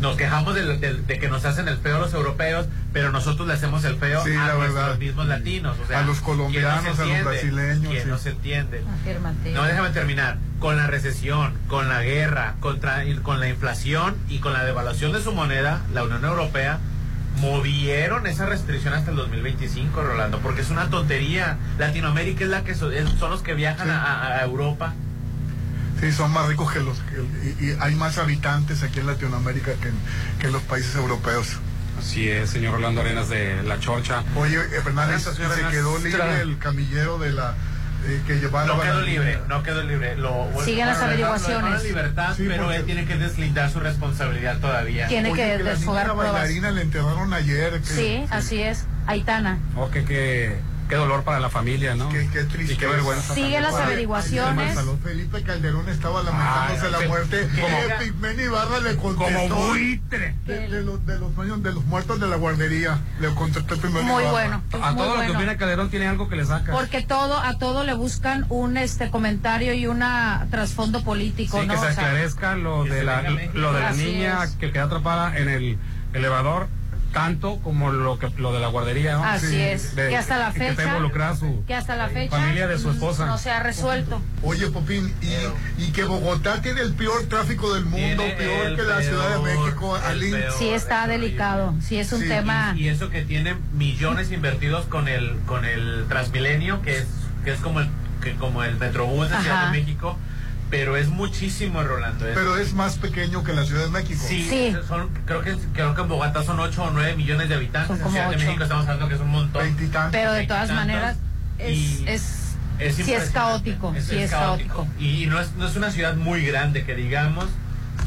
nos quejamos de, de- de que nos hacen el feo los europeos, pero nosotros le hacemos el feo Sí, a verdad. mismos latinos. O sea, A los ¿quién colombianos, no a se los brasileños, ¿Quién sí. no se entiende? Afirmativo. No, déjame terminar. Con la recesión, con la guerra, contra, con la inflación y con la devaluación de su moneda, la Unión Europea movieron esa restricción hasta el 2025, Rolando, porque es una tontería. Latinoamérica es la que so- es- son los que viajan a Europa. Sí, son más ricos que los... que- y, y hay más habitantes aquí en Latinoamérica que en, que en los países europeos. Así es, señor Rolando Arenas de La Chorcha. Oye, eh, Fernández, se quedó libre el camillero de la... eh, que llevaba No la quedó libre, no quedó libre. Lo, Siguen las averiguaciones. libertad, Sí, pero porque- él tiene que deslindar su responsabilidad todavía. Tiene Oye, que la desfogar pruebas. bailarina le enterraron ayer. que- Sí, así es. Aitana. Oh, qué, qué, qué dolor para la familia, ¿no? Qué, qué tristeza. Y qué vergüenza. Siguen las averiguaciones. Felipe Calderón estaba lamentándose Ay, la muerte. Como- Eh, Pigmeni Ibarra le contestó. Como buitre. De, de los, de, los, dueños- de los muertos de la guardería. Le contestó Pigmeni Muy Ibarra. bueno. A muy todo lo que bueno. opina Calderón tiene algo que le saca. Porque todo, a todo le buscan un este comentario y una trasfondo político, Sí, ¿no? que se O sea, aclarezca lo de la, lo de la niña es. que queda atrapada en el elevador, tanto como lo que lo de la guardería, ¿no? Así Sí. es. De- que hasta la que está fecha. involucrada su que hasta la fecha. familia de su esposa. No se ha resuelto. Oye, Popín, y, y que Bogotá tiene el peor tráfico del mundo, Tiene peor que la Ciudad de México. Alín. Sí está delicado. Sí es un Sí, tema. Y eso que tiene millones invertidos con el con el Transmilenio, que es que es como el que como el Metrobús de Ciudad de México, pero es muchísimo, Rolando. es- Pero es más pequeño que la Ciudad de México. sí, Sí. son creo que creo que en Bogotá son 8 o 9 millones de habitantes, Son en como Ciudad de ocho. México estamos hablando que es un montón. Veintitantos. Pero de todas Veintitantos. maneras es, es, Es sí es caótico. Es- sí es es caótico. Y no es, no es una ciudad muy grande que digamos.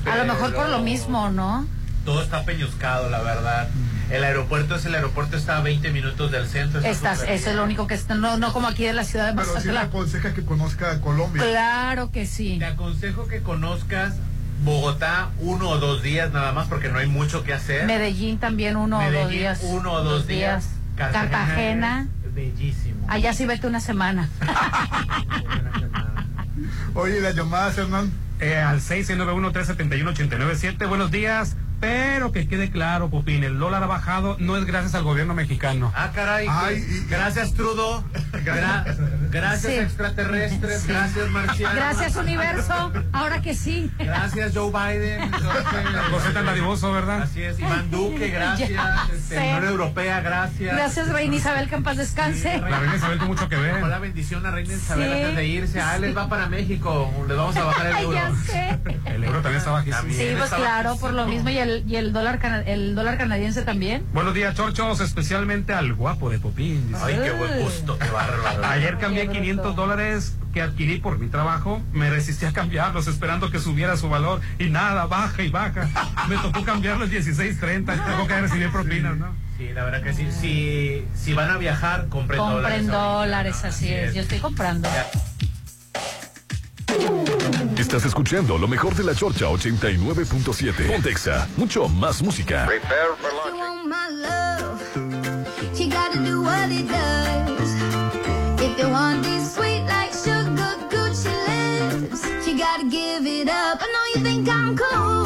A lo mejor por lo mismo, ¿no? Todo está peñuscado, la verdad. El aeropuerto es el aeropuerto está a 20 minutos del centro. está Estás, eso es lo único que está, no, no como aquí de la ciudad de Pero sí le Mazatlán. aconseja que conozca Colombia. Claro que sí. Te aconsejo que conozcas Bogotá uno o dos días nada más porque no hay mucho que hacer. Medellín también uno o dos días. uno o dos días. Cartagena. es Bellísimo. Allá sí vete una semana. <laughs> Oye, las llamadas, Hernán. Eh, al 691-371-897. Buenos días. Pero que quede claro, Popín, el dólar ha bajado no es gracias al gobierno mexicano. Ah, caray. Ay, y- gracias, Trudo. Gra- gracias, Sí. extraterrestres. Sí. Gracias, Marciano. Gracias, universo. Ahora que sí. Gracias, Joe Biden. José tan dadivoso, ¿verdad? Así es. Iván Duque, <laughs> gracias. Este. Unión Europea, gracias. Gracias, Reina Isabel, que en paz descanse. La reina Isabel tuvo mucho que ver. La bendición a Reina Isabel Sí. antes de irse. Ah, les va para México. Les vamos a bajar el euro. ya sé. El euro también está bajísimo. Sí, pues claro, por lo mismo. Y el, y el dólar cana- el dólar canadiense también. Buenos días, chorchos, especialmente al guapo de Popín. dice. Ay, qué buen gusto, qué bárbaro. Ayer cambié Qué bruto. 500 dólares que adquirí por mi trabajo. Me resistí a cambiarlos esperando que subiera su valor y nada, baja y baja. Me tocó cambiarlos 16.30 y tengo que recibir propinas, ¿no? Sí, la verdad que sí. Si, si van a viajar, compren, Compren dólares. ahorita, dólares, ¿no? así es. Yo estoy comprando. Estás escuchando lo mejor de la Chorcha 89.7. Pontexa, mucho más música. You want my love, really does. If you want these sweet like sugar Gucci lips, you gotta give it up. I know you think I'm cool,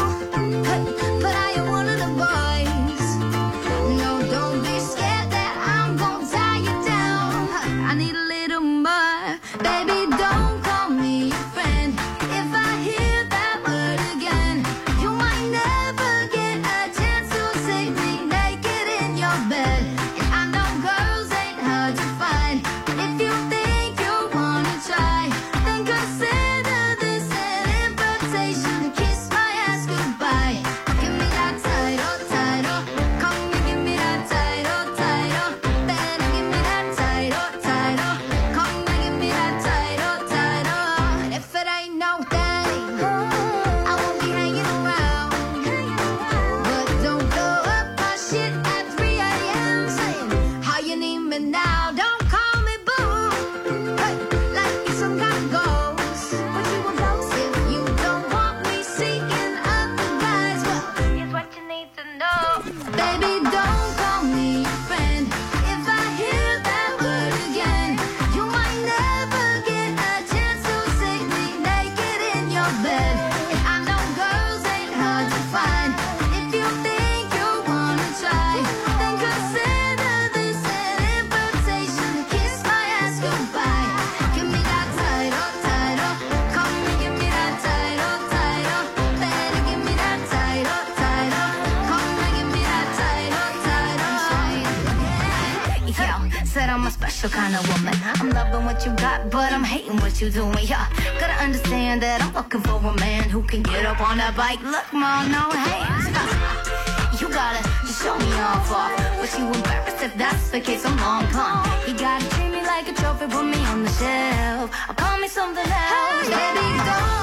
you doing. Yeah, gotta understand that I'm looking for a man who can get up on that bike. Look, mom, no hands. <laughs> You gotta just show me off, off. But you embarrassed if that's the case, I'm long gone. You gotta treat me like a trophy, put me on the shelf. Call me something else. Baby, don't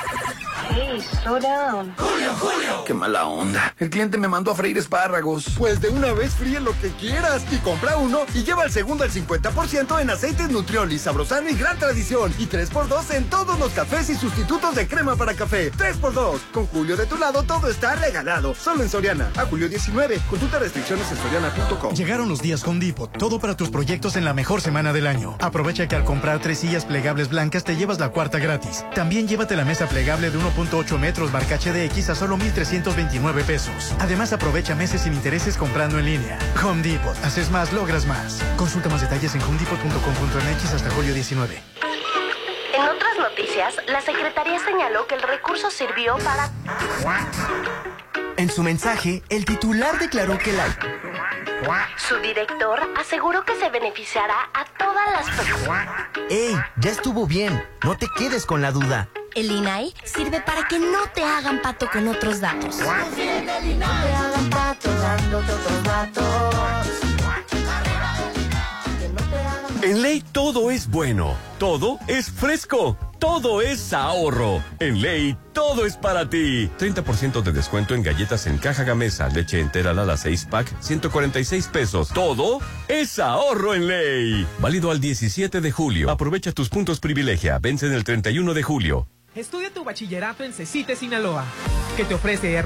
Hey, slow down. Julio, Julio. Qué mala onda. El cliente me mandó a freír espárragos. Pues de una vez fríe lo que quieras y compra uno y lleva el segundo al 50% en aceites Nutrioli, Sabrosano y Gran Tradición. Y 3x2 en todos los cafés y sustitutos de crema para café. 3x2. Con Julio de tu lado todo está regalado. Solo en Soriana. A julio 19. Consulta restricciones en soriana.com. Llegaron los días Home Depot, todo para tus proyectos en la mejor semana del año. Aprovecha que al comprar tres sillas plegables blancas te llevas la cuarta gratis. También llévate la mesa plegable de 1.8 metros marca HDX a solo 1.329 pesos. Además aprovecha meses sin intereses comprando en línea. Home Depot, haces más, logras más. Consulta más detalles en homedepot.com.mx hasta julio 19. En otras noticias, la Secretaría señaló que el recurso sirvió para... En su mensaje, el titular declaró que la... Su director aseguró que se beneficiará a todas las personas. ¡Ey! Ya estuvo bien. No te quedes con la duda. El INAI sirve para que no te hagan pato con otros datos. No te hagan pato dándote otros datos. En ley todo es bueno, todo es fresco, todo es ahorro. En ley todo es para ti. 30% de descuento en galletas en caja gamesa, leche entera Lala 6 pack, 146 pesos. Todo es ahorro en ley. Válido al 17 de julio. Aprovecha tus puntos privilegia. Vence en el 31 de julio. Estudia tu bachillerato en CECITE Sinaloa, que te ofrece